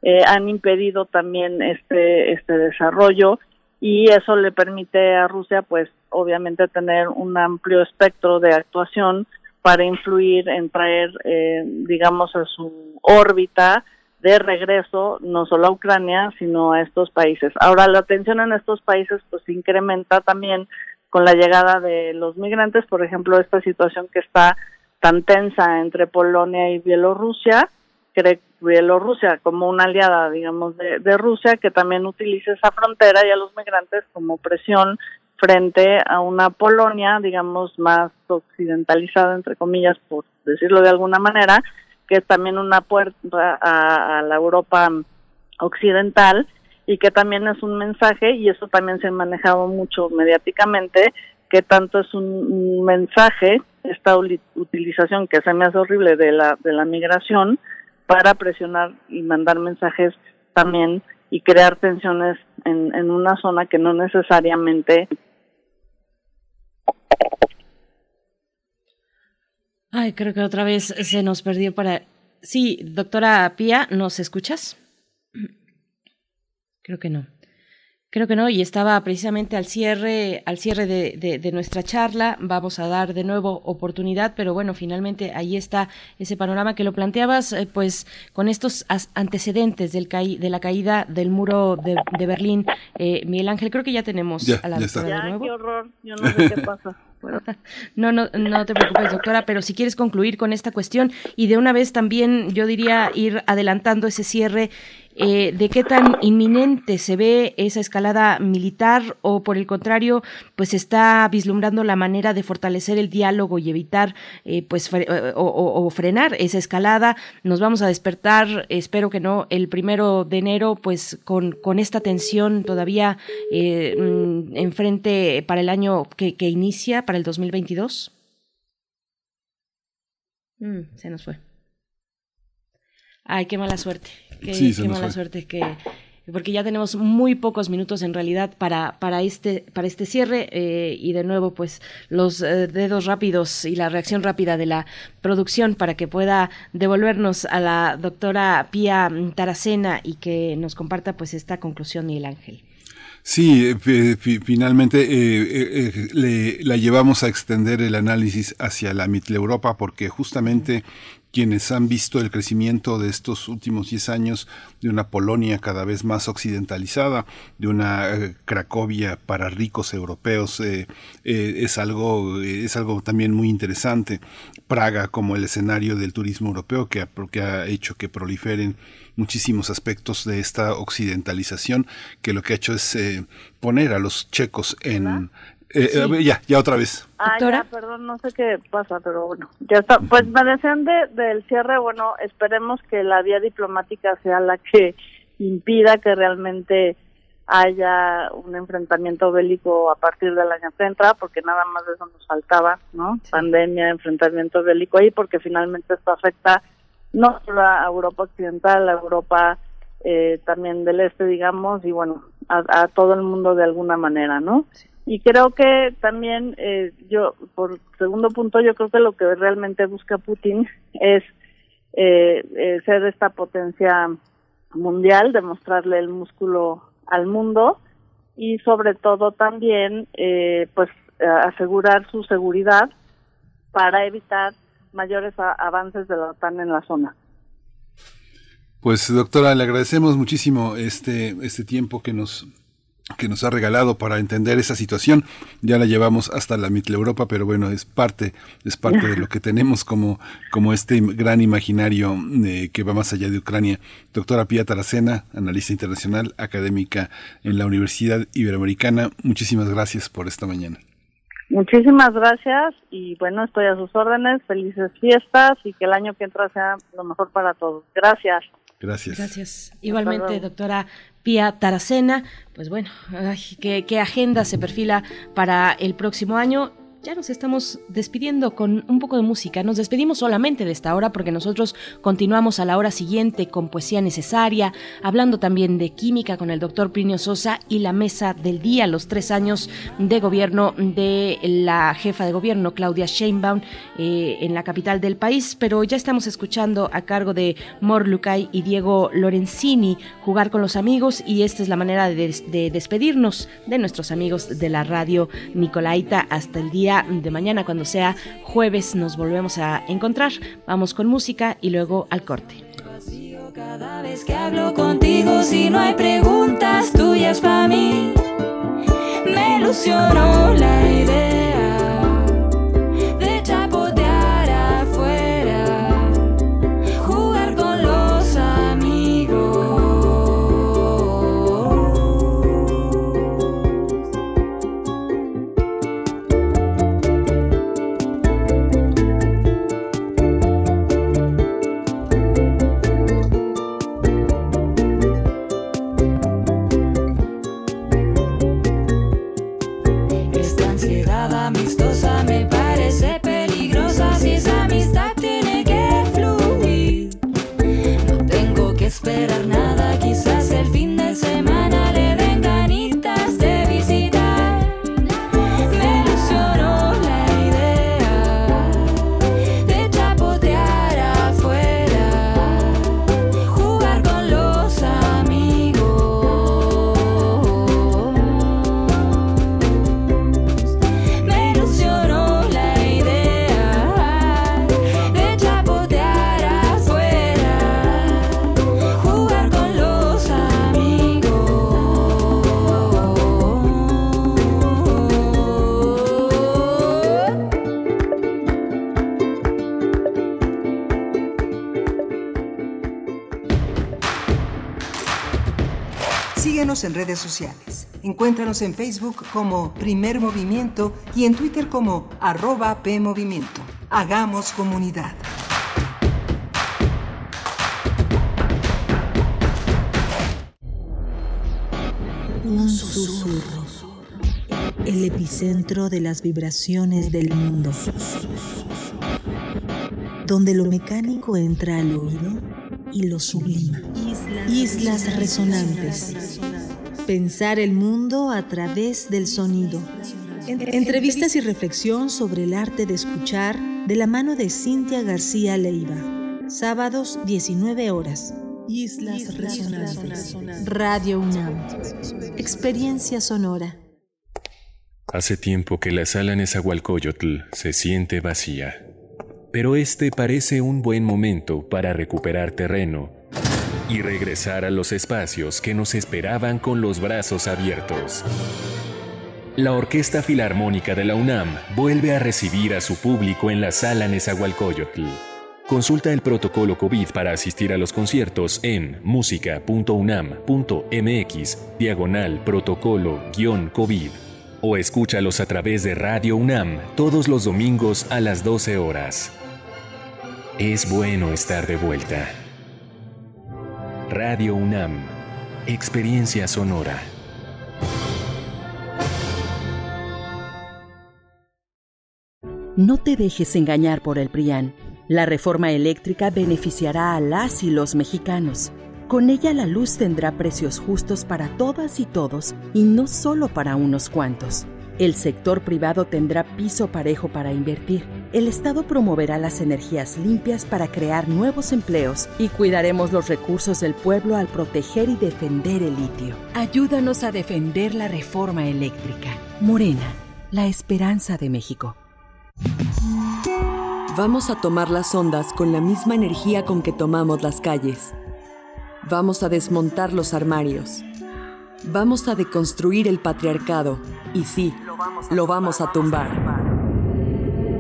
eh, han impedido también este, este desarrollo y eso le permite a Rusia, pues, obviamente tener un amplio espectro de actuación para influir en traer, eh, digamos, a su órbita de regreso no solo a Ucrania, sino a estos países. Ahora, la tensión en estos países pues incrementa también con la llegada de los migrantes, por ejemplo, esta situación que está tan tensa entre Polonia y Bielorrusia, cree Bielorrusia como una aliada, digamos, de, de Rusia, que también utiliza esa frontera y a los migrantes como presión frente a una Polonia, digamos, más occidentalizada, entre comillas, por decirlo de alguna manera, que es también una puerta a, la Europa occidental y que también es un mensaje y eso también se ha manejado mucho mediáticamente que tanto es un mensaje esta utilización que se me hace horrible de la de la migración para presionar y mandar mensajes también y crear tensiones en, en una zona que no necesariamente Ay, creo que otra vez se nos perdió para... Sí, doctora Pía, ¿nos escuchas? Creo que no. Creo que no, y estaba precisamente al cierre, al cierre de, de, nuestra charla. Vamos a dar de nuevo oportunidad, pero bueno, finalmente ahí está ese panorama que lo planteabas, eh, pues con estos antecedentes del de la caída del muro de, Berlín. Eh, Miguel Ángel, creo que ya tenemos a la doctora de nuevo. qué horror, yo no sé qué pasa. No, no, no te preocupes, doctora, pero si quieres concluir con esta cuestión y de una vez también yo diría ir adelantando ese cierre eh, de qué tan inminente se ve esa escalada militar o por el contrario, pues está vislumbrando la manera de fortalecer el diálogo y evitar eh, pues eh, o, frenar esa escalada. Nos vamos a despertar, espero que no, el primero de enero, pues con, esta tensión todavía mm, enfrente para el año que, que inicia, para el 2022. Mm, se nos fue. Ay, qué mala suerte. Qué, qué mala suerte que porque ya tenemos muy pocos minutos en realidad para, para, este, para este cierre eh, y de nuevo pues los eh, dedos rápidos y la reacción rápida de la producción para que pueda devolvernos a la doctora Pía Taracena y que nos comparta pues esta conclusión Miguel Ángel. Sí, eh, finalmente le, la llevamos a extender el análisis hacia la Europa porque justamente quienes han visto el crecimiento de estos últimos 10 años de una Polonia cada vez más occidentalizada, de una eh, Cracovia para ricos europeos, eh, eh, es, algo, es algo también muy interesante. Praga como el escenario del turismo europeo que ha, que ha hecho que proliferen muchísimos aspectos de esta occidentalización que lo que ha hecho es poner a los checos en, eh, eh, ya, ya otra vez. Ah, ya, perdón, no sé qué pasa, pero bueno, ya está. Pues me decían de, del cierre, bueno, esperemos que la vía diplomática sea la que impida que realmente haya un enfrentamiento bélico a partir del año que entra, porque nada más de eso nos faltaba, ¿no? Pandemia, enfrentamiento bélico ahí, porque finalmente esto afecta no solo a Europa Occidental, a Europa eh, también del Este, digamos, y bueno, a, a todo el mundo de alguna manera, ¿no? Sí. Y creo que también, eh, yo, por segundo punto, yo creo que lo que realmente busca Putin es eh, eh, ser esta potencia mundial, demostrarle el músculo al mundo y sobre todo también, eh, pues, asegurar su seguridad para evitar mayores avances de la OTAN en la zona. Pues doctora, le agradecemos muchísimo este, este tiempo que nos que nos ha regalado para entender esa situación. Ya la llevamos hasta la Europa, pero bueno, es parte, es parte de lo que tenemos como, como este gran imaginario eh, que va más allá de Ucrania. Doctora Pia Taracena, analista internacional, académica en la Universidad Iberoamericana, muchísimas gracias por esta mañana. Muchísimas gracias y bueno, estoy a sus órdenes, felices fiestas y que el año que entra sea lo mejor para todos. Gracias. Gracias. Gracias. Igualmente, doctora Pía Taracena. Pues bueno, ¿qué, ¿qué, agenda se perfila para el próximo año ya nos estamos despidiendo con un poco de música. Nos despedimos solamente de esta hora porque nosotros continuamos a la hora siguiente con poesía necesaria, hablando también de química con el doctor Plinio Sosa y la mesa del día, los tres años de gobierno de la jefa de gobierno Claudia Sheinbaum eh, en la capital del país. Pero ya estamos escuchando a cargo de Mor Lucay y Diego Lorenzini jugar con los amigos y esta es la manera de, de despedirnos de nuestros amigos de la radio Nicolaita hasta el día de mañana, cuando sea jueves, nos volvemos a encontrar. Vamos con música y luego al corte. Me ilusionó la idea. Ansiedad amistosa me parece En redes sociales. Encuéntranos en Facebook como Primer Movimiento y en Twitter como arroba PMovimiento. Hagamos comunidad. Un susurro. El epicentro de las vibraciones del mundo. Donde lo mecánico entra al oído y lo sublima. Islas resonantes. Pensar el mundo a través del sonido. Entrevistas y reflexión sobre el arte de escuchar de la mano de Cintia García Leiva. Sábados 19 horas. Islas Resonantes. Radio UNAM. Experiencia sonora. Hace tiempo que la sala Nezahualcóyotl se siente vacía. Pero este parece un buen momento para recuperar terreno y regresar a los espacios que nos esperaban con los brazos abiertos. La Orquesta Filarmónica de la UNAM vuelve a recibir a su público en la sala Nezahualcóyotl. Consulta el protocolo COVID para asistir a los conciertos en música.unam.mx diagonal protocolo-COVID o escúchalos a través de Radio UNAM todos los domingos a las 12 horas. Es bueno estar de vuelta. Radio UNAM, Experiencia Sonora. No te dejes engañar por el PRIAN. La reforma eléctrica beneficiará a las y los mexicanos. Con ella la luz tendrá precios justos para todas y todos y no solo para unos cuantos. El sector privado tendrá piso parejo para invertir. El Estado promoverá las energías limpias para crear nuevos empleos y cuidaremos los recursos del pueblo al proteger y defender el litio. Ayúdanos a defender la reforma eléctrica. Morena, la esperanza de México. Vamos a tomar las ondas con la misma energía con que tomamos las calles. Vamos a desmontar los armarios. Vamos a deconstruir el patriarcado. Y sí, lo vamos a tumbar.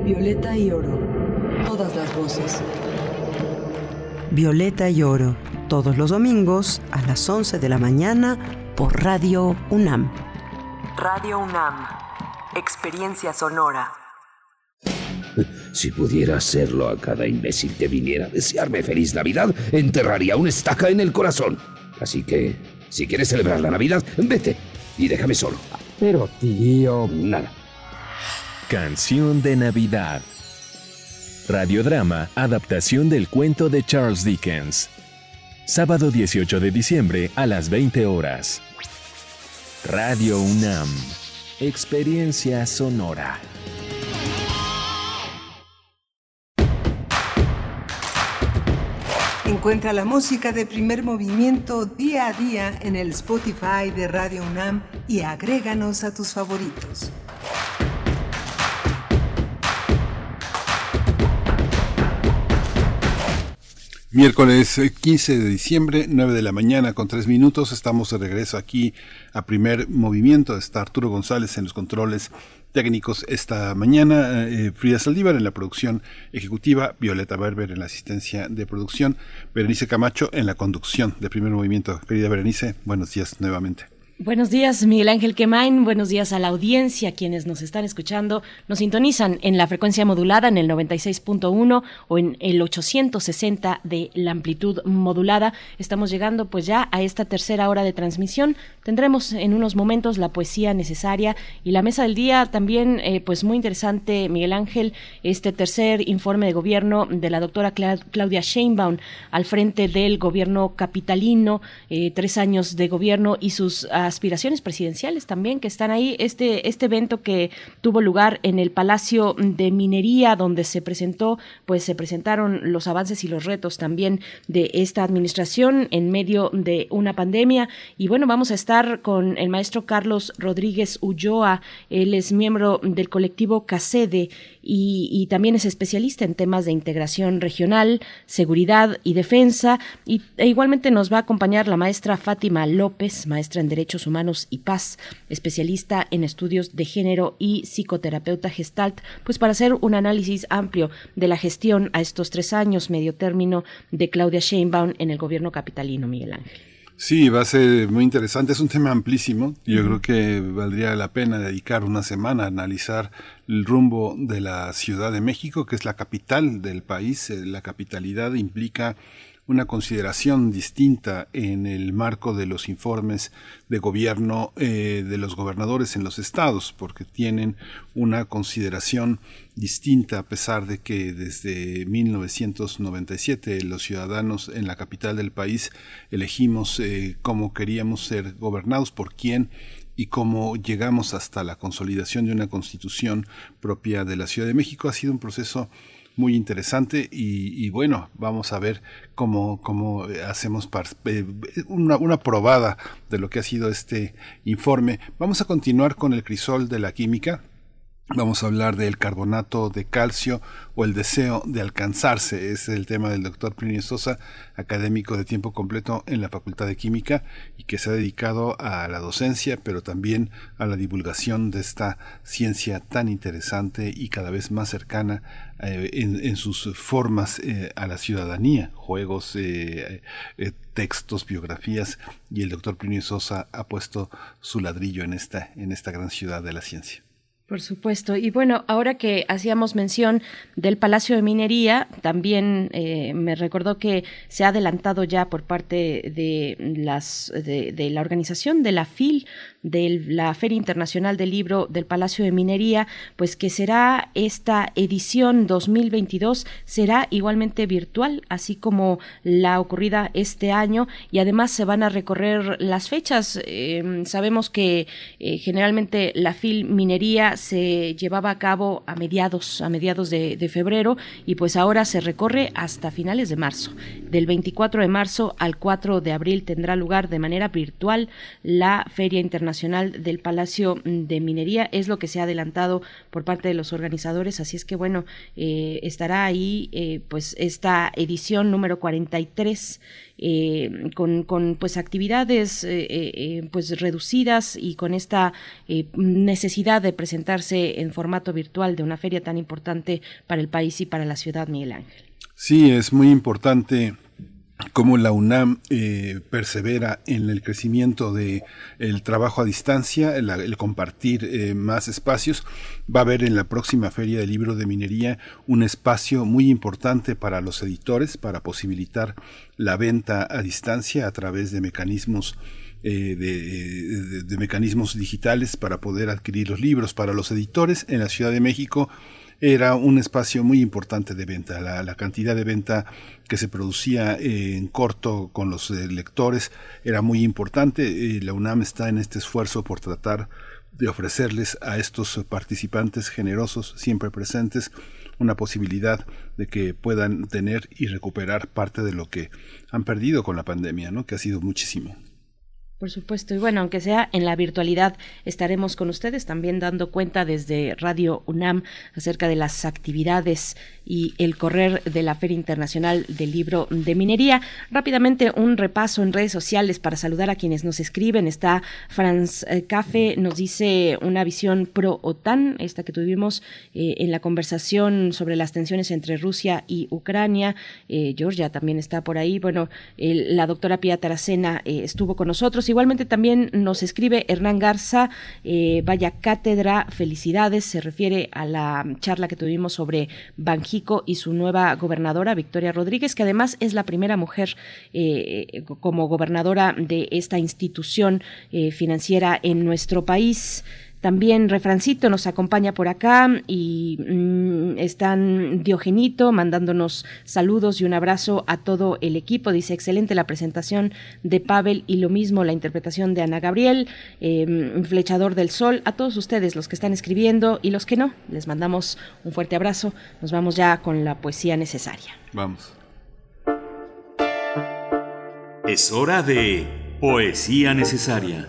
Violeta y oro. Todas las voces. Violeta y Oro, todos los domingos a las 11 de la mañana por Radio UNAM. Radio UNAM. Experiencia sonora. Si pudiera hacerlo a cada imbécil que viniera a desearme feliz Navidad, enterraría una estaca en el corazón. Así que, si quieres celebrar la Navidad, vete y déjame solo. Pero, tío... Nada. Canción de Navidad. Radiodrama, adaptación del cuento de Charles Dickens. Sábado 18 de diciembre a las 20 horas. Radio UNAM. Experiencia sonora. Encuentra la música de primer movimiento día a día en el Spotify de Radio UNAM y agréganos a tus favoritos. Miércoles eh, 15 de diciembre, 9 de la mañana con 3 minutos. Estamos de regreso aquí a primer movimiento. Está Arturo González en los controles técnicos esta mañana. eh, Frida Saldívar en la producción ejecutiva, Violeta Berber en la asistencia de producción, Berenice Camacho en la conducción de primer movimiento. Querida Berenice, buenos días nuevamente. Buenos días, Miguel Ángel Quemain. Buenos días a la audiencia, quienes nos están escuchando. Nos sintonizan en la frecuencia modulada en el 96.1 o en el 860 de la amplitud modulada. Estamos llegando pues ya a esta tercera hora de transmisión. tendremos en unos momentos la poesía necesaria y la mesa del día también, eh, pues muy interesante, Miguel Ángel, este tercer informe de gobierno de la doctora Claudia Sheinbaum al frente del gobierno capitalino, eh, tres años de gobierno y sus aspiraciones presidenciales también que están ahí. Este, este evento que tuvo lugar en el Palacio de Minería, donde se presentó, pues se presentaron los avances y los retos también de esta administración en medio de una pandemia. Y bueno, vamos a estar con el maestro Carlos Rodríguez Ulloa. Él es miembro del colectivo CACEDE y, también es especialista en temas de integración regional, seguridad y defensa. Y, e igualmente nos va a acompañar la maestra Fátima López, maestra en Derechos Humanos y Paz, especialista en estudios de género y psicoterapeuta gestalt, pues para hacer un análisis amplio de la gestión a estos tres años, medio término, de Claudia Sheinbaum en el gobierno capitalino, Miguel Ángel. Sí, va a ser muy interesante. Es un tema amplísimo. Yo creo que valdría la pena dedicar una semana a analizar el rumbo de la Ciudad de México, que es la capital del país. Eh, la capitalidad implica una consideración distinta en el marco de los informes de gobierno eh, de los gobernadores en los estados, porque tienen una consideración distinta a pesar de que desde 1997 los ciudadanos en la capital del país elegimos eh, cómo queríamos ser gobernados, por quién y cómo llegamos hasta la consolidación de una constitución propia de la Ciudad de México. Ha sido un proceso muy interesante y, bueno, vamos a ver cómo, cómo hacemos eh, una, una probada de lo que ha sido este informe. Vamos a continuar con el crisol de la química. Vamos a hablar del carbonato de calcio o el deseo de alcanzarse. Es el tema del doctor Plinio Sosa, académico de tiempo completo en la Facultad de Química y que se ha dedicado a la docencia, pero también a la divulgación de esta ciencia tan interesante y cada vez más cercana eh, en, sus formas eh, a la ciudadanía, juegos, eh, textos, biografías, y el doctor Plinio Sosa ha puesto su ladrillo en esta, en esta gran ciudad de la ciencia. Por supuesto. Y bueno, ahora que hacíamos mención del Palacio de Minería, también eh, me recordó que se ha adelantado ya por parte de las de, la organización de la FIL de la Feria Internacional del Libro del Palacio de Minería, pues que será esta edición 2022, será igualmente virtual, así como la ocurrida este año, y además se van a recorrer las fechas. Em, sabemos que eh, generalmente la FIL Minería se llevaba a cabo a mediados, a mediados de, febrero, y pues ahora se recorre hasta finales de marzo. Del 24 de marzo al 4 de abril tendrá lugar de manera virtual la Feria Internacional Nacional del Palacio de Minería. Es lo que se ha adelantado por parte de los organizadores. Así es que, bueno, eh, estará ahí eh, pues esta edición número 43. Eh, con, con, pues actividades pues reducidas y con esta necesidad de presentarse en formato virtual de una feria tan importante para el país y para la ciudad Miguel Ángel. Sí, es muy importante cómo la UNAM eh, persevera en el crecimiento de el trabajo a distancia, el, compartir eh, más espacios. Va a haber en la próxima Feria del Libro de Minería un espacio muy importante para los editores para posibilitar la venta a distancia a través de mecanismos eh, de, mecanismos digitales para poder adquirir los libros para los editores en la Ciudad de México era un espacio muy importante de venta. La, cantidad de venta que se producía en corto con los eh, lectores era muy importante. la UNAM está en este esfuerzo por tratar de ofrecerles a estos participantes generosos, siempre presentes, una posibilidad de que puedan tener y recuperar parte de lo que han perdido con la pandemia, ¿no? que ha sido muchísimo. Por supuesto, y bueno, aunque sea en la virtualidad, estaremos con ustedes también dando cuenta desde Radio UNAM acerca de las actividades y el correr de la Feria Internacional del Libro de Minería. Rápidamente un repaso en redes sociales para saludar a quienes nos escriben. Está Franz eh, Cafe, nos dice una visión pro-OTAN, esta que tuvimos eh, en la conversación sobre las tensiones entre Rusia y Ucrania. Eh, Georgia también está por ahí. Bueno, la doctora Pia Taracena estuvo con nosotros Igualmente también nos escribe Hernán Garza, eh, vaya cátedra, felicidades. Se refiere a la charla que tuvimos sobre Banjico y su nueva gobernadora, Victoria Rodríguez, que además es la primera mujer eh, como gobernadora de esta institución eh, financiera en nuestro país. También Refrancito nos acompaña por acá y mm, están Diogenito mandándonos saludos y un abrazo a todo el equipo. Dice, excelente la presentación de Pavel y lo mismo la interpretación de Ana Gabriel, em, Flechador del Sol. A todos ustedes, los que están escribiendo y los que no, les mandamos un fuerte abrazo. Nos vamos ya con la poesía necesaria. Vamos. Es hora de poesía necesaria.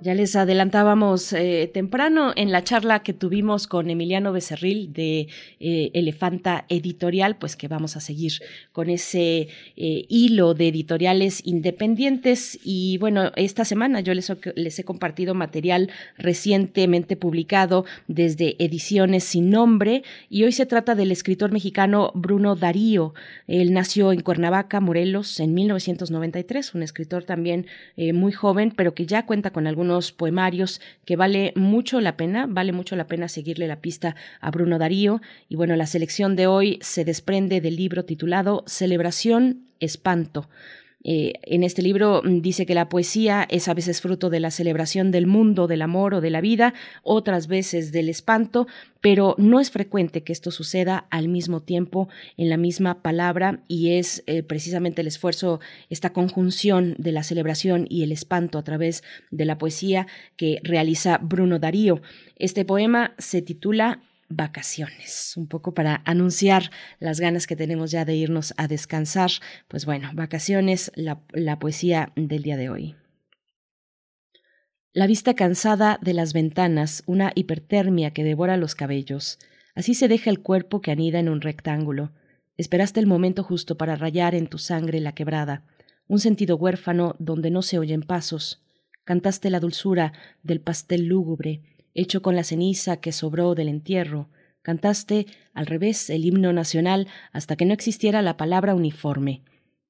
Ya les adelantábamos eh, temprano en la charla que tuvimos con Emiliano Becerril de eh, Elefanta Editorial, pues que vamos a seguir con ese eh, hilo de editoriales independientes. Y bueno, esta semana yo les, les he compartido material recientemente publicado desde Ediciones Sin Nombre y hoy se trata del escritor mexicano Bruno Darío. Él nació en Cuernavaca, Morelos, en 1993, un escritor también muy joven, pero que ya cuenta con algunos poemarios que vale mucho la pena, vale mucho la pena seguirle la pista a Bruno Darío. Y bueno, la selección de hoy se desprende del libro titulado Celebración, Espanto. Eh, en este libro mm, dice que la poesía es a veces fruto de la celebración del mundo, del amor o de la vida, otras veces del espanto, pero no es frecuente que esto suceda al mismo tiempo en la misma palabra y es eh, precisamente el esfuerzo, esta conjunción de la celebración y el espanto a través de la poesía que realiza Bruno Darío. Este poema se titula vacaciones, un poco para anunciar las ganas que tenemos ya de irnos a descansar. Pues bueno, vacaciones, la, la poesía del día de hoy. La vista cansada de las ventanas, una hipertermia que devora los cabellos. Así se deja el cuerpo que anida en un rectángulo. Esperaste el momento justo para rayar en tu sangre la quebrada, un sentido huérfano donde no se oyen pasos. Cantaste la dulzura del pastel lúgubre, hecho con la ceniza que sobró del entierro. Cantaste al revés el himno nacional hasta que no existiera la palabra uniforme.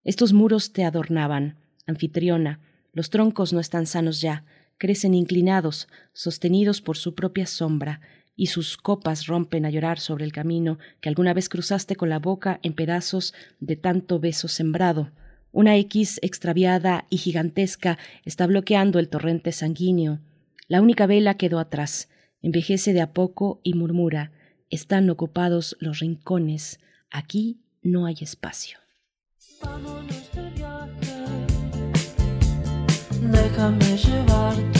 Estos muros te adornaban, anfitriona. Los troncos no están sanos ya, crecen inclinados, sostenidos por su propia sombra, y sus copas rompen a llorar sobre el camino que alguna vez cruzaste con la boca en pedazos de tanto beso sembrado. Una X extraviada y gigantesca está bloqueando el torrente sanguíneo. La única vela quedó atrás, envejece de a poco y murmura, están ocupados los rincones, aquí no hay espacio. Déjame llevarte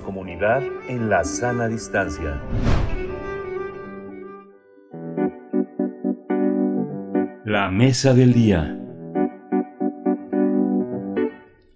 Comunidad en la sana distancia. La mesa del día.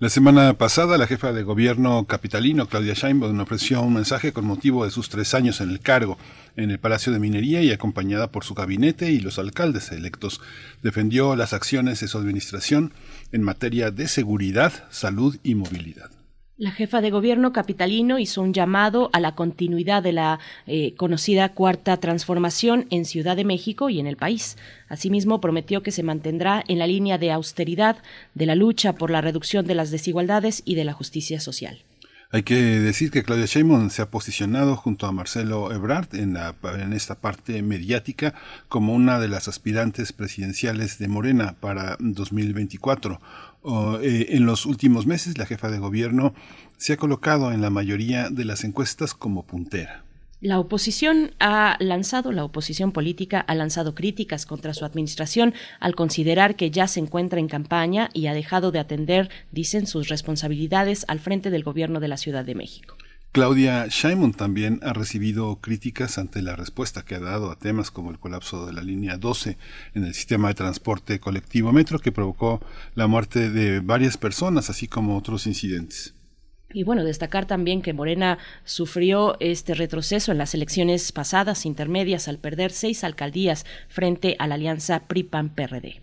La semana pasada, la jefa de gobierno capitalino, Claudia Sheinbaum, ofreció un mensaje con motivo de sus tres años en el cargo en el Palacio de Minería y acompañada por su gabinete y los alcaldes electos. Defendió las acciones de su administración en materia de seguridad, salud y movilidad. La jefa de gobierno capitalino hizo un llamado a la continuidad de la eh, conocida cuarta transformación en Ciudad de México y en el país. Asimismo, prometió que se mantendrá en la línea de austeridad, de la lucha por la reducción de las desigualdades y de la justicia social. Hay que decir que Claudia Sheinbaum se ha posicionado junto a Marcelo Ebrard en, en esta parte mediática como una de las aspirantes presidenciales de Morena para 2024. Eh, en los últimos meses, la jefa de gobierno se ha colocado en la mayoría de las encuestas como puntera. La oposición ha lanzado, la oposición política ha lanzado críticas contra su administración al considerar que ya se encuentra en campaña y ha dejado de atender, dicen, sus responsabilidades al frente del gobierno de la Ciudad de México. Claudia Sheinbaum también ha recibido críticas ante la respuesta que ha dado a temas como el colapso de la línea 12 en el sistema de transporte colectivo metro que provocó la muerte de varias personas, así como otros incidentes. Y bueno, destacar también que Morena sufrió este retroceso en las elecciones pasadas intermedias al perder seis alcaldías frente a la alianza PRI-PAN-PRD.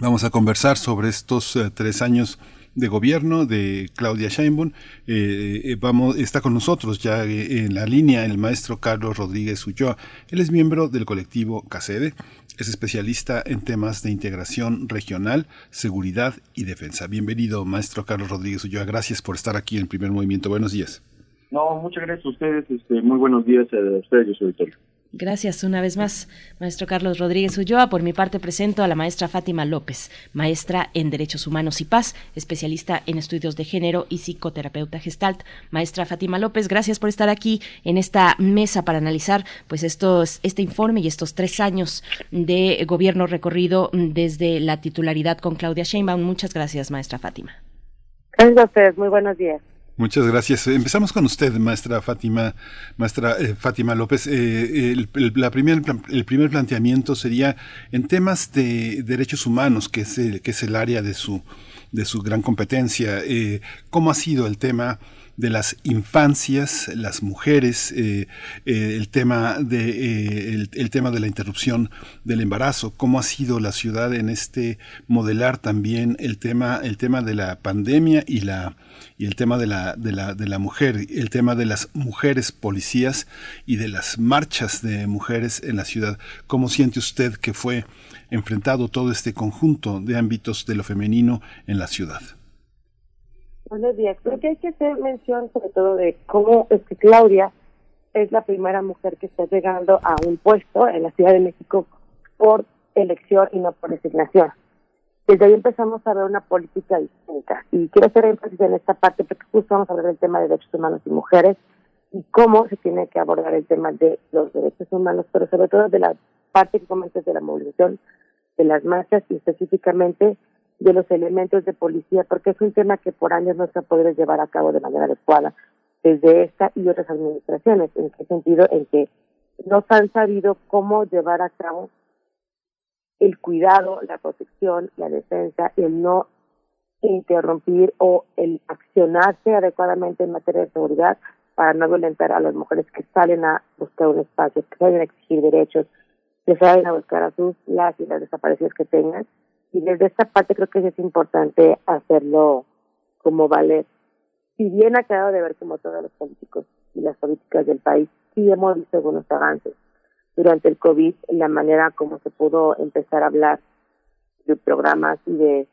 Vamos a conversar sobre estos eh, tres años de gobierno de Claudia Sheinbaum. Eh, eh, vamos, está con nosotros ya eh, en la línea el maestro Carlos Rodríguez Ulloa. Él es miembro del colectivo CACEDE, es especialista en temas de integración regional, seguridad y defensa. Bienvenido, maestro Carlos Rodríguez Ulloa. Gracias por estar aquí en Primer Movimiento. Buenos días. No, muchas gracias a ustedes. Este, muy buenos días a ustedes, yo soy Victorio. Gracias una vez más, maestro Carlos Rodríguez Ulloa. Por mi parte presento a la maestra Fátima López, maestra en Derechos Humanos y Paz, especialista en estudios de género y psicoterapeuta gestalt. Maestra Fátima López, gracias por estar aquí en esta mesa para analizar pues estos, este informe y estos tres años de gobierno recorrido desde la titularidad con Claudia Sheinbaum. Muchas gracias, maestra Fátima. Gracias a ustedes, muy buenos días. Muchas gracias. Empezamos con usted, maestra Fátima, maestra eh, Fátima López. Eh, el, la primer, el primer planteamiento sería en temas de derechos humanos, que es el, que es el área de su, de su gran competencia. Eh, ¿Cómo ha sido el tema? De las infancias, las mujeres, eh, eh, el tema de eh, el, el, tema de la interrupción del embarazo, cómo ha sido la ciudad en este modelar también el tema el tema de la pandemia y la y el tema de la de la de la mujer, el tema de las mujeres policías y de las marchas de mujeres en la ciudad. ¿Cómo siente usted que fue enfrentado todo este conjunto de ámbitos de lo femenino en la ciudad? Buenos días. Creo que hay que hacer mención sobre todo de cómo es que Claudia es la primera mujer que está llegando a un puesto en la Ciudad de México por elección y no por designación. Desde ahí empezamos a ver una política distinta. Y quiero hacer énfasis en esta parte porque justo vamos a hablar del tema de derechos humanos y mujeres y cómo se tiene que abordar el tema de los derechos humanos, pero sobre todo de la parte que comentas de la movilización, de las marchas y específicamente de los elementos de policía, porque es un tema que por años no se ha podido llevar a cabo de manera adecuada desde esta y otras administraciones. ¿En qué sentido? En que no se han sabido cómo llevar a cabo el cuidado, la protección, la defensa, el no interrumpir o el accionarse adecuadamente en materia de seguridad para no violentar a las mujeres que salen a buscar un espacio, que salen a exigir derechos, que salen a buscar a sus las y las desaparecidas que tengan y desde esta parte creo que es importante hacerlo como valer. Si bien ha quedado de ver como todos los políticos y las políticas del país, sí hemos visto algunos avances. Durante el COVID, la manera como se pudo empezar a hablar de programas y de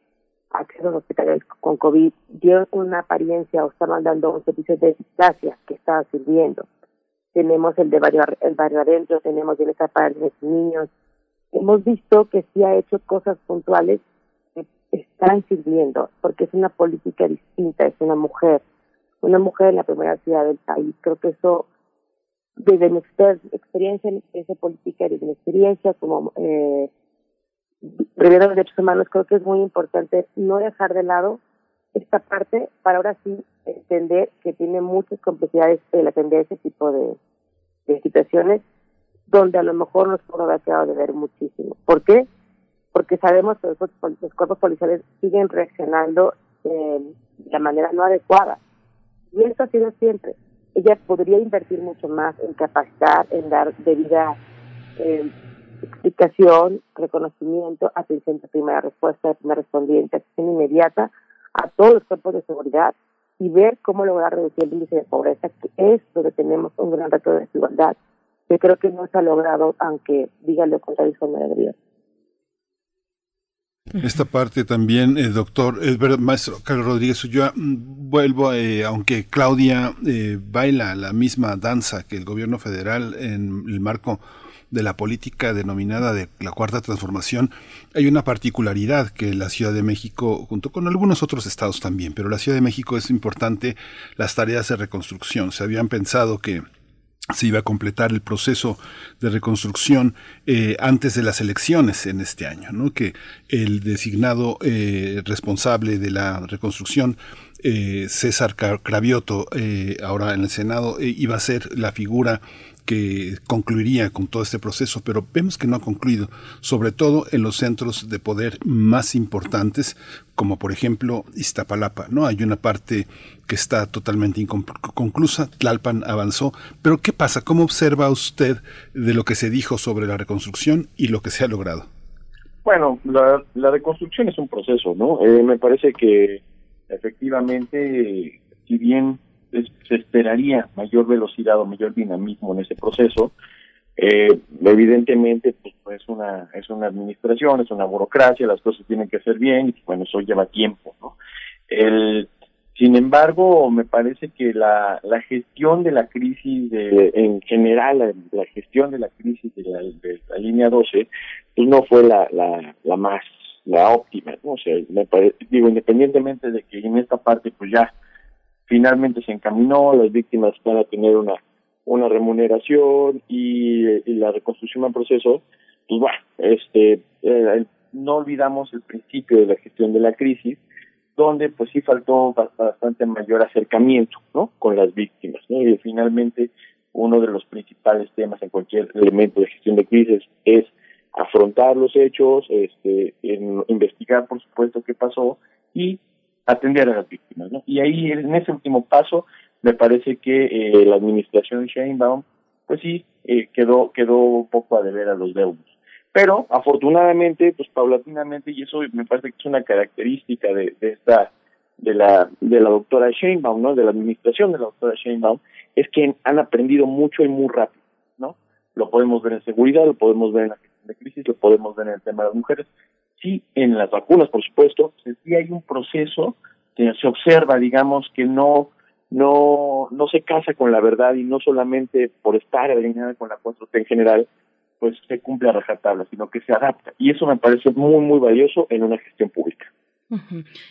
accesos hospitalarios con COVID dio una apariencia o estaban dando un servicio de distancia que estaba sirviendo. Tenemos el de barrio, el barrio adentro, tenemos bienestar para los niños, hemos visto que sí ha hecho cosas puntuales que están sirviendo, porque es una política distinta, es una mujer, una mujer en la primera ciudad del país. Creo que eso, desde mi experiencia en experiencia política, desde mi experiencia como eh, de derechos humanos, creo que es muy importante no dejar de lado esta parte para ahora sí entender que tiene muchas complejidades el atender ese tipo de situaciones donde a lo mejor nos pudo haber quedado de ver muchísimo. ¿Por qué? Porque sabemos que los, los cuerpos policiales siguen reaccionando eh, de la manera no adecuada. Y esto ha sido siempre. Ella podría invertir mucho más en capacitar, en dar debida eh, explicación, reconocimiento, atención de primera respuesta, de primera respondiente, atención inmediata a todos los cuerpos de seguridad y ver cómo lograr reducir el índice de pobreza, que es donde tenemos un gran reto de desigualdad, que creo que no se ha logrado, aunque diga lo contrario con alegría. Esta parte también, eh, doctor, es verdad, maestro Carlos Rodríguez Ulloa, mm, vuelvo, eh, aunque Claudia eh, baila la misma danza que el gobierno federal en el marco de la política denominada de la cuarta transformación, hay una particularidad que la Ciudad de México, junto con algunos otros estados también, pero la Ciudad de México es importante las tareas de reconstrucción. Se habían pensado que se iba a completar el proceso de reconstrucción eh, antes de las elecciones en este año, ¿no? que el designado eh, responsable de la reconstrucción, eh, César Cravioto, ahora en el Senado, iba a ser la figura que concluiría con todo este proceso, pero vemos que no ha concluido, sobre todo en los centros de poder más importantes, como por ejemplo Iztapalapa, ¿no? Hay una parte que está totalmente inconclusa, Tlalpan avanzó, pero ¿qué pasa? ¿Cómo observa usted de lo que se dijo sobre la reconstrucción y lo que se ha logrado? Bueno, la, reconstrucción es un proceso, ¿no? Eh, me parece que efectivamente, si bien se esperaría mayor velocidad o mayor dinamismo en ese proceso, eh, evidentemente pues, pues, es una es una administración, es una burocracia, las cosas tienen que ser bien y bueno, eso lleva tiempo, ¿no? El, sin embargo, me parece que la, la gestión de la crisis de, en general, la, la gestión de la crisis de la, de la línea 12, pues no fue la, la, la más, la óptima, ¿no? O sea, me parece, digo, independientemente de que en esta parte pues ya finalmente se encaminó, las víctimas van a tener una, una remuneración y, la reconstrucción en proceso, pues bueno, este, eh, no olvidamos el principio de la gestión de la crisis, donde pues sí faltó ba- bastante mayor acercamiento, ¿no? Con las víctimas, ¿no? Y finalmente uno de los principales temas en cualquier elemento de gestión de crisis es afrontar los hechos, este, en- investigar por supuesto qué pasó y atender a las víctimas, ¿no? Y ahí en ese último paso me parece que eh, la administración Sheinbaum pues sí eh, quedó quedó poco a deber a los deudos. Pero afortunadamente, pues paulatinamente, y eso me parece que es una característica de, de esta, de la, de la doctora Sheinbaum, ¿no? De la administración de la doctora Sheinbaum, es que han aprendido mucho y muy rápido, ¿no? Lo podemos ver en seguridad, lo podemos ver en la gestión de crisis, lo podemos ver en el tema de las mujeres. Sí, en las vacunas, por supuesto, sí hay un proceso que se observa, digamos, que no, no, no se casa con la verdad y no solamente por estar alineada con la 4T en general, pues se cumple a rajatabla, sino que se adapta. Y eso me parece muy, muy valioso en una gestión pública.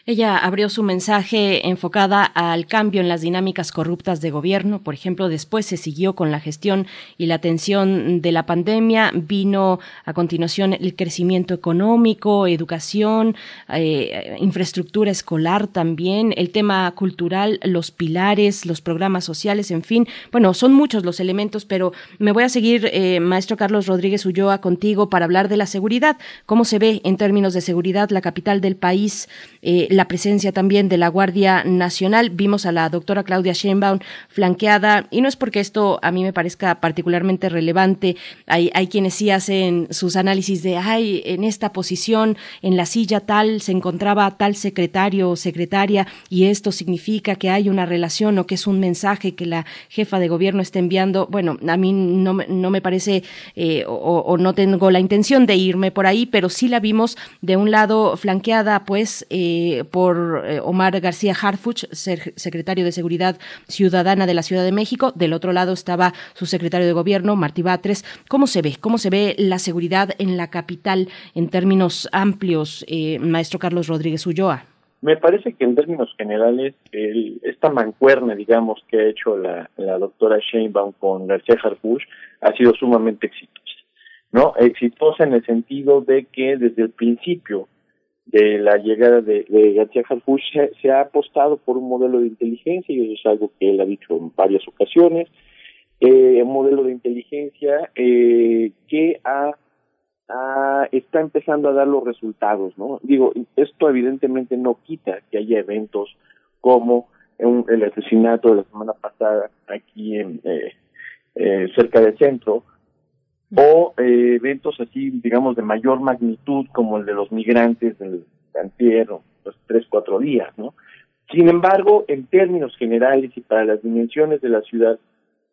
Ella abrió su mensaje enfocada al cambio en las dinámicas corruptas de gobierno. Por ejemplo, después se siguió con la gestión y la atención de la pandemia. Vino a continuación el crecimiento económico, educación, eh, infraestructura escolar también, el tema cultural, los pilares, los programas sociales, en fin. Bueno, son muchos los elementos, pero me voy a seguir, eh, maestro Carlos Rodríguez Ulloa, contigo para hablar de la seguridad. ¿Cómo se ve en términos de seguridad la capital del país? Eh, la presencia también de la Guardia Nacional. Vimos a la doctora Claudia Sheinbaum flanqueada, y no es porque esto a mí me parezca particularmente relevante. Hay, hay quienes sí hacen sus análisis de, ay, en esta posición, en la silla tal, se encontraba tal secretario o secretaria, y esto significa que hay una relación o que es un mensaje que la jefa de gobierno está enviando. Bueno, a mí no, no me parece eh, o no tengo la intención de irme por ahí, pero sí la vimos de un lado flanqueada, pues, eh, por eh, Omar García Harfuch, secretario de Seguridad Ciudadana de la Ciudad de México. Del otro lado estaba su secretario de Gobierno, Martí Batres. ¿Cómo se ve? ¿Cómo se ve la seguridad en la capital en términos amplios, eh, maestro Carlos Rodríguez Ulloa? Me parece que en términos generales, el, esta mancuerna, digamos, que ha hecho la, la doctora Sheinbaum con García Harfuch ha sido sumamente exitosa, ¿no? Exitosa en el sentido de que desde el principio de la llegada de, de García se, ha apostado por un modelo de inteligencia y eso es algo que él ha dicho en varias ocasiones, eh, un modelo de inteligencia eh, que ha, está empezando a dar los resultados, ¿no? Digo, esto evidentemente no quita que haya eventos como un, el asesinato de la semana pasada aquí en eh, eh, cerca del centro, o eh, eventos así, digamos, de mayor magnitud como el de los migrantes del antier los tres, cuatro días, ¿no? Sin embargo, en términos generales y para las dimensiones de la ciudad,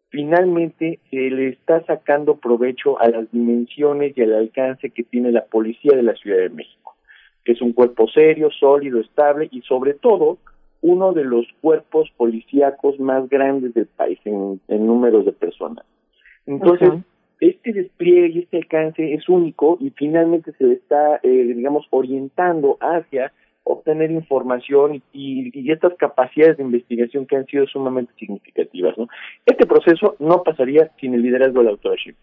finalmente se le está sacando provecho a las dimensiones y al alcance que tiene la policía de la Ciudad de México, que es un cuerpo serio, sólido, estable y sobre todo uno de los cuerpos policíacos más grandes del país en, números de personas. Entonces, este despliegue y este alcance es único y finalmente se le está, eh, digamos, orientando hacia obtener información y, y, estas capacidades de investigación que han sido sumamente significativas. ¿no? Este proceso no pasaría sin el liderazgo de la doctora Schiff.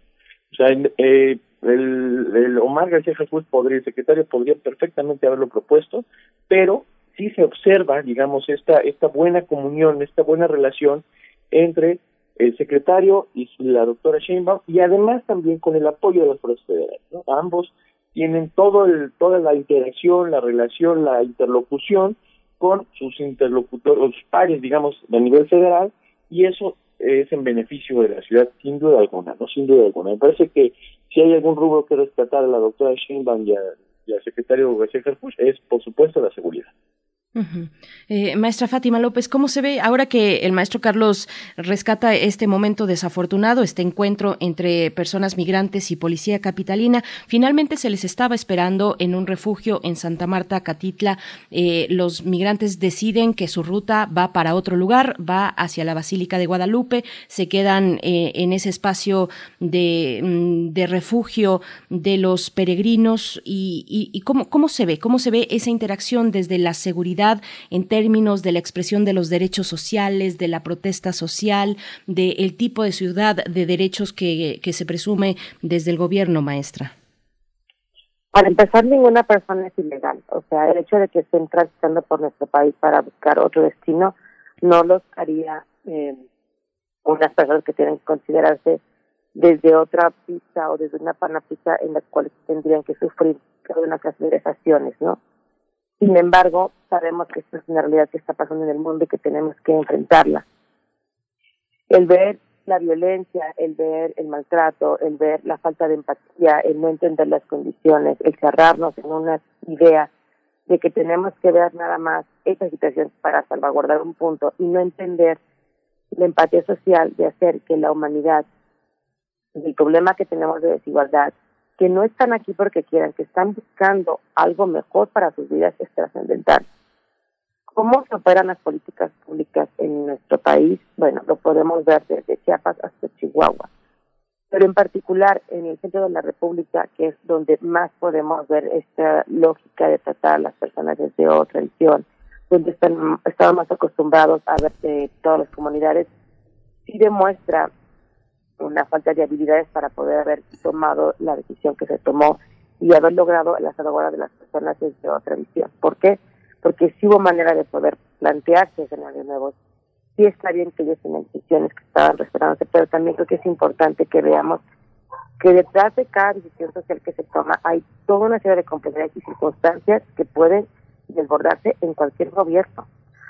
O sea, eh, el, el, Omar García Jesús podría, el secretario podría perfectamente haberlo propuesto, pero sí se observa, digamos, esta, esta buena comunión, esta buena relación entre el secretario y la doctora Sheinbaum y además también con el apoyo de las fuerzas federales. Ambos tienen todo el, toda la interacción, la relación, la interlocución con sus interlocutores, sus pares, digamos, a nivel federal y eso es en beneficio de la ciudad, sin duda alguna, no sin duda alguna. Me parece que si hay algún rubro que rescatar a la doctora Sheinbaum y al secretario García Harfuch es, por supuesto, la seguridad. Eh, maestra Fátima López, ¿cómo se ve ahora que el maestro Carlos rescata este momento desafortunado, este encuentro entre personas migrantes y policía capitalina? Finalmente se les estaba esperando en un refugio en Santa Marta, Catitla. Eh, los migrantes deciden que su ruta va para otro lugar, va hacia la Basílica de Guadalupe, se quedan eh, en ese espacio de, mm, de, refugio de los peregrinos y, y cómo, cómo se ve, cómo se ve esa interacción desde la seguridad en términos de la expresión de los derechos sociales, de la protesta social, del de tipo de ciudad de derechos que, se presume desde el gobierno, maestra? Para empezar, ninguna persona es ilegal. O sea, el hecho de que estén transitando por nuestro país para buscar otro destino no los haría eh, unas personas que tienen que considerarse desde otra pista o desde una panapista en las cuales tendrían que sufrir una clase de ¿no? Sin embargo, sabemos que esto es una realidad que está pasando en el mundo y que tenemos que enfrentarla. El ver la violencia, el ver el maltrato, el ver la falta de empatía, el no entender las condiciones, el cerrarnos en una idea de que tenemos que ver nada más esta situación para salvaguardar un punto y no entender la empatía social de hacer que la humanidad, el problema que tenemos de desigualdad, que no están aquí porque quieran, que están buscando algo mejor para sus vidas es trascendental. ¿Cómo se operan las políticas públicas en nuestro país? Bueno, lo podemos ver desde Chiapas hasta Chihuahua. Pero en particular en el centro de la República, que es donde más podemos ver esta lógica de tratar a las personas desde otra visión, donde están, están más acostumbrados a ver de todas las comunidades, sí demuestra una falta de habilidades para poder haber tomado la decisión que se tomó y haber logrado la salvaguarda de las personas desde otra visión. ¿Por qué? Porque sí hubo manera de poder plantearse escenarios nuevos. Sí está bien que ellos tengan decisiones que estaban respetándose, pero también creo que es importante que veamos que detrás de cada decisión social que se toma hay toda una serie de complejidades y circunstancias que pueden desbordarse en cualquier gobierno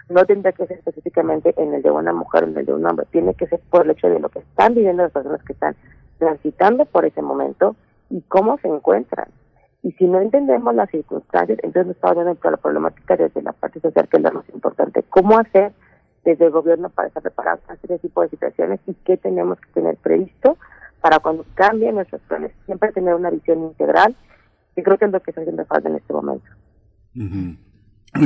no tendrá que ser específicamente en el de una mujer o en el de un hombre, tiene que ser por el hecho de lo que están viviendo las personas que están transitando por ese momento y cómo se encuentran. Y si no entendemos las circunstancias, entonces no estamos viendo la problemática desde la parte social, que es la más importante. ¿Cómo hacer desde el gobierno para estar preparados para este tipo de situaciones y qué tenemos que tener previsto para cuando cambien nuestros planes? Siempre tener una visión integral, y creo que es lo que está haciendo falta en este momento. Uh -huh.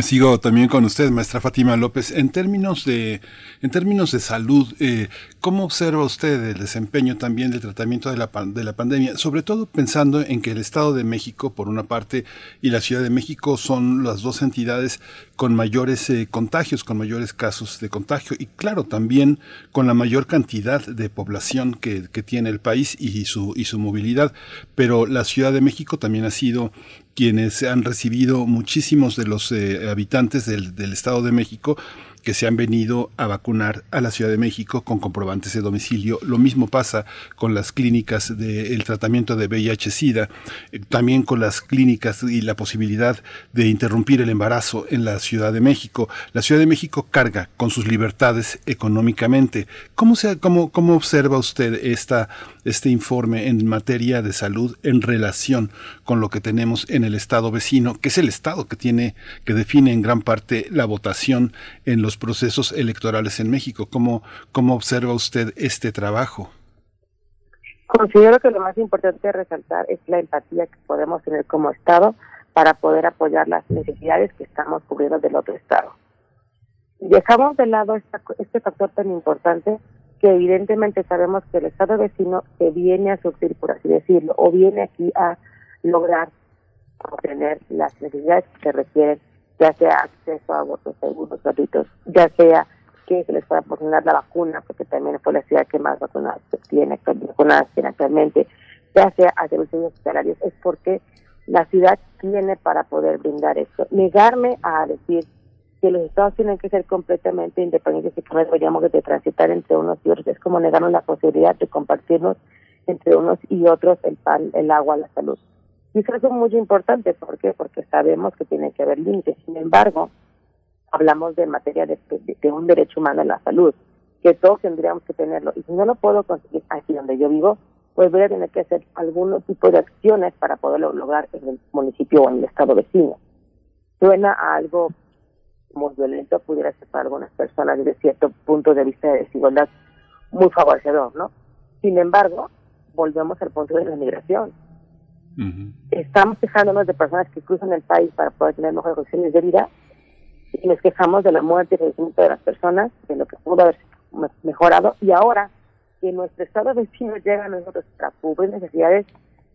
Sigo también con usted, maestra Fátima López. En términos de, en términos de salud, eh, ¿cómo observa usted el desempeño también del tratamiento de la, de la pandemia? Sobre todo pensando en que el Estado de México, por una parte, y la Ciudad de México son las dos entidades con mayores eh, contagios, con mayores casos de contagio, y claro, también con la mayor cantidad de población que, que tiene el país y su, y su movilidad. Pero la Ciudad de México también ha sido quienes han recibido muchísimos de los eh, habitantes del, Estado de México que se han venido a vacunar a la Ciudad de México con comprobantes de domicilio. Lo mismo pasa con las clínicas del tratamiento de VIH-Sida, eh, también con las clínicas y la posibilidad de interrumpir el embarazo en la Ciudad de México. La Ciudad de México carga con sus libertades económicamente. ¿Cómo, se, cómo, cómo observa usted esta, este informe en materia de salud en relación con lo que tenemos en el Estado vecino, que es el Estado que tiene, que define en gran parte la votación en los procesos electorales en México. ¿Cómo, cómo observa usted este trabajo? Considero que lo más importante de resaltar es la empatía que podemos tener como Estado para poder apoyar las necesidades que estamos cubriendo del otro Estado. Dejamos de lado esta, este factor tan importante que evidentemente sabemos que el Estado vecino se viene a surtir, por así decirlo, o viene aquí a lograr obtener las necesidades que se requieren ya sea acceso a abortos seguros, gratuitos, ya sea que se les pueda proporcionar la vacuna, porque también fue la ciudad que más vacunadas tiene, vacunadas tiene actualmente, ya sea a servicios hospitalarios, es porque la ciudad tiene para poder brindar esto. Negarme a decir que los estados tienen que ser completamente independientes y que no deberíamos de transitar entre unos y otros es como negarnos la posibilidad de compartirnos entre unos y otros el pan, el agua, la salud. Y eso es muy importante, ¿por qué? Porque sabemos que tiene que haber límites. Sin embargo, hablamos de materia de, de, un derecho humano a la salud, que todos tendríamos que tenerlo. Y si no lo puedo conseguir aquí donde yo vivo, pues voy a tener que hacer algún tipo de acciones para poderlo lograr en el municipio o en el estado vecino. Suena a algo muy violento, pudiera ser para algunas personas desde cierto punto de vista de desigualdad muy favorecedor, ¿no? Sin embargo, volvemos al punto de la migración. Estamos quejándonos de personas que cruzan el país para poder tener mejores condiciones de vida y nos quejamos de la muerte y el de las personas, de lo que pudo haber mejorado. Y ahora que nuestro estado vecino llega a nosotros para cubrir necesidades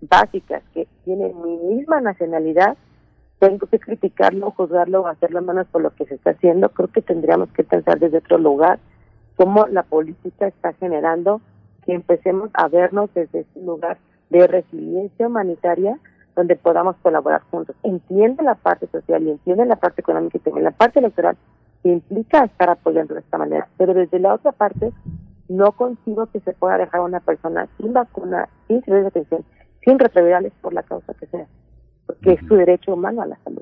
básicas que tienen mi misma nacionalidad, tengo que criticarlo, juzgarlo o hacerlo menos por lo que se está haciendo. Creo que tendríamos que pensar desde otro lugar cómo la política está generando que empecemos a vernos desde ese lugar de resiliencia humanitaria donde podamos colaborar juntos. Entiende la parte social y entiende la parte económica y también la parte electoral que implica estar apoyando de esta manera. Pero desde la otra parte, no consigo que se pueda dejar a una persona sin vacuna, sin servicio de atención, sin retrovirales por la causa que sea, porque es su derecho humano a la salud.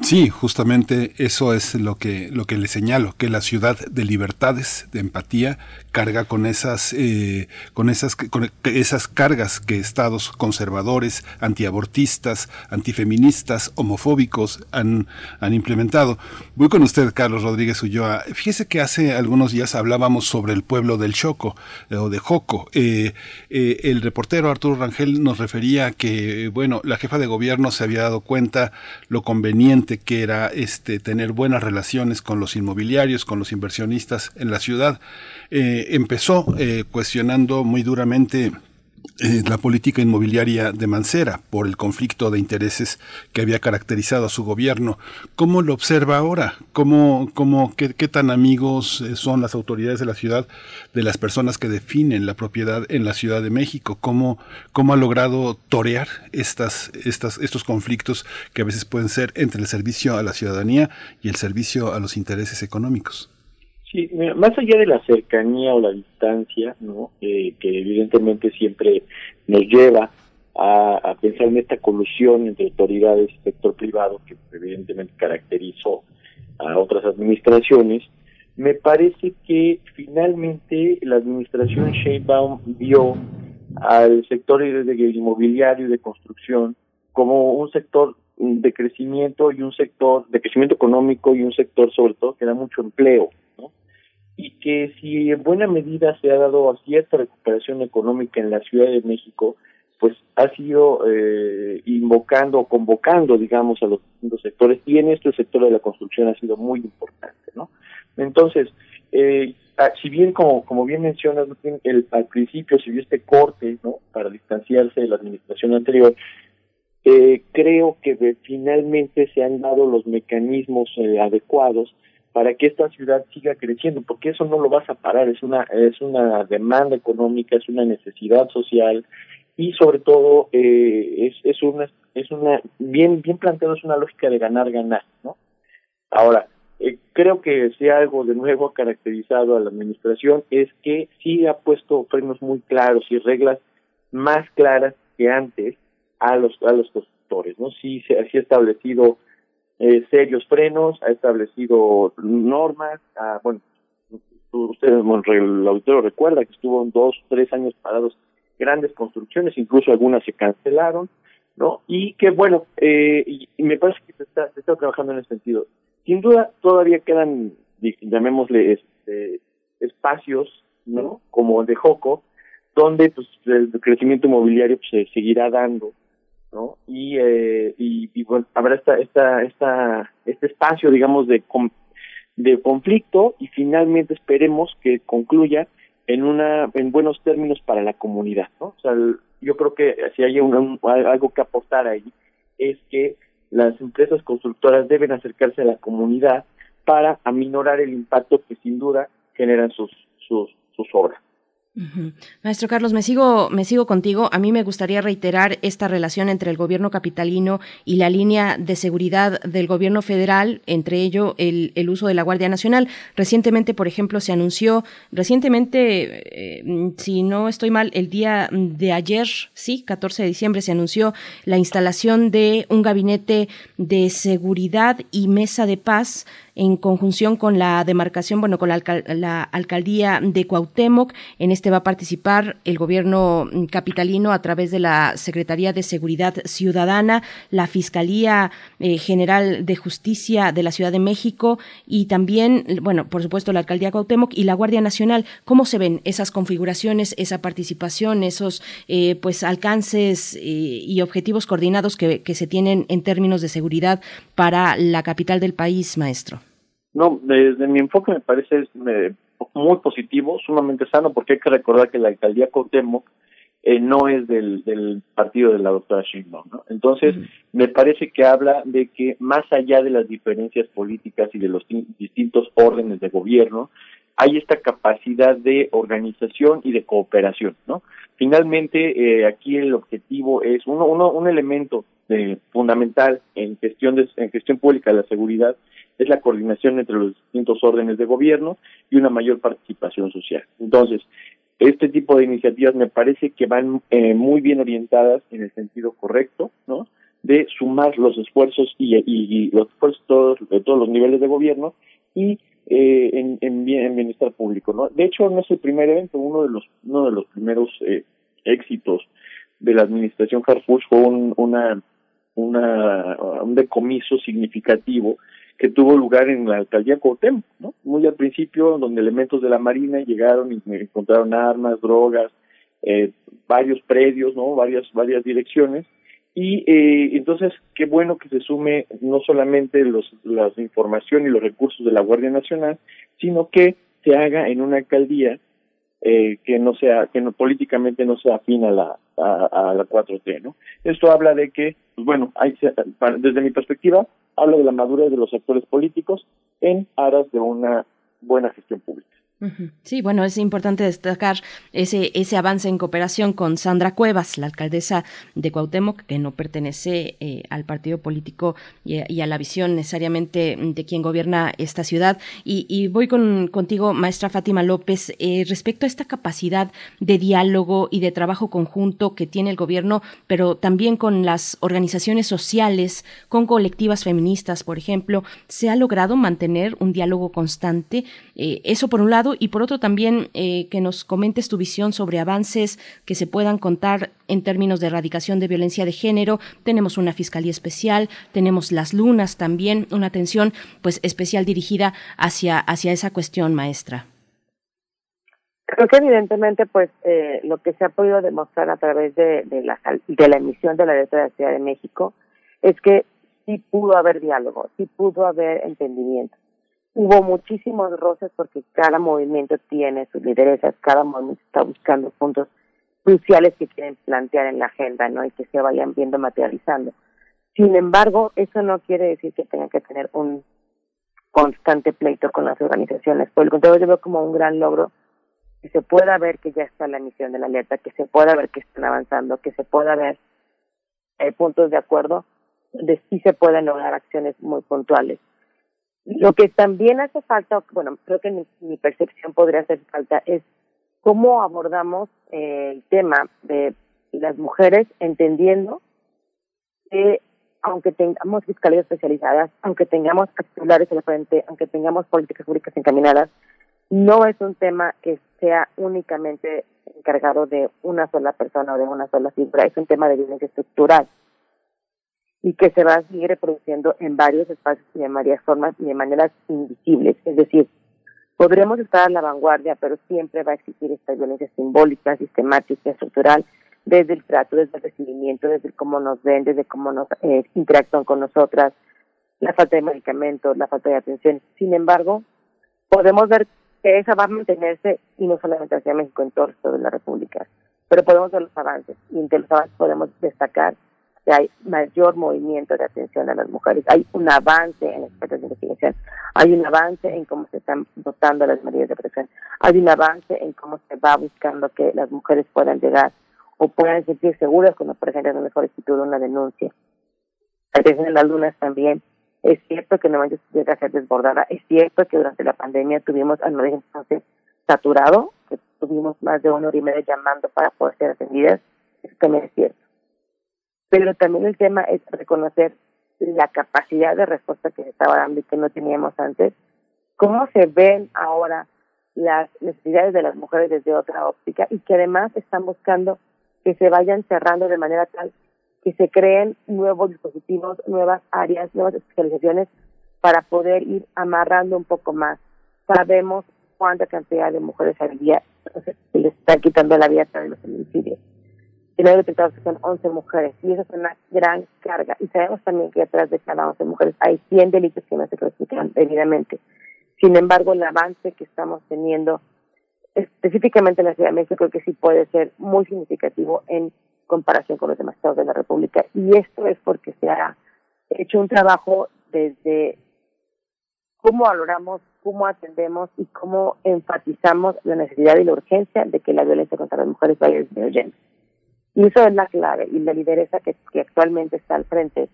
Sí, justamente eso es lo que, lo que le señalo, que la ciudad de libertades, de empatía, carga con esas, eh, con esas, con esas cargas que estados conservadores, antiabortistas, antifeministas, homofóbicos han, han implementado. Voy con usted, Carlos Rodríguez Ulloa. Fíjese que hace algunos días hablábamos sobre el pueblo del Choco, eh, o de Joco. Eh, el reportero Arturo Rangel nos refería que, bueno, la jefa de gobierno se había dado cuenta lo conveniente que era este tener buenas relaciones con los inmobiliarios, con los inversionistas en la ciudad. Empezó eh, cuestionando muy duramente eh, la política inmobiliaria de Mancera por el conflicto de intereses que había caracterizado a su gobierno. ¿Cómo lo observa ahora? ¿Cómo, cómo, qué, qué tan amigos eh, son las autoridades de la ciudad de las personas que definen la propiedad en la Ciudad de México? ¿Cómo, cómo ha logrado torear estas, estas, estos conflictos que a veces pueden ser entre el servicio a la ciudadanía y el servicio a los intereses económicos? Sí, más allá de la cercanía o la distancia, ¿no? Eh, que evidentemente siempre nos lleva a, pensar en esta colusión entre autoridades y sector privado que evidentemente caracterizó a otras administraciones, me parece que finalmente la administración Sheinbaum vio al sector inmobiliario y de construcción como un sector de crecimiento y un sector de crecimiento económico y un sector sobre todo que da mucho empleo y que si en buena medida se ha dado cierta recuperación económica en la Ciudad de México, pues ha sido eh, invocando convocando, digamos, a los distintos sectores y en este sector de la construcción ha sido muy importante, ¿no? Entonces, eh, ah, si bien como, como bien mencionas, el, al principio se vio este corte, ¿no? Para distanciarse de la administración anterior, eh, creo que finalmente se han dado los mecanismos eh, adecuados para que esta ciudad siga creciendo, porque eso no lo vas a parar, es una es una demanda económica, es una necesidad social y sobre todo eh, es, es una es una bien bien planteado es una lógica de ganar ganar no ahora eh, creo que si algo de nuevo ha caracterizado a la administración es que sí ha puesto frenos muy claros y reglas más claras que antes a los a los constructores no sí se sí ha establecido eh, serios frenos ha establecido normas ah, bueno ustedes el auditorio recuerda que estuvo dos tres años parados grandes construcciones, incluso algunas se cancelaron, ¿no? Y que bueno, eh, y, me parece que se está, se está trabajando en ese sentido. Sin duda, todavía quedan, llamémosle, este, espacios, ¿no? Como el de Joco, donde pues el crecimiento inmobiliario pues, se seguirá dando, ¿no? Y, eh, y, y, bueno, habrá esta, esta, esta, este espacio, digamos, de, de conflicto y finalmente esperemos que concluya en una en buenos términos para la comunidad, ¿no? O sea, yo creo que si hay un- algo que apostar ahí es que las empresas constructoras deben acercarse a la comunidad para aminorar el impacto que sin duda generan sus sus obras. Maestro Carlos, me sigo, me sigo contigo. A mí me gustaría reiterar esta relación entre el gobierno capitalino y la línea de seguridad del gobierno federal, entre ello el, el uso de la Guardia Nacional. Recientemente, por ejemplo, se anunció, recientemente, eh, mm, si no estoy mal, el día de ayer, sí, 14 de diciembre, se anunció la instalación de un gabinete de seguridad y mesa de paz en conjunción con la demarcación, bueno, con la, alcal- la alcaldía de Cuauhtémoc. En este va a participar el gobierno mm, capitalino a través de la Secretaría de Seguridad Ciudadana, la Fiscalía eh, General de Justicia de la Ciudad de México y también, bueno, por supuesto, la alcaldía de Cuauhtémoc y la Guardia Nacional. ¿Cómo se ven esas configuraciones, esa participación, esos eh, pues alcances eh, y objetivos coordinados que, que se tienen en términos de seguridad para la capital del país, maestro? No, desde mi enfoque me parece muy positivo, sumamente sano, porque hay que recordar que la alcaldía Cuauhtémoc eh, no es del, del partido de la doctora Sheinbaum, ¿no? Entonces, me parece que habla de que más allá de las diferencias políticas y de los ti- distintos órdenes de gobierno, hay esta capacidad de organización y de cooperación, ¿no? Finalmente, eh, aquí el objetivo es uno, uno un elemento eh, fundamental en gestión de, en gestión pública de la seguridad es la coordinación entre los distintos órdenes de gobierno y una mayor participación social. Entonces, este tipo de iniciativas me parece que van eh, muy bien orientadas en el sentido correcto, ¿no? De sumar los esfuerzos y, y- los esfuerzos todos, de todos los niveles de gobierno y eh, en, en, bien- en bienestar público, ¿no? De hecho, no es el primer evento, uno de los uno de los primeros eh, éxitos de la administración Harfuch fue un, una una un decomiso significativo que tuvo lugar en la alcaldía Cuauhtémoc, ¿no? Muy al principio, donde elementos de la Marina llegaron y encontraron armas, drogas, eh, varios predios, ¿no? Varias, varias direcciones. Y eh, entonces, qué bueno que se sume no solamente los, la información y los recursos de la Guardia Nacional, sino que se haga en una alcaldía eh, que no sea, que no, políticamente no sea afín a la, a, la 4T, ¿no? Esto habla de que, pues bueno, hay, desde mi perspectiva, habla de la madurez de los actores políticos en aras de una buena gestión pública. Sí, bueno, es importante destacar ese, ese avance en cooperación con Sandra Cuevas, la alcaldesa de Cuauhtémoc, que no pertenece eh, al partido político y, a- la visión necesariamente de quien gobierna esta ciudad. Y, y voy con, contigo, maestra Fátima López, eh, respecto a esta capacidad de diálogo y de trabajo conjunto que tiene el gobierno, pero también con las organizaciones sociales, con colectivas feministas, por ejemplo, ¿se ha logrado mantener un diálogo constante? Eh, eso por un lado, y por otro también eh, que nos comentes tu visión sobre avances que se puedan contar en términos de erradicación de violencia de género. Tenemos una fiscalía especial, tenemos las lunas también, una atención pues especial dirigida hacia, hacia esa cuestión, maestra. Creo que evidentemente, pues, eh, lo que se ha podido demostrar a través de, la, de la emisión de la letra de la Ciudad de México es que sí pudo haber diálogo, sí pudo haber entendimiento. Hubo muchísimos roces porque cada movimiento tiene sus lideresas, cada movimiento está buscando puntos cruciales que quieren plantear en la agenda, ¿no? Y que se vayan viendo materializando. Sin embargo, eso no quiere decir que tengan que tener un constante pleito con las organizaciones. Por el contrario, yo veo como un gran logro que se pueda ver que ya está la emisión de la alerta, que se pueda ver que están avanzando, que se pueda ver eh, puntos de acuerdo donde sí se pueden lograr acciones muy puntuales. Lo que también hace falta, bueno, creo que mi, mi percepción podría hacer falta es cómo abordamos eh, el tema de las mujeres entendiendo que aunque tengamos fiscalías especializadas, aunque tengamos titulares en la frente, aunque tengamos políticas públicas encaminadas, no es un tema que sea únicamente encargado de una sola persona o de una sola figura, es un tema de violencia estructural y que se va a seguir reproduciendo en varios espacios y en varias formas y de maneras invisibles. Es decir, podremos estar a la vanguardia, pero siempre va a existir esta violencia simbólica, sistemática, estructural, desde el trato, desde el recibimiento, desde cómo nos ven, desde cómo nos eh, interactúan con nosotras, la falta de medicamentos, la falta de atención. Sin embargo, podemos ver que esa va a mantenerse y no solamente hacia México, en todo el de la República. Pero podemos ver los avances y entre los avances podemos destacar que hay mayor movimiento de atención a las mujeres, hay un avance en expertos de investigación, hay un avance en cómo se están dotando las medidas de protección, hay un avance en cómo se va buscando que las mujeres puedan llegar o puedan sentir seguras cuando presentan una solicitud o una denuncia. La atención a las lunas también. Es cierto que no llega a ser desbordada, es cierto que durante la pandemia tuvimos al entonces saturado, que tuvimos más de una hora y media llamando para poder ser atendidas, eso también es cierto pero también el tema es reconocer la capacidad de respuesta que se estaba dando y que no teníamos antes, cómo se ven ahora las necesidades de las mujeres desde otra óptica y que además están buscando que se vayan cerrando de manera tal que se creen nuevos dispositivos, nuevas áreas, nuevas especializaciones para poder ir amarrando un poco más. Sabemos cuánta cantidad de mujeres al día se les está quitando la vida de los feminicidios y no detectados que son 11 mujeres y eso es una gran carga y sabemos también que detrás de cada 11 mujeres hay 100 delitos que no se clasifican debidamente. Sin embargo, el avance que estamos teniendo específicamente en la Ciudad de México creo que sí puede ser muy significativo en comparación con los demás estados de la República y esto es porque se ha hecho un trabajo desde cómo valoramos, cómo atendemos y cómo enfatizamos la necesidad y la urgencia de que la violencia contra las mujeres vaya disminuyendo. Y eso es la clave y la lideresa que, actualmente está al frente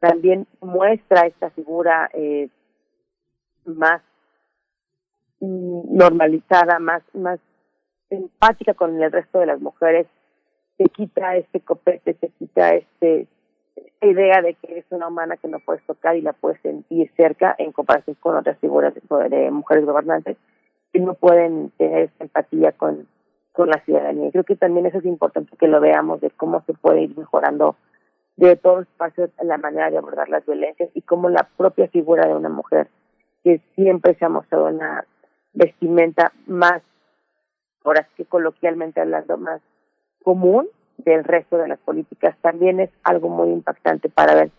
también muestra esta figura eh, más normalizada, más, más empática con el resto de las mujeres, se quita este copete, se quita este idea de que es una humana que no puedes tocar y la puedes sentir cerca en comparación con otras figuras de, de mujeres gobernantes que no pueden tener esta empatía con con la ciudadanía. Creo que también eso es importante que lo veamos de cómo se puede ir mejorando de todos los espacios la manera de abordar las violencias y cómo la propia figura de una mujer que siempre se ha mostrado una vestimenta más, ahora sí que coloquialmente hablando, más común del resto de las políticas, también es algo muy impactante para ver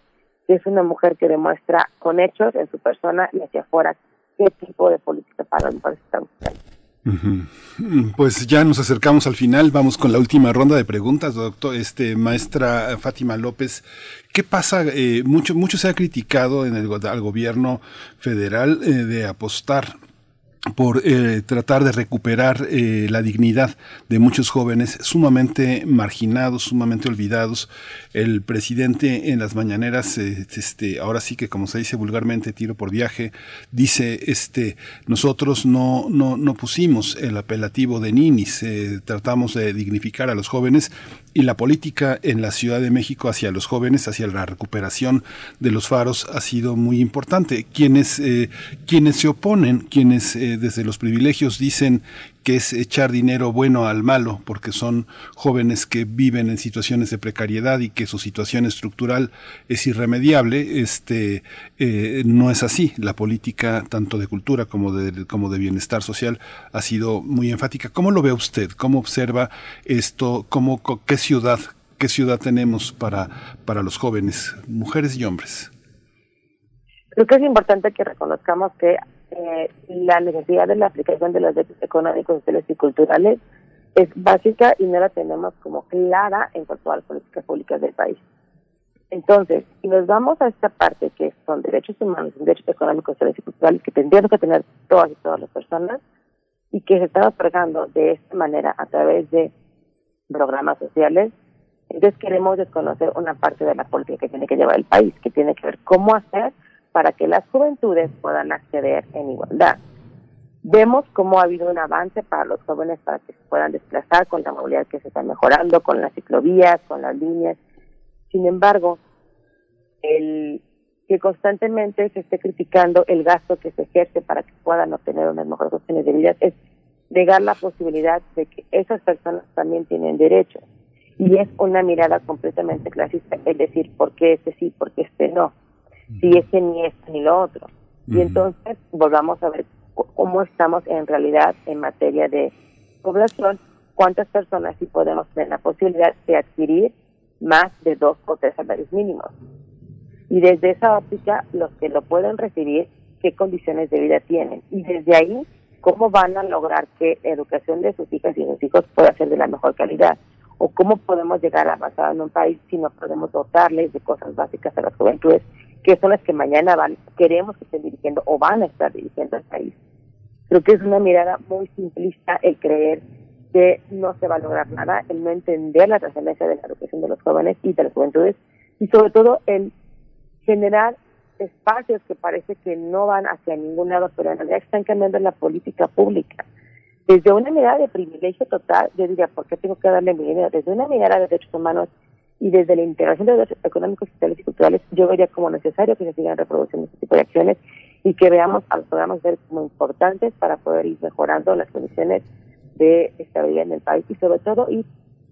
que es una mujer que demuestra con hechos en su persona y hacia afuera qué tipo de política para las mujeres está buscando. Pues ya nos acercamos al final, vamos con la última ronda de preguntas, doctor, este maestra Fátima López. ¿Qué pasa? Eh, mucho, mucho se ha criticado en el al gobierno federal eh, de apostar por eh, tratar de recuperar eh, la dignidad de muchos jóvenes sumamente marginados, sumamente olvidados. El presidente en las mañaneras, eh, este, ahora sí que como se dice vulgarmente, tiro por viaje, dice, este, nosotros no, no, no pusimos el apelativo de ninis, tratamos de dignificar a los jóvenes y la política en la Ciudad de México hacia los jóvenes, hacia la recuperación de los faros ha sido muy importante. Quienes, quienes se oponen, quienes desde los privilegios dicen que es echar dinero bueno al malo, porque son jóvenes que viven en situaciones de precariedad y que su situación estructural es irremediable, este, eh, no es así. La política, tanto de cultura como de, como de bienestar social, ha sido muy enfática. ¿Cómo lo ve usted? ¿Cómo observa esto? ¿Cómo, ¿Qué ciudad, qué ciudad tenemos para, para los jóvenes, mujeres y hombres? Creo que es importante que reconozcamos que eh, la necesidad de la aplicación de los derechos económicos, sociales y culturales es básica y no la tenemos como clara en cuanto a las políticas públicas del país. Entonces, si nos vamos a esta parte que son derechos humanos, derechos económicos, sociales y culturales que tendríamos que tener todas y todas las personas, y que se están otorgando de esta manera a través de programas sociales, entonces queremos desconocer una parte de la política que tiene que llevar el país, que tiene que ver cómo hacer para que las juventudes puedan acceder en igualdad. Vemos cómo ha habido un avance para los jóvenes para que se puedan desplazar con la movilidad que se está mejorando, con las ciclovías, con las líneas. Sin embargo, el que constantemente se esté criticando el gasto que se ejerce para que puedan obtener unas mejores opciones de vida es negar la posibilidad de que esas personas también tienen derechos. Y es una mirada completamente clasista, es decir, ¿por qué este sí, por qué este no? Si este ni este ni lo otro. Y entonces volvamos a ver cómo estamos en realidad en materia de población, cuántas personas sí podemos tener la posibilidad de adquirir más de dos o tres salarios mínimos. Y desde esa óptica, los que lo pueden recibir, qué condiciones de vida tienen. Y desde ahí, cómo van a lograr que la educación de sus hijas y sus hijos pueda ser de la mejor calidad. O cómo podemos llegar a avanzar en un país si no podemos dotarles de cosas básicas a las juventudes, que son las que mañana van, queremos que estén dirigiendo o van a estar dirigiendo el país. Creo que es una mirada muy simplista el creer que no se va a lograr nada, el no entender la trascendencia de la educación de los jóvenes y de las juventudes, y sobre todo el generar espacios que parece que no van hacia ningún lado, pero en realidad están cambiando la política pública. Desde una mirada de privilegio total, yo diría, ¿por qué tengo que darle mi dinero? Desde una mirada de derechos humanos y desde la integración de derechos económicos, sociales y culturales, yo vería como necesario que se sigan reproduciendo este tipo de acciones y que veamos a los programas ver como importantes para poder ir mejorando las condiciones de estabilidad en el país y sobre todo ir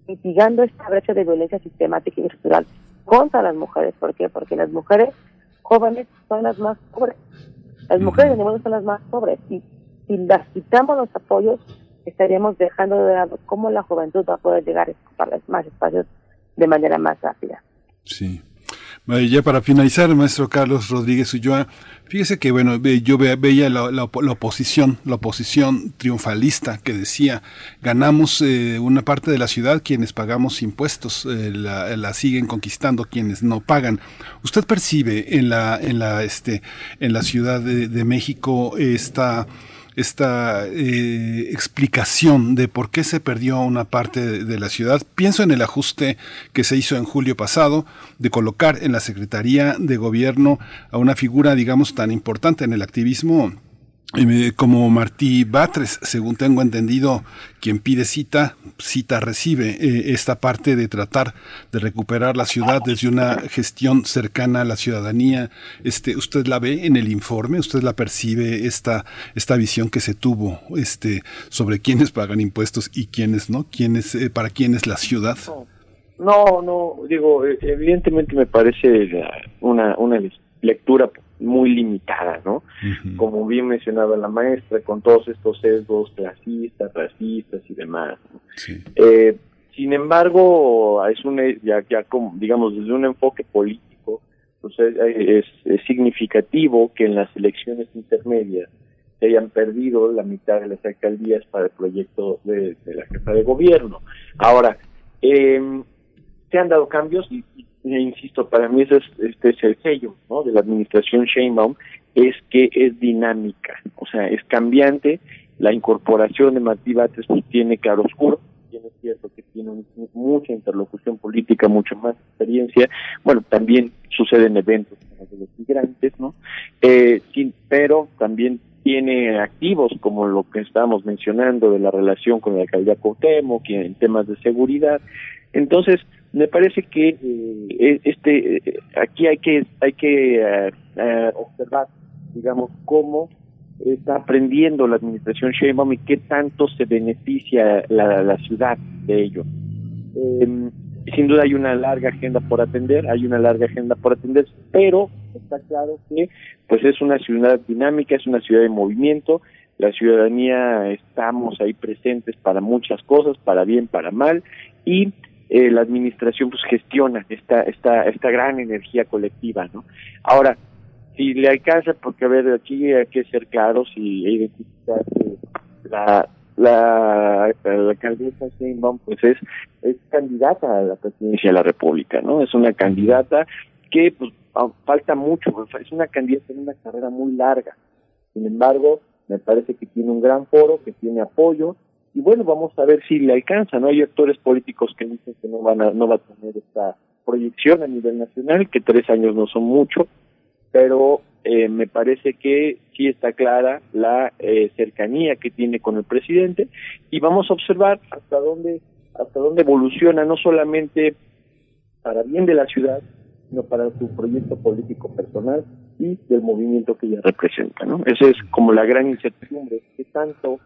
mitigando esta brecha de violencia sistemática y estructural contra las mujeres. ¿Por qué? Porque las mujeres jóvenes son las más pobres. Las mujeres de mundo son las más pobres. Y si las quitamos los apoyos, estaríamos dejando de lado cómo la juventud va a poder llegar a más espacios de manera más rápida. Sí. Ya para finalizar, maestro Carlos Rodríguez Ulloa, fíjese que bueno, yo veía la, la, oposición, la oposición triunfalista que decía, ganamos eh, una parte de la ciudad quienes pagamos impuestos, eh, la, siguen conquistando quienes no pagan. ¿Usted percibe en la, en la, este, en la Ciudad de, de México esta esta eh, explicación de por qué se perdió una parte de, de, la ciudad. Pienso en el ajuste que se hizo en julio pasado de colocar en la Secretaría de Gobierno a una figura, digamos, tan importante en el activismo como Martí Batres, según tengo entendido, quien pide cita, cita recibe eh, esta parte de tratar de recuperar la ciudad desde una gestión cercana a la ciudadanía. Este, ¿Usted la ve en el informe? ¿Usted la percibe esta, esta visión que se tuvo este, sobre quiénes pagan impuestos y quiénes no? ¿Quiénes, eh, ¿Para quién es la ciudad? No, no, digo, evidentemente me parece una, una lectura muy limitada, ¿no? Como bien mencionaba la maestra, con todos estos sesgos clasistas, racistas y demás. Eh, sin embargo, es un, ya, ya como, digamos, desde un enfoque político, pues es, es, significativo que en las elecciones intermedias se hayan perdido la mitad de las alcaldías para el proyecto de, la jefa de gobierno. Ahora, eh, se han dado cambios y, insisto, para mí ese es, este es el sello ¿no? de la administración Sheinbaum, es que es dinámica, o sea, es cambiante, la incorporación de Martí Bates pues, tiene claroscuro, tiene cierto que tiene mucha interlocución política, mucho más experiencia, bueno, también suceden eventos como de los migrantes, ¿no? Eh, pero también tiene activos como lo que estábamos mencionando de la relación con la alcaldía Cuauhtémoc, en temas de seguridad. Entonces, me parece que eh, e, este eh, aquí hay que hay que eh, observar digamos cómo está aprendiendo la administración Sheinbaum y qué tanto se beneficia la, la ciudad de ello. Em, sin duda hay una larga agenda por atender hay una larga agenda por atender pero está claro que pues es una ciudad dinámica es una ciudad de movimiento la ciudadanía estamos ahí presentes para muchas cosas para bien para mal y eh, la administración pues gestiona esta esta esta gran energía colectiva no ahora si le alcanza porque a ver aquí hay que ser claros y identificar que la la, la alcaldesa Sheinbaum pues es es candidata a la presidencia de la República no es una candidata que pues falta mucho es una candidata en una carrera muy larga. Sin embargo Me parece que tiene un gran foro, que tiene apoyo, y bueno, vamos a ver si le alcanza, ¿no? Hay actores políticos que dicen que no van a, no va a tener esta proyección a nivel nacional, que tres años no son mucho, pero eh, me parece que sí está clara la eh, cercanía que tiene con el presidente y vamos a observar hasta dónde hasta dónde evoluciona no solamente para bien de la ciudad sino para su proyecto político personal y del movimiento que ella representa no esa es como la gran incertidumbre qué tanto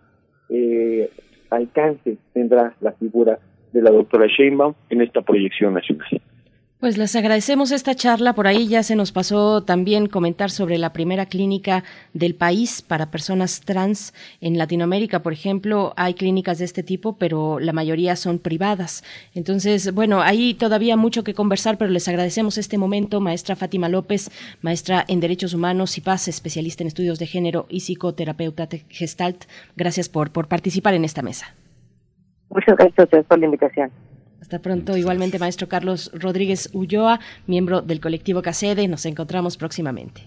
eh, alcance tendrá la figura de la doctora Sheinbaum en esta proyección nacional pues les agradecemos esta charla. Por ahí ya se nos pasó también comentar sobre la primera clínica del país para personas trans en Latinoamérica. Por ejemplo, hay clínicas de este tipo, pero la mayoría son privadas. Entonces, bueno, hay todavía mucho que conversar, pero les agradecemos este momento, maestra Fátima López, maestra en Derechos Humanos y Paz, especialista en estudios de género y psicoterapeuta gestalt. Gracias por, por participar en esta mesa. Muchas gracias por la invitación. Hasta pronto. Igualmente, maestro Carlos Rodríguez Ulloa, miembro del colectivo CACEDE. Nos encontramos próximamente.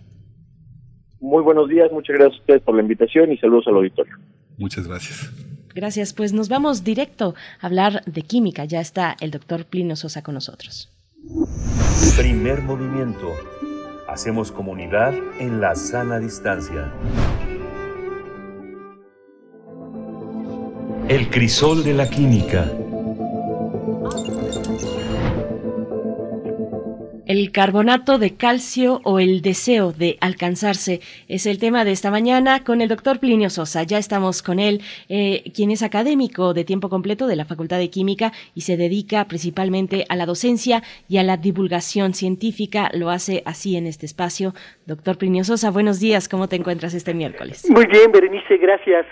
Muy buenos días, muchas gracias a ustedes por la invitación y saludos al auditorio. Muchas gracias. Gracias. Pues nos vamos directo a hablar de química. Ya está el doctor Plino Sosa con nosotros. Primer movimiento. Hacemos comunidad en la sana distancia. El crisol de la química. El carbonato de calcio o el deseo de alcanzarse es el tema de esta mañana con el doctor Plinio Sosa. Ya estamos con él, eh, quien es académico de tiempo completo de la Facultad de Química y se dedica principalmente a la docencia y a la divulgación científica. Lo hace así en este espacio. Doctor Plinio Sosa, buenos días. ¿Cómo te encuentras este miércoles? Muy bien, Berenice, gracias.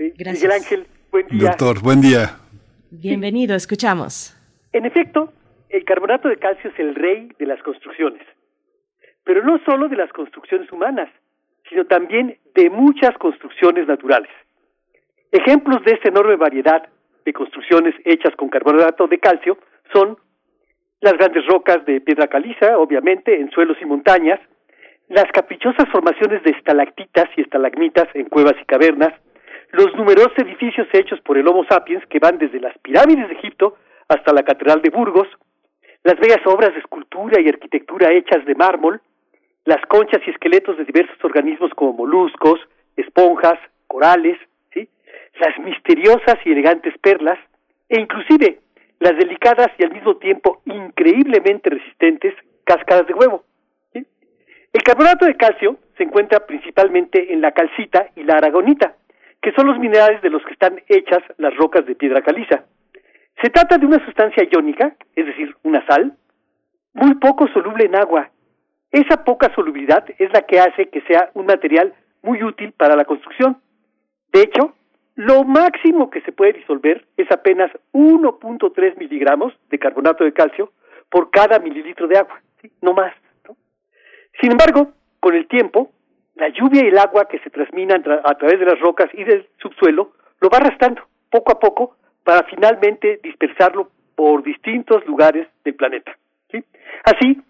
Eh, Gracias. Miguel Ángel, buen día. Doctor, buen día. Bienvenido, escuchamos. En efecto, el carbonato de calcio es el rey de las construcciones. Pero no solo de las construcciones humanas, sino también de muchas construcciones naturales. Ejemplos de esta enorme variedad de construcciones hechas con carbonato de calcio son las grandes rocas de piedra caliza, obviamente, en suelos y montañas, las caprichosas formaciones de estalactitas y estalagmitas en cuevas y cavernas, los numerosos edificios hechos por el Homo sapiens que van desde las pirámides de Egipto hasta la Catedral de Burgos, las bellas obras de escultura y arquitectura hechas de mármol, las conchas y esqueletos de diversos organismos como moluscos, esponjas, corales, ¿sí? las misteriosas y elegantes perlas, e inclusive las delicadas y al mismo tiempo increíblemente resistentes cáscaras de huevo. El carbonato de calcio se encuentra principalmente en la calcita y la aragonita, que son los minerales de los que están hechas las rocas de piedra caliza. Se trata de una sustancia iónica, es decir, una sal, muy poco soluble en agua. Esa poca solubilidad es la que hace que sea un material muy útil para la construcción. De hecho, lo máximo que se puede disolver es apenas 1.3 miligramos de carbonato de calcio por cada mililitro de agua, no más. Sin embargo, con el tiempo, la lluvia y el agua que se transminan tra- a través de las rocas y del subsuelo lo va arrastrando poco a poco para finalmente dispersarlo por distintos lugares del planeta. ¿sí? Así,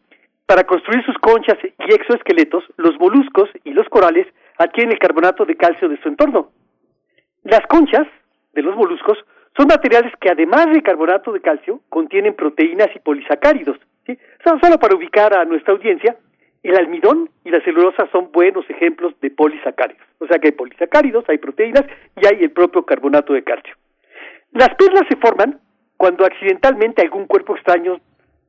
para construir sus conchas y exoesqueletos, los moluscos y los corales adquieren el carbonato de calcio de su entorno. Las conchas de los moluscos son materiales que además de carbonato de calcio contienen proteínas y polisacáridos. ¿sí? Solo para ubicar a nuestra audiencia, el almidón y la celulosa son buenos ejemplos de polisacáridos. O sea que hay polisacáridos, hay proteínas y hay el propio carbonato de calcio. Las perlas se forman cuando accidentalmente algún cuerpo extraño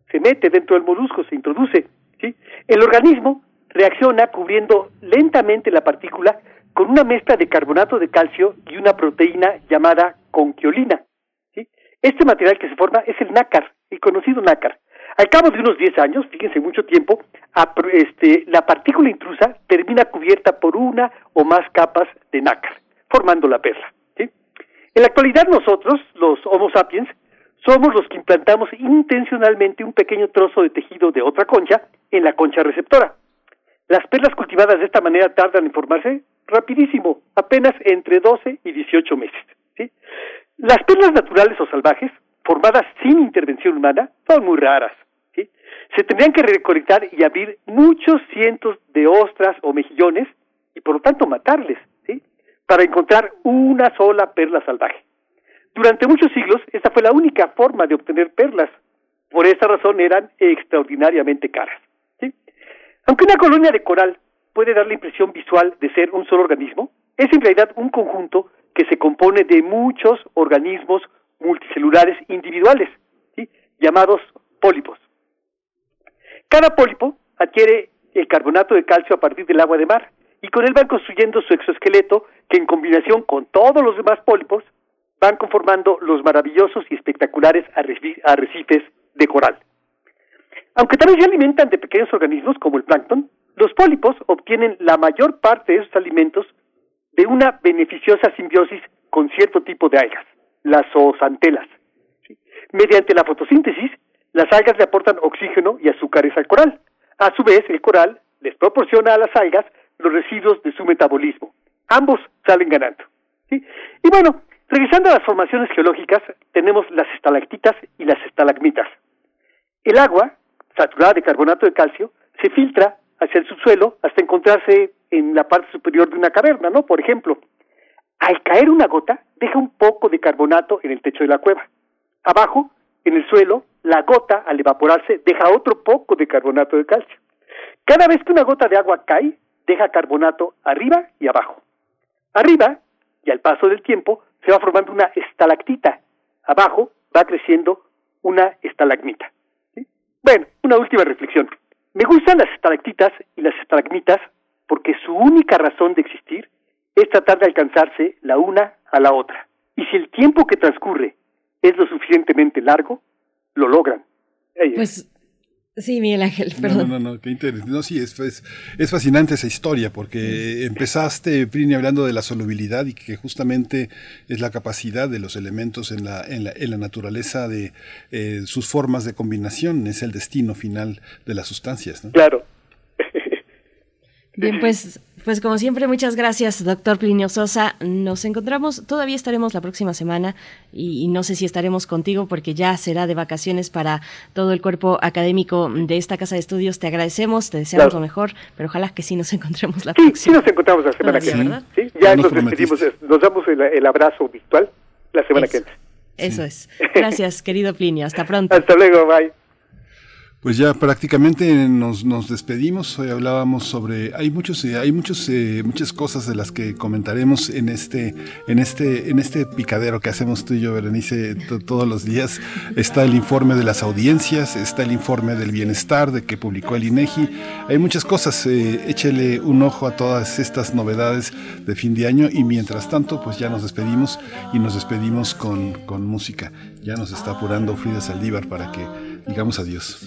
se mete dentro del molusco, se introduce. ¿sí? El organismo reacciona cubriendo lentamente la partícula con una mezcla de carbonato de calcio y una proteína llamada conquiolina. ¿sí? Este material que se forma es el nácar, el conocido nácar. Al cabo de unos 10 años, fíjense mucho tiempo, este, la partícula intrusa termina cubierta por una o más capas de nácar, formando la perla. En la actualidad nosotros, los Homo sapiens, somos los que implantamos intencionalmente un pequeño trozo de tejido de otra concha en la concha receptora. Las perlas cultivadas de esta manera tardan en formarse rapidísimo, apenas entre 12 y 18 meses. Las perlas naturales o salvajes, formadas sin intervención humana, son muy raras. Se tendrían que recolectar y abrir muchos cientos de ostras o mejillones y por lo tanto matarles. para encontrar una sola perla salvaje. Durante muchos siglos, esta fue la única forma de obtener perlas. Por esa razón eran extraordinariamente caras. Aunque una colonia de coral puede dar la impresión visual de ser un solo organismo, es en realidad un conjunto que se compone de muchos organismos multicelulares individuales, llamados pólipos. Cada pólipo adquiere el carbonato de calcio a partir del agua de mar y con él van construyendo su exoesqueleto que en combinación con todos los demás pólipos van conformando los maravillosos y espectaculares arreci- arrecifes de coral. Aunque también se alimentan de pequeños organismos como el plancton, los pólipos obtienen la mayor parte de esos alimentos de una beneficiosa simbiosis con cierto tipo de algas, las zooxantelas. ¿sí? Mediante la fotosíntesis, las algas le aportan oxígeno y azúcares al coral. A su vez, el coral les proporciona a las algas los residuos de su metabolismo. Ambos salen ganando. Y bueno, regresando a las formaciones geológicas, tenemos las estalactitas y las estalagmitas. El agua, saturada de carbonato de calcio, se filtra hacia el subsuelo hasta encontrarse en la parte superior de una caverna, ¿no? Por ejemplo, al caer una gota, deja un poco de carbonato en el techo de la cueva. Abajo, en el suelo, la gota, al evaporarse, deja otro poco de carbonato de calcio. Cada vez que una gota de agua cae, deja carbonato arriba y abajo. Arriba, y al paso del tiempo, se va formando una estalactita. Abajo va creciendo una estalagmita. Bueno, una última reflexión. Me gustan las estalactitas y las estalagmitas porque su única razón de existir es tratar de alcanzarse la una a la otra. Y si el tiempo que transcurre es lo suficientemente largo, lo logran. Pues sí, Miguel Ángel, No, perdón. no, no, no, qué interesante. No, sí, es, es, es fascinante esa historia porque empezaste, Prini, hablando de la solubilidad y que justamente es la capacidad de los elementos en la, en la, en la naturaleza de eh, sus formas de combinación, es el destino final de las sustancias. ¿no? Claro. Bien, pues, pues como siempre, muchas gracias, doctor Plinio Sosa. Nos encontramos, todavía estaremos la próxima semana y, y no sé si estaremos contigo porque ya será de vacaciones para todo el cuerpo académico de esta casa de estudios. Te agradecemos, te deseamos Claro. lo mejor, pero ojalá que sí nos encontremos la Sí, sí próxima. nos encontramos la semana que viene. ¿verdad? ¿sí? Ya Ya nos nos despedimos, nos damos el, el abrazo virtual la semana que Eso. entra. Eso es. Gracias, querido Plinio. Hasta pronto. Hasta luego, bye. Pues ya prácticamente nos, nos despedimos. Hoy hablábamos sobre hay muchos hay muchos eh, muchas cosas de las que comentaremos en este en este en este picadero que hacemos tú y yo Berenice to- todos los días. Está el informe de las audiencias, está el informe del bienestar de que publicó el INEGI. Hay muchas cosas. eh, échele un ojo a todas estas novedades de fin de año y mientras tanto pues ya nos despedimos y nos despedimos con con música. Ya nos está apurando Frida Saldívar para que digamos adiós.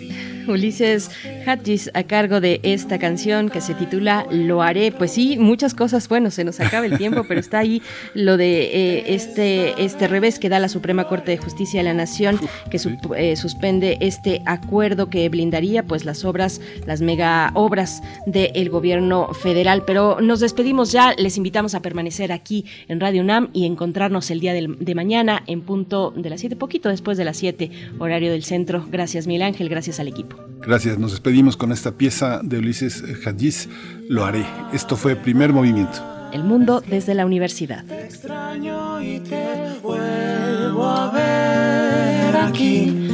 Ulises Hatchis a cargo de esta canción que se titula Lo haré. Pues sí, muchas cosas, bueno, se nos acaba el tiempo, pero está ahí lo de eh, este, este revés que da la Suprema Corte de Justicia de la Nación, que sup- eh, suspende este acuerdo que blindaría pues las obras, las mega obras del gobierno federal. Pero nos despedimos ya, les invitamos a permanecer aquí en Radio UNAM y encontrarnos el día del- de mañana en punto de las 7, poquito después de las 7, horario del centro. Gracias, Mil Ángel, gracias al equipo. Gracias, nos despedimos con esta pieza de Ulises Hadjiz, Lo haré. Esto fue Primer Movimiento. El mundo desde la universidad. extraño y te vuelvo a ver aquí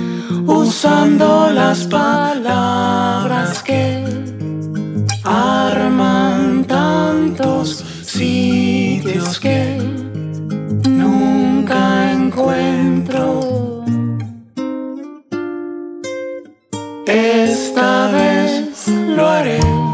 usando las palabras que arman tantos sitios que nunca encuentro. Esta vez lo haré.